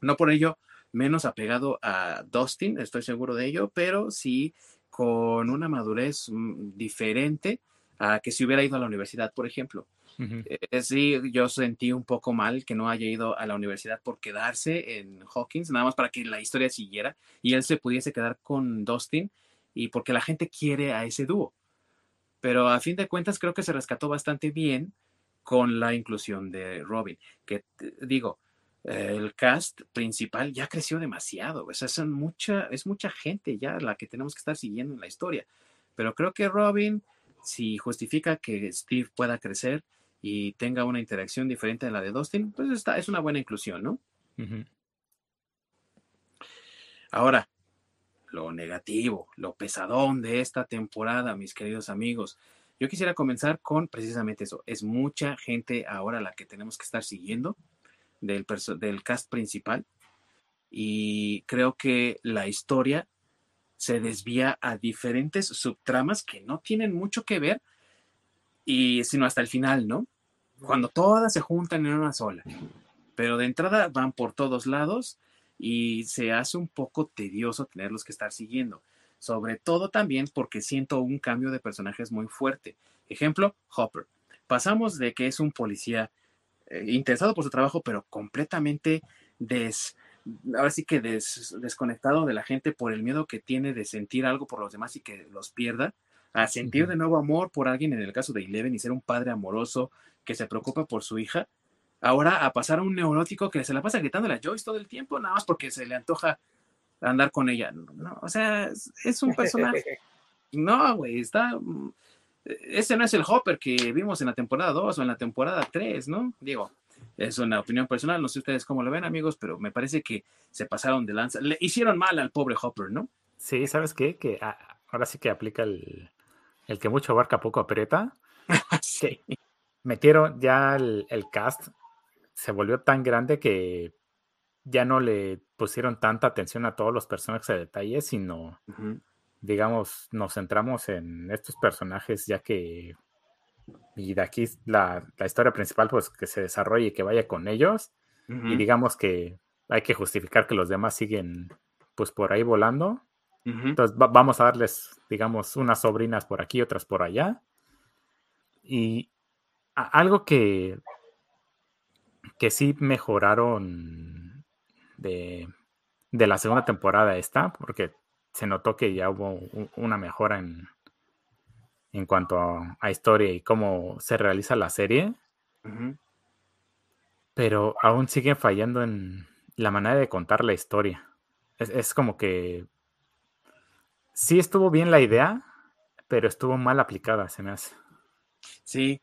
No por ello menos apegado a Dustin, estoy seguro de ello, pero sí con una madurez mm, diferente a que si hubiera ido a la universidad, por ejemplo. Eh, sí, yo sentí un poco mal que no haya ido a la universidad por quedarse en Hawkins, nada más para que la historia siguiera y él se pudiese quedar con Dustin y porque la gente quiere a ese dúo. Pero a fin de cuentas creo que se rescató bastante bien con la inclusión de Robin, que digo, el cast principal ya creció demasiado, o sea, son mucha, es mucha gente ya la que tenemos que estar siguiendo en la historia. Pero creo que Robin, si justifica que Steve pueda crecer, y tenga una interacción diferente a la de Dustin, pues está, es una buena inclusión, ¿no? Ahora, lo negativo, lo pesadón de esta temporada, mis queridos amigos. Yo quisiera comenzar con precisamente eso. Es mucha gente ahora la que tenemos que estar siguiendo del, del cast principal y creo que la historia se desvía a diferentes subtramas que no tienen mucho que ver y sino hasta el final, ¿no? Cuando todas se juntan en una sola. Pero de entrada van por todos lados y se hace un poco tedioso tenerlos que estar siguiendo. Sobre todo también porque siento un cambio de personajes muy fuerte. Ejemplo, Hopper. Pasamos de que es un policía eh, interesado por su trabajo, pero completamente des, ahora sí que desconectado de la gente por el miedo que tiene de sentir algo por los demás y que los pierda, a sentir de nuevo amor por alguien en el caso de Eleven y ser un padre amoroso que se preocupa por su hija, ahora a pasar a un neurótico que se la pasa gritando a Joyce todo el tiempo, nada más porque se le antoja andar con ella. No, o sea, es, un personaje. No, güey, está. Mm, ese no es el Hopper que vimos en la temporada 2 o en la temporada 3, ¿no? Digo, es una opinión personal, no sé ustedes cómo lo ven, amigos, pero me parece que se pasaron de lanza. Le hicieron mal al pobre Hopper, ¿no? Sí, ¿sabes qué? Que ahora sí que aplica el, el que mucho abarca poco aprieta. sí. Metieron ya el, cast, se volvió tan grande que ya no le pusieron tanta atención a todos los personajes de detalle, sino, digamos, nos centramos en estos personajes ya que, y de aquí la, historia principal, pues que se desarrolle y que vaya con ellos, y digamos que hay que justificar que los demás siguen, pues por ahí volando, entonces vamos a darles, digamos, unas sobrinas por aquí, otras por allá. Y algo que, que sí mejoraron de, la segunda temporada esta, porque se notó que ya hubo una mejora en, en cuanto a, historia y cómo se realiza la serie. Pero aún siguen fallando en la manera de contar la historia. es como que sí estuvo bien la idea, pero estuvo mal aplicada, se me hace. Sí.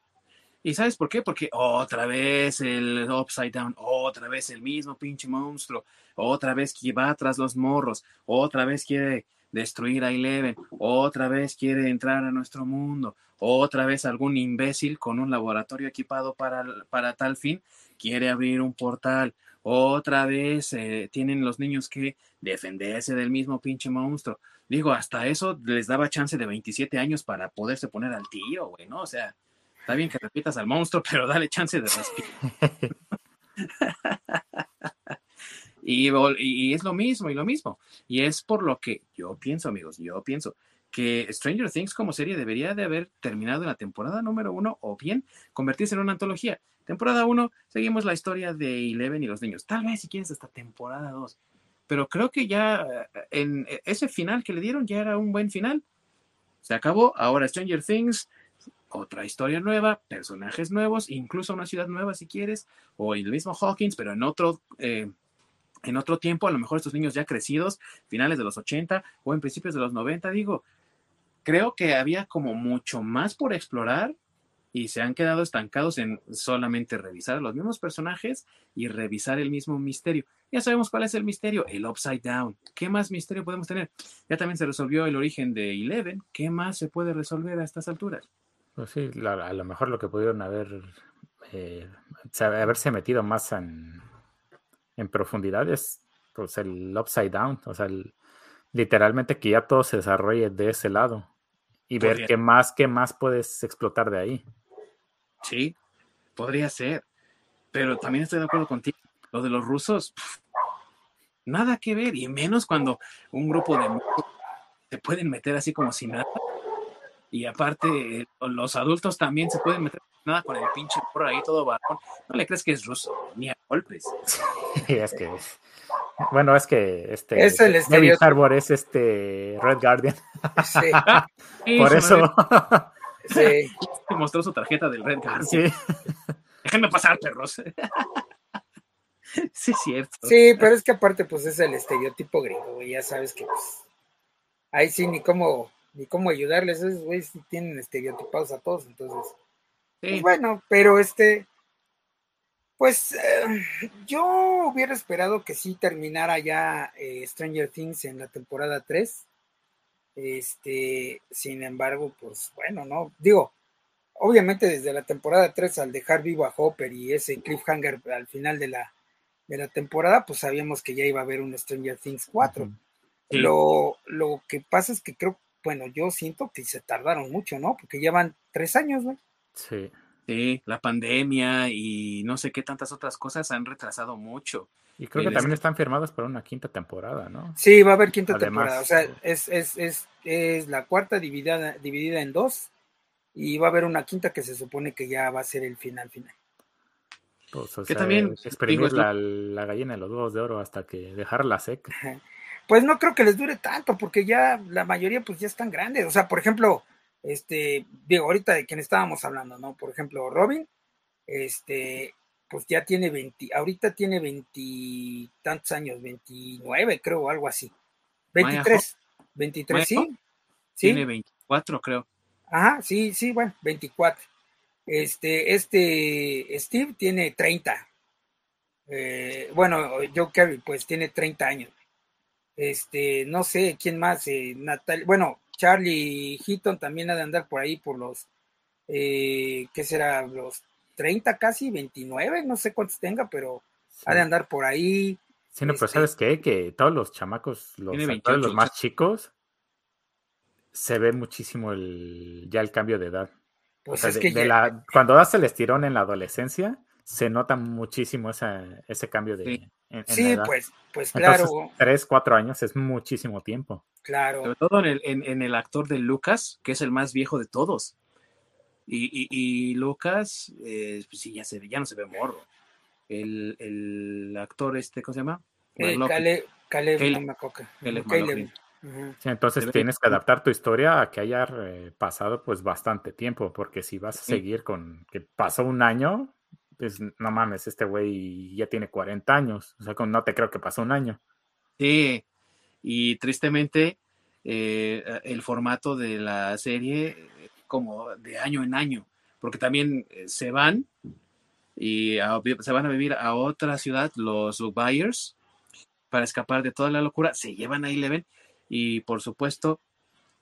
¿Y sabes por qué? Porque otra vez el Upside Down, otra vez el mismo pinche monstruo, otra vez que va tras los morros, otra vez quiere destruir a Eleven, otra vez quiere entrar a nuestro mundo, otra vez algún imbécil con un laboratorio equipado para, para tal fin quiere abrir un portal, otra vez eh, tienen los niños que defenderse del mismo pinche monstruo. Digo, hasta eso les daba chance de 27 años para poderse poner al tiro, güey, ¿no? O sea, está bien que repitas al monstruo, pero dale chance de respirar. y, y es lo mismo, y lo mismo. Y es por lo que yo pienso, amigos, yo pienso que Stranger Things como serie debería de haber terminado en la temporada número uno o bien convertirse en una antología. Temporada 1, seguimos la historia de Eleven y los niños. Tal vez si quieres hasta temporada 2. Pero creo que ya eh, en ese final que le dieron ya era un buen final. Se acabó. Ahora Stranger Things otra historia nueva, personajes nuevos, incluso una ciudad nueva si quieres, o el mismo Hawkins, pero en otro, eh, en otro tiempo, a lo mejor estos niños ya crecidos, finales de los 80 o en principios de los 90, digo, creo que había como mucho más por explorar y se han quedado estancados en solamente revisar los mismos personajes y revisar el mismo misterio. Ya sabemos cuál es el misterio, el Upside Down. ¿Qué más misterio podemos tener? Ya también se resolvió el origen de Eleven. ¿Qué más se puede resolver a estas alturas? Pues sí, a lo mejor lo que pudieron haber, eh, haberse metido más en, en profundidad es pues el Upside Down, o sea, literalmente que ya todo se desarrolle de ese lado y ver qué más, qué más puedes explotar de ahí. Sí, podría ser. Pero también estoy de acuerdo contigo. Lo de los rusos, nada que ver. Y menos cuando un grupo de se pueden meter así como si nada. Y aparte, los adultos también se pueden meter nada con el pinche por ahí todo varón. No le crees que es ruso, ni a golpes. Sí, es que. Bueno, es que este. Es el David Harbour es este Red Guardian. Sí. Por eso. Sí. Mostró su tarjeta del Red Guard. Sí. Déjenme pasar, perros. sí, es cierto. Sí, pero es que aparte, pues es el estereotipo griego, Ya sabes que, pues. Ahí sí, ni cómo, ni cómo ayudarles. Esos güeyes tienen estereotipados a todos, entonces. Pues bueno, pero este. Pues eh, yo hubiera esperado que sí terminara ya eh, Stranger Things en la temporada 3. Este, sin embargo, pues bueno, no, digo, obviamente desde la temporada 3 al dejar vivo a Hopper y ese cliffhanger al final de la, de la temporada, pues sabíamos que ya iba a haber un Stranger Things 4. Lo, lo que pasa es que creo, bueno, yo siento que se tardaron mucho, ¿no? Porque llevan tres años, ¿no? Sí. Sí, la pandemia y no sé qué tantas otras cosas han retrasado mucho. Y creo que también están firmados para una quinta temporada, ¿no? Sí, va a haber quinta temporada. O sea, es, es, es, es, la cuarta dividida, dividida en dos y va a haber una quinta que se supone que ya va a ser el final final. Pues, que también exprimir la, la, gallina de los huevos de oro hasta que dejarla seca. Pues no creo que les dure tanto, porque ya la mayoría pues ya están grandes. O sea, por ejemplo, este, digo, ahorita de quien estábamos hablando, ¿no? Por ejemplo, Robin, este, pues ya tiene 20, ahorita tiene veintitantos años, 29 creo, algo así. 23, 23, sí. ¿Sí? Tiene 24 creo. Ajá, sí, sí, bueno, 24. Este, este, Steve tiene 30. Eh, bueno, Joe Carey, pues tiene 30 años. Este, no sé quién más, eh, Natal, bueno, Charlie Heaton también ha de andar por ahí por los, eh, ¿qué será? Los 30 casi, 29, no sé cuántos tenga, pero ha de andar por ahí. Sí, no, pero este ¿sabes qué? Que todos los chamacos, los, los más chicos, se ve muchísimo el, ya el cambio de edad. Pues es que la, cuando das el estirón en la adolescencia, se nota muchísimo ese cambio de. Sí, pues, pues claro. tres, cuatro años es muchísimo tiempo. Claro. Sobre todo en el, en, el actor de Lucas, que es el más viejo de todos. Y, y, Lucas, eh, pues sí, ya, se, ya no se ve morro. El, el actor, este, ¿cómo se llama? Eh, Caleb, Caleb, Caleb, entonces tienes que adaptar tu historia a que haya eh, pasado pues bastante tiempo, porque si vas a seguir con que pasó un año, no mames, este güey ya tiene 40 años, o sea, no te creo que pasó un año. Sí, y tristemente eh, el formato de la serie como de año en año, porque también eh, se van y se van a vivir a otra ciudad los buyers para escapar de toda la locura, se llevan a Eleven y por supuesto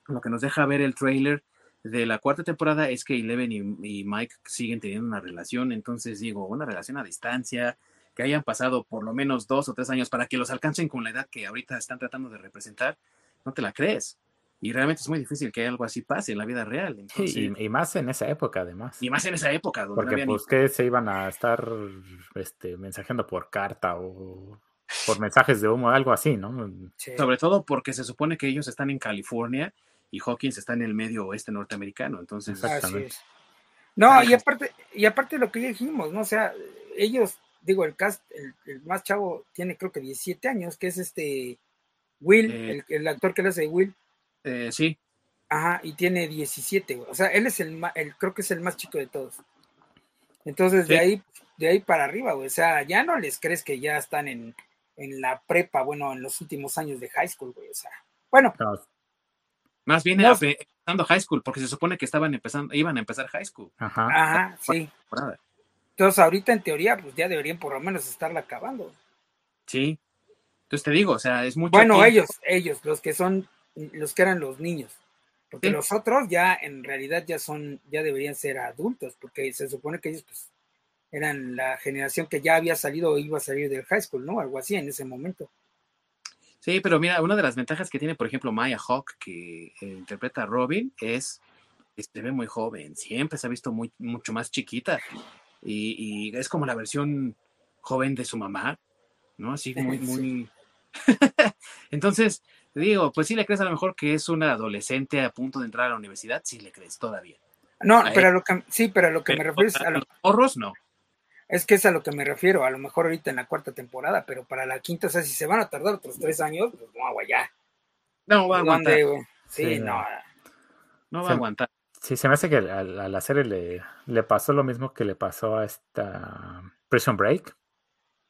lo que nos deja ver el trailer de la cuarta temporada es que Eleven y, Mike siguen teniendo una relación, entonces digo, una relación a distancia, que hayan pasado por lo menos dos o tres años para que los alcancen con la edad que ahorita están tratando de representar, no te la crees. Y realmente es muy difícil que algo así pase en la vida real. y, más en esa época, además. Y más en esa época. Donde Porque, pues, que se iban a estar este, mensajeando por carta o por mensajes de humo, algo así, ¿no? Sobre todo porque se supone que ellos están en California y Hawkins está en el medio oeste norteamericano, entonces. Exactamente. No, y aparte, y aparte de lo que ya dijimos, ¿no? O sea, ellos, digo, el cast, el, más chavo tiene creo que 17 años, que es este Will, eh, el, actor que le hace Will. Eh, sí. Ajá, y tiene 17, güey. O sea, él es el, el creo que es el más chico de todos. Entonces, de ahí, de ahí para arriba, güey. O sea, ya no les crees que ya están en, en la prepa, bueno, en los últimos años de high school, güey. O sea, bueno. Más bien empezando high school, porque se supone que estaban empezando, iban a empezar high school. Ajá. Ajá, sí. Entonces, ahorita en teoría, pues ya deberían por lo menos estarla acabando. Sí. Entonces te digo, o sea, es mucho. Bueno, ellos, ellos, los que son, los que eran los niños. Porque los otros ya en realidad ya son, ya deberían ser adultos, porque se supone que ellos pues eran la generación que ya había salido o iba a salir del high school, ¿no? Algo así en ese momento. Sí, pero mira, una de las ventajas que tiene, por ejemplo, Maya Hawk, que eh, interpreta a Robin, es que se ve muy joven, siempre se ha visto muy, mucho más chiquita y, y es como la versión joven de su mamá, ¿no? Así muy, muy... Entonces, digo, pues sí le crees a lo mejor que es una adolescente a punto de entrar a la universidad, sí le crees todavía. No, pero a lo que, sí, pero a lo que me refiero es a los horros, no. Es que es a lo que me refiero, a lo mejor ahorita en la cuarta temporada, pero para la quinta, o sea, si se van a tardar otros tres años, pues no, güey, ya. No, va a aguantar. Sí, no. No va a aguantar. Sí, se me hace que a, la serie le, le, pasó lo mismo que le pasó a esta Prison Break,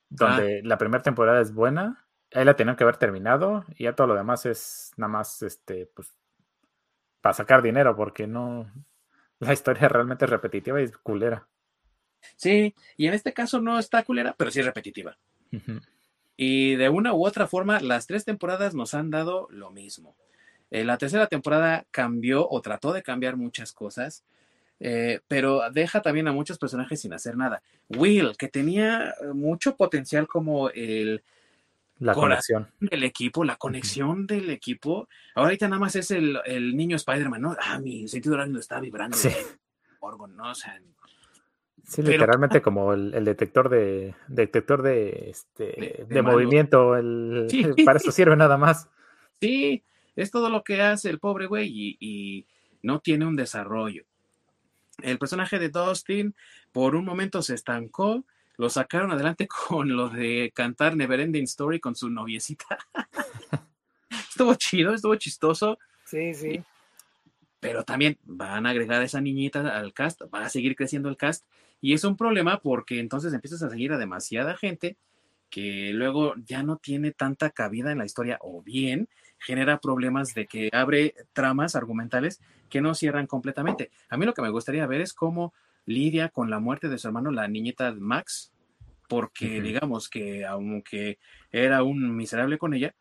donde ah. la primera temporada es buena, ahí la tenían que haber terminado y ya todo lo demás es nada más este pues para sacar dinero porque no la historia realmente es repetitiva y es culera. Sí, y en este caso no está culera, pero sí es repetitiva. Y de una u otra forma, las tres temporadas nos han dado lo mismo. Eh, la tercera temporada cambió o trató de cambiar muchas cosas, eh, pero deja también a muchos personajes sin hacer nada. Will, que tenía mucho potencial como el la conexión. Del equipo, la conexión del equipo. Ahorita nada más es el, niño Spider-Man, ¿no? Ah, mi sentido horario está vibrando. Sí. ¿no? O sea, sí, literalmente como el, detector de detector de este de, movimiento. El, para eso sirve nada más. Sí, es todo lo que hace el pobre güey y, y no tiene un desarrollo. El personaje de Dustin por un momento se estancó lo sacaron adelante con lo de cantar Neverending Story con su noviecita. estuvo chido, estuvo chistoso. Sí, sí. Pero también van a agregar a esa niñita al cast, va a seguir creciendo el cast. Y es un problema porque entonces empiezas a seguir a demasiada gente que luego ya no tiene tanta cabida en la historia o bien genera problemas de que abre tramas argumentales que no cierran completamente. A mí lo que me gustaría ver es cómo lidia con la muerte de su hermano, la niñita Max, porque digamos que aunque era un miserable con ella,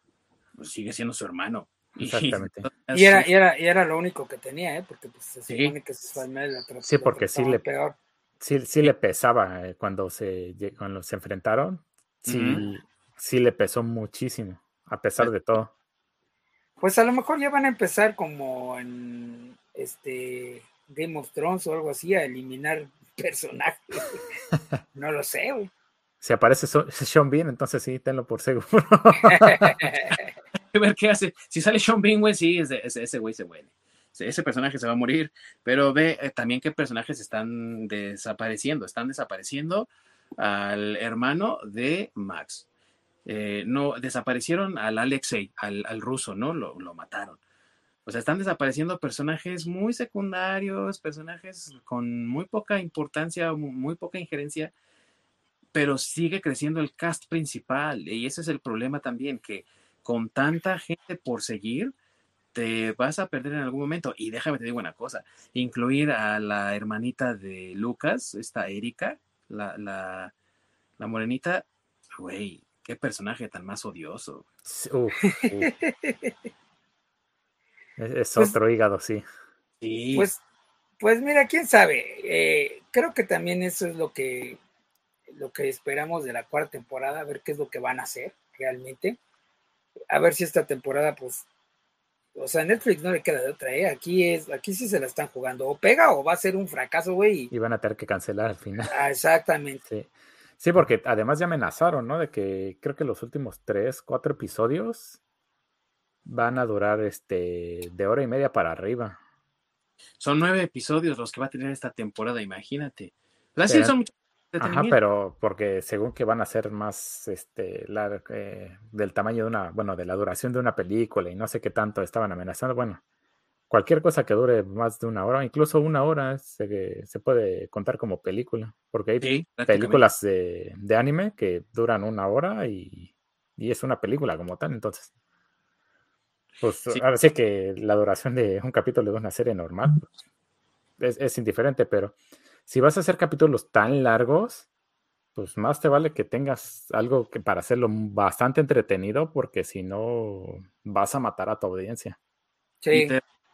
pues sigue siendo su hermano. Exactamente. Y, era, y, era, y era lo único que tenía, ¿eh? porque pues, se supone que su la Sí, porque sí le, peor. Sí, sí le pesaba eh, cuando se, cuando se enfrentaron. Sí, sí le pesó muchísimo, a pesar de todo. Pues a lo mejor ya van a empezar como en este Game of Thrones o algo así, a eliminar personajes. no lo sé, güey. Si aparece Sean Bean, entonces sí, tenlo por seguro. a ver qué hace. Si sale Sean Bean, güey, sí, ese, güey se muere. Ese personaje se va a morir. Pero ve eh, también qué personajes están desapareciendo. Están desapareciendo al hermano de Max. Eh, no, desaparecieron al Alexei, al, al ruso, ¿no? Lo, lo mataron. O sea, están desapareciendo personajes muy secundarios, personajes con muy poca importancia, muy poca injerencia, pero sigue creciendo el cast principal. Y ese es el problema también, que con tanta gente por seguir, te vas a perder en algún momento. Y déjame te digo una cosa, incluir a la hermanita de Lucas, esta Erika, la, la, la morenita, güey, qué personaje tan más odioso. Uf, Es, pues otro hígado, sí. Sí. Pues, pues mira, quién sabe. Eh, creo que también eso es lo que, lo que esperamos de la cuarta temporada, a ver qué es lo que van a hacer realmente. A ver si esta temporada, pues, o sea, Netflix no le queda de otra, ¿eh? Aquí es, aquí sí se la están jugando. O pega o va a ser un fracaso, güey. Y van a tener que cancelar al final. Ah, exactamente. Sí. sí, porque además ya amenazaron, ¿no? De que creo que los últimos tres, cuatro episodios van a durar este de hora y media para arriba. Son nueve episodios los que va a tener esta temporada, imagínate. Así son Ajá, pero porque según que van a ser más este eh, del tamaño de una, bueno, de la duración de una película y no sé qué tanto estaban amenazando, bueno, cualquier cosa que dure más de una hora, incluso una hora, se, se puede contar como película, porque hay películas de, de, anime que duran una hora y, y, es una película como tal, entonces. Pues ahora sí que la duración de un capítulo de una serie normal pues, es, es indiferente, pero si vas a hacer capítulos tan largos, pues más te vale que tengas algo que para hacerlo bastante entretenido, porque si no vas a matar a tu audiencia. Sí.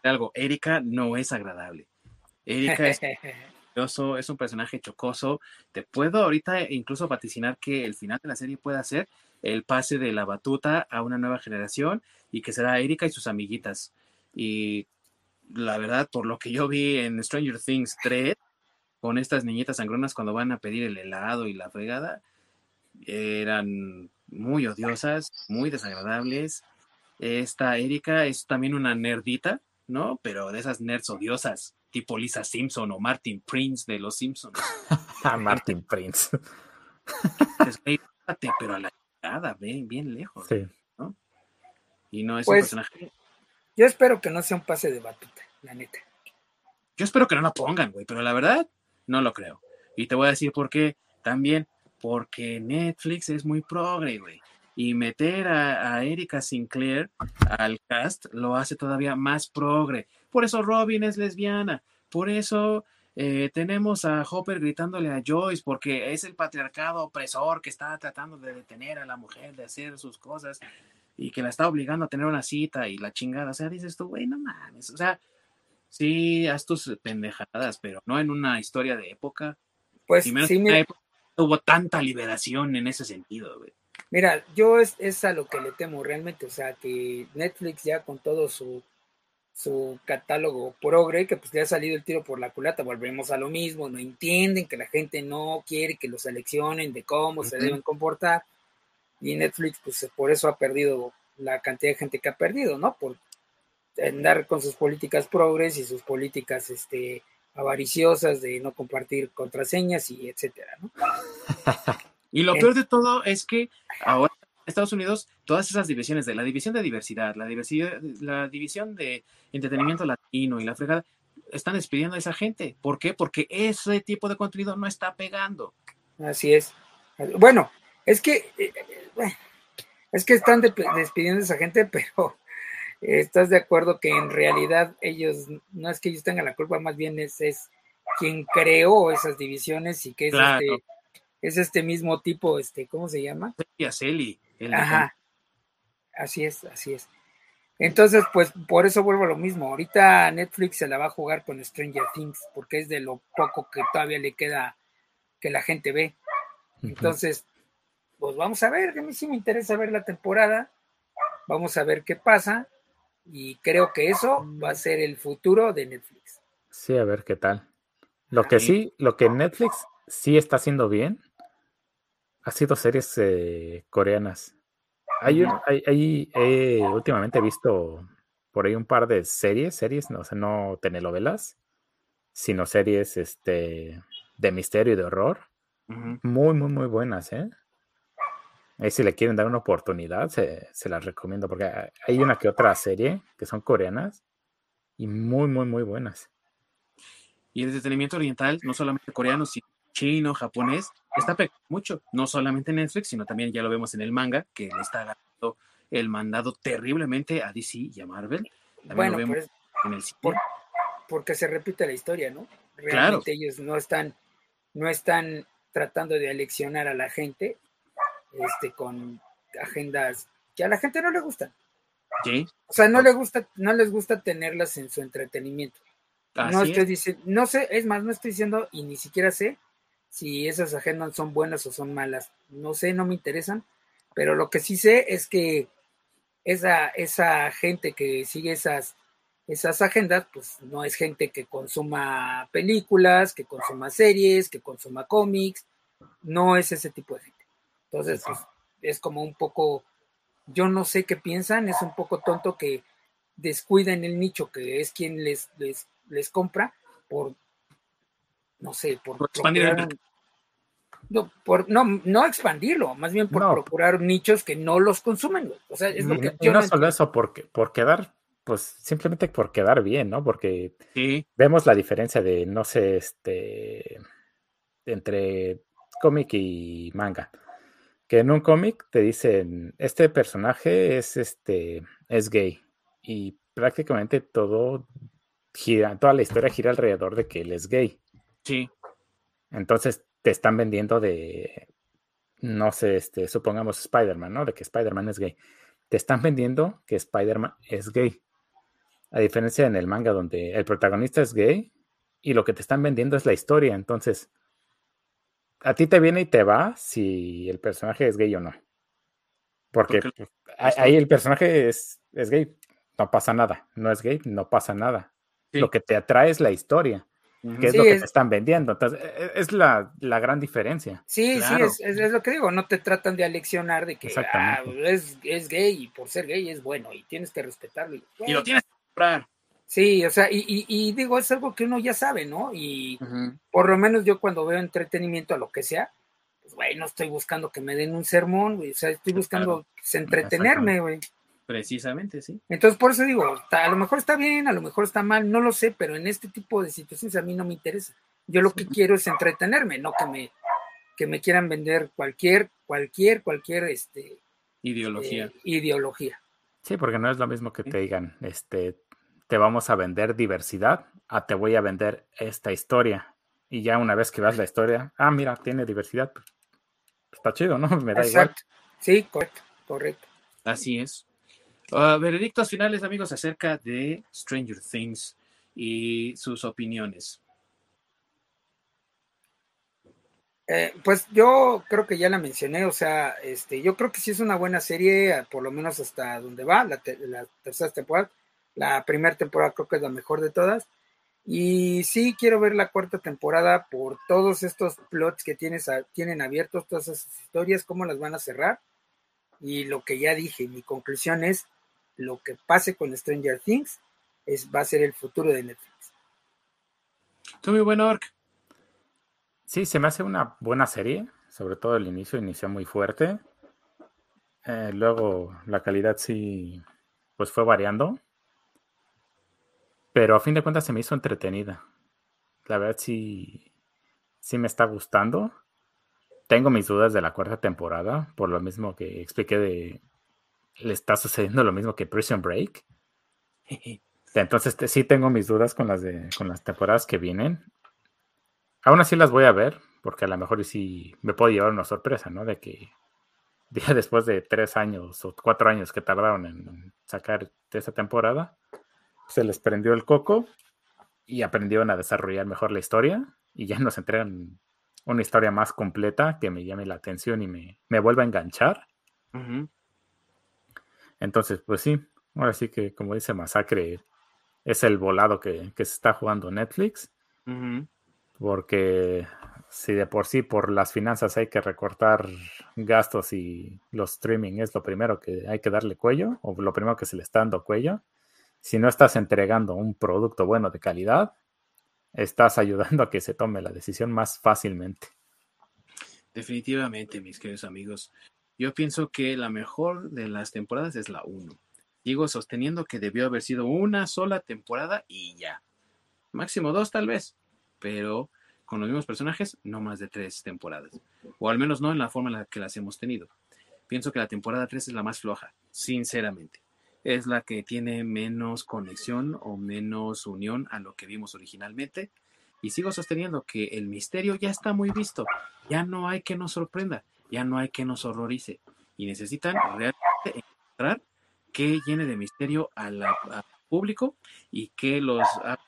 algo, Erika no es agradable. Erika es es un personaje chocoso. Te puedo ahorita incluso vaticinar que el final de la serie pueda ser el pase de la batuta a una nueva generación y que será Erika y sus amiguitas. Y la verdad, por lo que yo vi en Stranger Things 3, con estas niñitas sangronas cuando van a pedir el helado y la fregada, eran muy odiosas, muy desagradables. Esta Erika es también una nerdita, ¿no? Pero de esas nerds odiosas, tipo Lisa Simpson o Martin Prince de los Simpsons. Martin Prince. pero a la llegada, bien, bien lejos. Sí. ¿no? Y no es un pues, personaje. Yo espero que no sea un pase de batuta, la neta. Yo espero que no la pongan, güey, pero la verdad, no lo creo. Y te voy a decir por qué. También porque Netflix es muy progre, güey. Y meter a, Erika Sinclair al cast lo hace todavía más progre. Por eso Robin es lesbiana. Por eso eh, tenemos a Hopper gritándole a Joyce porque es el patriarcado opresor que está tratando de detener a la mujer de hacer sus cosas y que la está obligando a tener una cita y la chingada. O sea, dices tú, güey, no mames. O sea, Sí, haz tus pendejadas, pero no en una historia de época. Pues sí, hubo tanta liberación en ese sentido, güey. Mira, yo es, es, a lo que le temo realmente, o sea, que Netflix ya con todo su, su catálogo progre, que pues ya ha salido el tiro por la culata, volvemos a lo mismo, no entienden que la gente no quiere que los seleccionen de cómo se deben comportar, y Netflix pues por eso ha perdido la cantidad de gente que ha perdido, ¿no? Por andar con sus políticas progres y sus políticas este, avariciosas de no compartir contraseñas y etcétera, ¿no? y lo peor de todo es que ahora en Estados Unidos todas esas divisiones de la división de diversidad, la diversidad, la división de entretenimiento latino y la fregada están despidiendo a esa gente. ¿Por qué? Porque ese tipo de contenido no está pegando. Así es. Bueno, es que eh, eh, es que están despidiendo a esa gente, pero ¿Estás de acuerdo que en realidad ellos, no es que ellos tengan la culpa, más bien es, es quien creó esas divisiones y que es, este, es este mismo tipo, este, ¿cómo se llama? Celi. Ajá. Así es, así es. Entonces, pues por eso vuelvo a lo mismo. Ahorita Netflix se la va a jugar con Stranger Things, porque es de lo poco que todavía le queda que la gente ve. Entonces, pues vamos a ver, a mí sí me interesa ver la temporada. Vamos a ver qué pasa. Y creo que eso va a ser el futuro de Netflix. Sí, a ver qué tal. Lo que sí, lo que Netflix sí está haciendo bien ha sido series eh, coreanas. Hay, hay, últimamente he visto por ahí un par de series, series, no, o sea, no telenovelas, sino series este, de misterio y de horror. Muy, muy, muy buenas, ¿eh? Ahí si le quieren dar una oportunidad, se, las recomiendo porque hay una que otra serie que son coreanas y muy, muy, muy buenas. Y el entretenimiento oriental, no solamente coreano, sino chino, japonés, está pegando mucho. No solamente en Netflix, sino también ya lo vemos en el manga, que le está dando el mandado terriblemente a DC y a Marvel. bueno, en el porque se repite la historia, ¿no? Realmente ellos no están, no están tratando de aleccionar a la gente, este, con agendas que a la gente no le gustan. Sí. O sea, no le gusta, no les gusta tenerlas en su entretenimiento. no estoy diciendo, no sé, es más, no estoy diciendo y ni siquiera sé si esas agendas son buenas o son malas. No sé, no me interesan, pero lo que sí sé es que esa, esa gente que sigue esas, esas agendas, pues no es gente que consuma películas, que consuma series, que consuma cómics, no es ese tipo de gente. Entonces, pues, es como un poco, yo no sé qué piensan, es un poco tonto que descuiden el nicho que es quien les, les, les compra por, no sé, por, expandir no, por, no, no expandirlo, más bien por procurar nichos que no los consumen. O sea, es lo que y no solo eso, por, por quedar pues simplemente por quedar bien, ¿no? Porque Sí, vemos la diferencia de, no sé, este, entre cómic y manga. Que en un cómic te dicen, este personaje es, este, es gay. Y prácticamente todo gira, toda la historia gira alrededor de que él es gay. sí, Entonces te están vendiendo de, no sé, este, supongamos Spider-Man, ¿no? De que Spider-Man es gay. Te están vendiendo que Spider-Man es gay. A diferencia en el manga donde el protagonista es gay y lo que te están vendiendo es la historia. Entonces, a ti te viene y te va si el personaje es gay o no. Porque, ahí el personaje es, es gay, no pasa nada. No es gay, no pasa nada. Sí. Lo que te atrae es la historia, que es Sí, lo que es- te están vendiendo. Entonces, e- e- es la, la gran diferencia. Sí, Claro. sí, es, es- es lo que digo, no te tratan de aleccionar de que ah, es, es gay y por ser gay es bueno y tienes que respetarlo. y Güey, lo tienes que comprar. Sí, o sea, y, y- y digo, es algo que uno ya sabe, ¿no? Y por lo menos yo cuando veo entretenimiento a lo que sea, pues, güey, no estoy buscando que me den un sermón, güey, o sea, estoy buscando pues, entretenerme, güey. Precisamente, sí. Entonces, por eso digo, a lo mejor está bien, a lo mejor está mal, no lo sé, pero en este tipo de situaciones a mí no me interesa. Yo lo que quiero es entretenerme, no que me, que me quieran vender cualquier, cualquier, cualquier este, Ideología. eh, ideología. Sí, porque no es lo mismo que te digan, este, te vamos a vender diversidad, a te voy a vender esta historia. Y ya una vez que vas la historia, ah, mira, tiene diversidad. pues, Está chido, ¿no? Me da igual. Exacto. Sí, correcto, correcto. Así es. Ah, veredictos finales, amigos, acerca de Stranger Things y sus opiniones. Eh, pues yo creo que ya la mencioné, o sea, este, yo creo que sí es una buena serie, por lo menos hasta donde va, la, te- la tercera temporada. La primera temporada creo que es la mejor de todas. Y sí quiero ver la cuarta temporada por todos estos plots que tienes a- tienen abiertos, todas esas historias, cómo las van a cerrar. Y lo que ya dije, mi conclusión es, lo que pase con Stranger Things es, va a ser el futuro de Netflix. Tú, muy buen orc. Sí, se me hace una buena serie, sobre todo el inicio inició muy fuerte. Eh, luego la calidad sí, pues fue variando. Pero a fin de cuentas se me hizo entretenida. La verdad sí, sí me está gustando. Tengo mis dudas de la cuarta temporada, por lo mismo que expliqué de... Le está sucediendo lo mismo que Prison Break. Entonces sí tengo mis dudas con las de con las temporadas que vienen. Aún así las voy a ver, porque a lo mejor sí me puedo llevar una sorpresa, ¿no? De que después de tres años o cuatro años que tardaron en sacar esa temporada, se les prendió el coco y aprendieron a desarrollar mejor la historia y ya nos entregan una historia más completa que me llame la atención y me, me vuelva a enganchar. Entonces, pues sí, ahora sí que como dice Masacre, es el volado que, que se está jugando Netflix, porque si de por sí por las finanzas hay que recortar gastos y los streaming es lo primero que hay que darle cuello, o lo primero que se le está dando cuello, si no estás entregando un producto bueno de calidad, estás ayudando a que se tome la decisión más fácilmente. Definitivamente, mis queridos amigos. Yo pienso que la mejor de las temporadas es la 1. Sigo sosteniendo que debió haber sido una sola temporada y ya. Máximo dos tal vez, pero con los mismos personajes, no más de tres temporadas. O al menos no en la forma en la que las hemos tenido. Pienso que la temporada 3 es la más floja, sinceramente. Es la que tiene menos conexión o menos unión a lo que vimos originalmente. Y sigo sosteniendo que el misterio ya está muy visto. Ya no hay que nos sorprenda, ya no hay que nos horrorice. Y necesitan realmente encontrar que llene de misterio al público y que los haga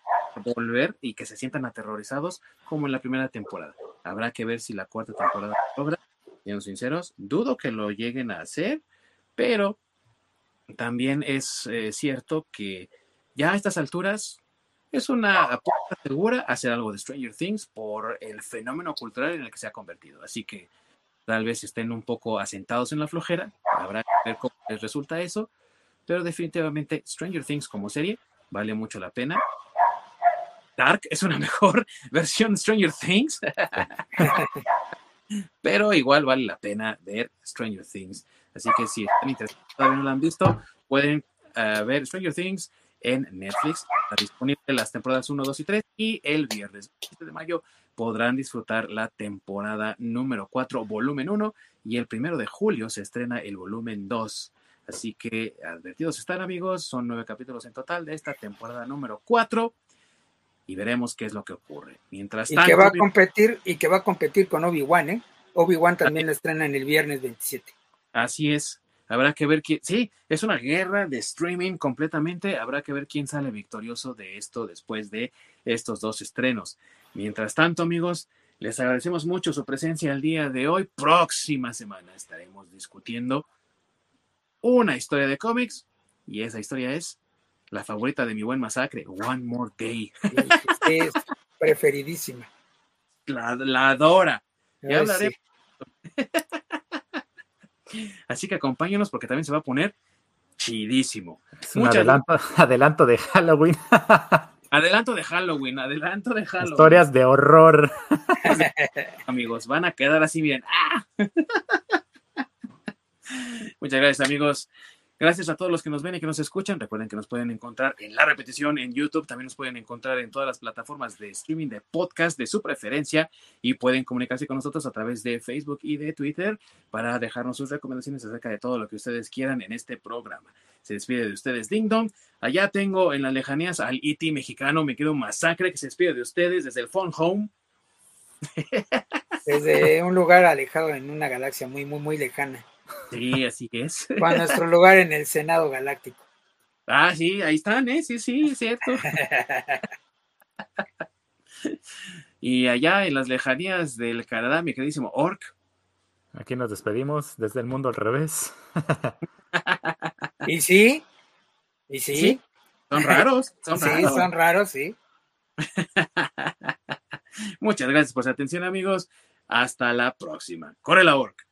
volver y que se sientan aterrorizados como en la primera temporada. Habrá que ver si la cuarta temporada lo logra. Siendo sinceros, dudo que lo lleguen a hacer, pero también es eh, cierto que ya a estas alturas es una apuesta segura hacer algo de Stranger Things por el fenómeno cultural en el que se ha convertido. Así que tal vez estén un poco asentados en la flojera, habrá que ver cómo les resulta eso, pero definitivamente Stranger Things como serie vale mucho la pena. Dark es una mejor versión de Stranger Things, pero igual vale la pena ver Stranger Things. Así que si están interesados, todavía no la han visto, pueden uh, ver Stranger Things en Netflix. Está disponible las temporadas 1, 2 y 3 y el viernes 7 de mayo podrán disfrutar la temporada número 4, volumen 1 y el primero de julio se estrena el volumen 2. Así que advertidos están amigos, son nueve capítulos en total de esta temporada número 4 y veremos qué es lo que ocurre. Mientras tanto, y que va a competir y que va a competir con Obi-Wan, ¿eh? Obi-Wan también la estrena en el viernes 27. Así es. Habrá que ver quién. Sí, es una guerra de streaming completamente. Habrá que ver quién sale victorioso de esto después de estos dos estrenos. Mientras tanto, amigos, les agradecemos mucho su presencia el día de hoy. Próxima semana estaremos discutiendo una historia de cómics y esa historia es la favorita de mi buen masacre, One More Day. Es preferidísima. La, la adora. Ya hablaré. Así que acompáñenos porque también se va a poner chidísimo. un adelanto, adelanto de Halloween. Adelanto de Halloween, adelanto de Halloween. Historias de horror. amigos, van a quedar así bien. ¡Ah! Muchas gracias, amigos. Gracias a todos los que nos ven y que nos escuchan. Recuerden que nos pueden encontrar en la repetición en YouTube. También nos pueden encontrar en todas las plataformas de streaming de podcast de su preferencia y pueden comunicarse con nosotros a través de Facebook y de Twitter para dejarnos sus recomendaciones acerca de todo lo que ustedes quieran en este programa. Se despide de ustedes Ding Dong. Allá tengo en las lejanías al IT e mexicano, me quedo masacre, que se despide de ustedes desde el Phone Home. Desde un lugar alejado en una galaxia muy, muy, muy lejana. Sí, así que es. Para nuestro lugar en el Senado Galáctico. Ah, sí, ahí están, ¿eh? Sí, sí, es cierto. y allá en las lejanías del Canadá, mi queridísimo Orc. Aquí nos despedimos desde el mundo al revés. ¿Y sí? ¿Y sí? Son raros, son sí, raros. son raros, sí. Muchas gracias por su atención, amigos. Hasta la próxima. Corre la Orc.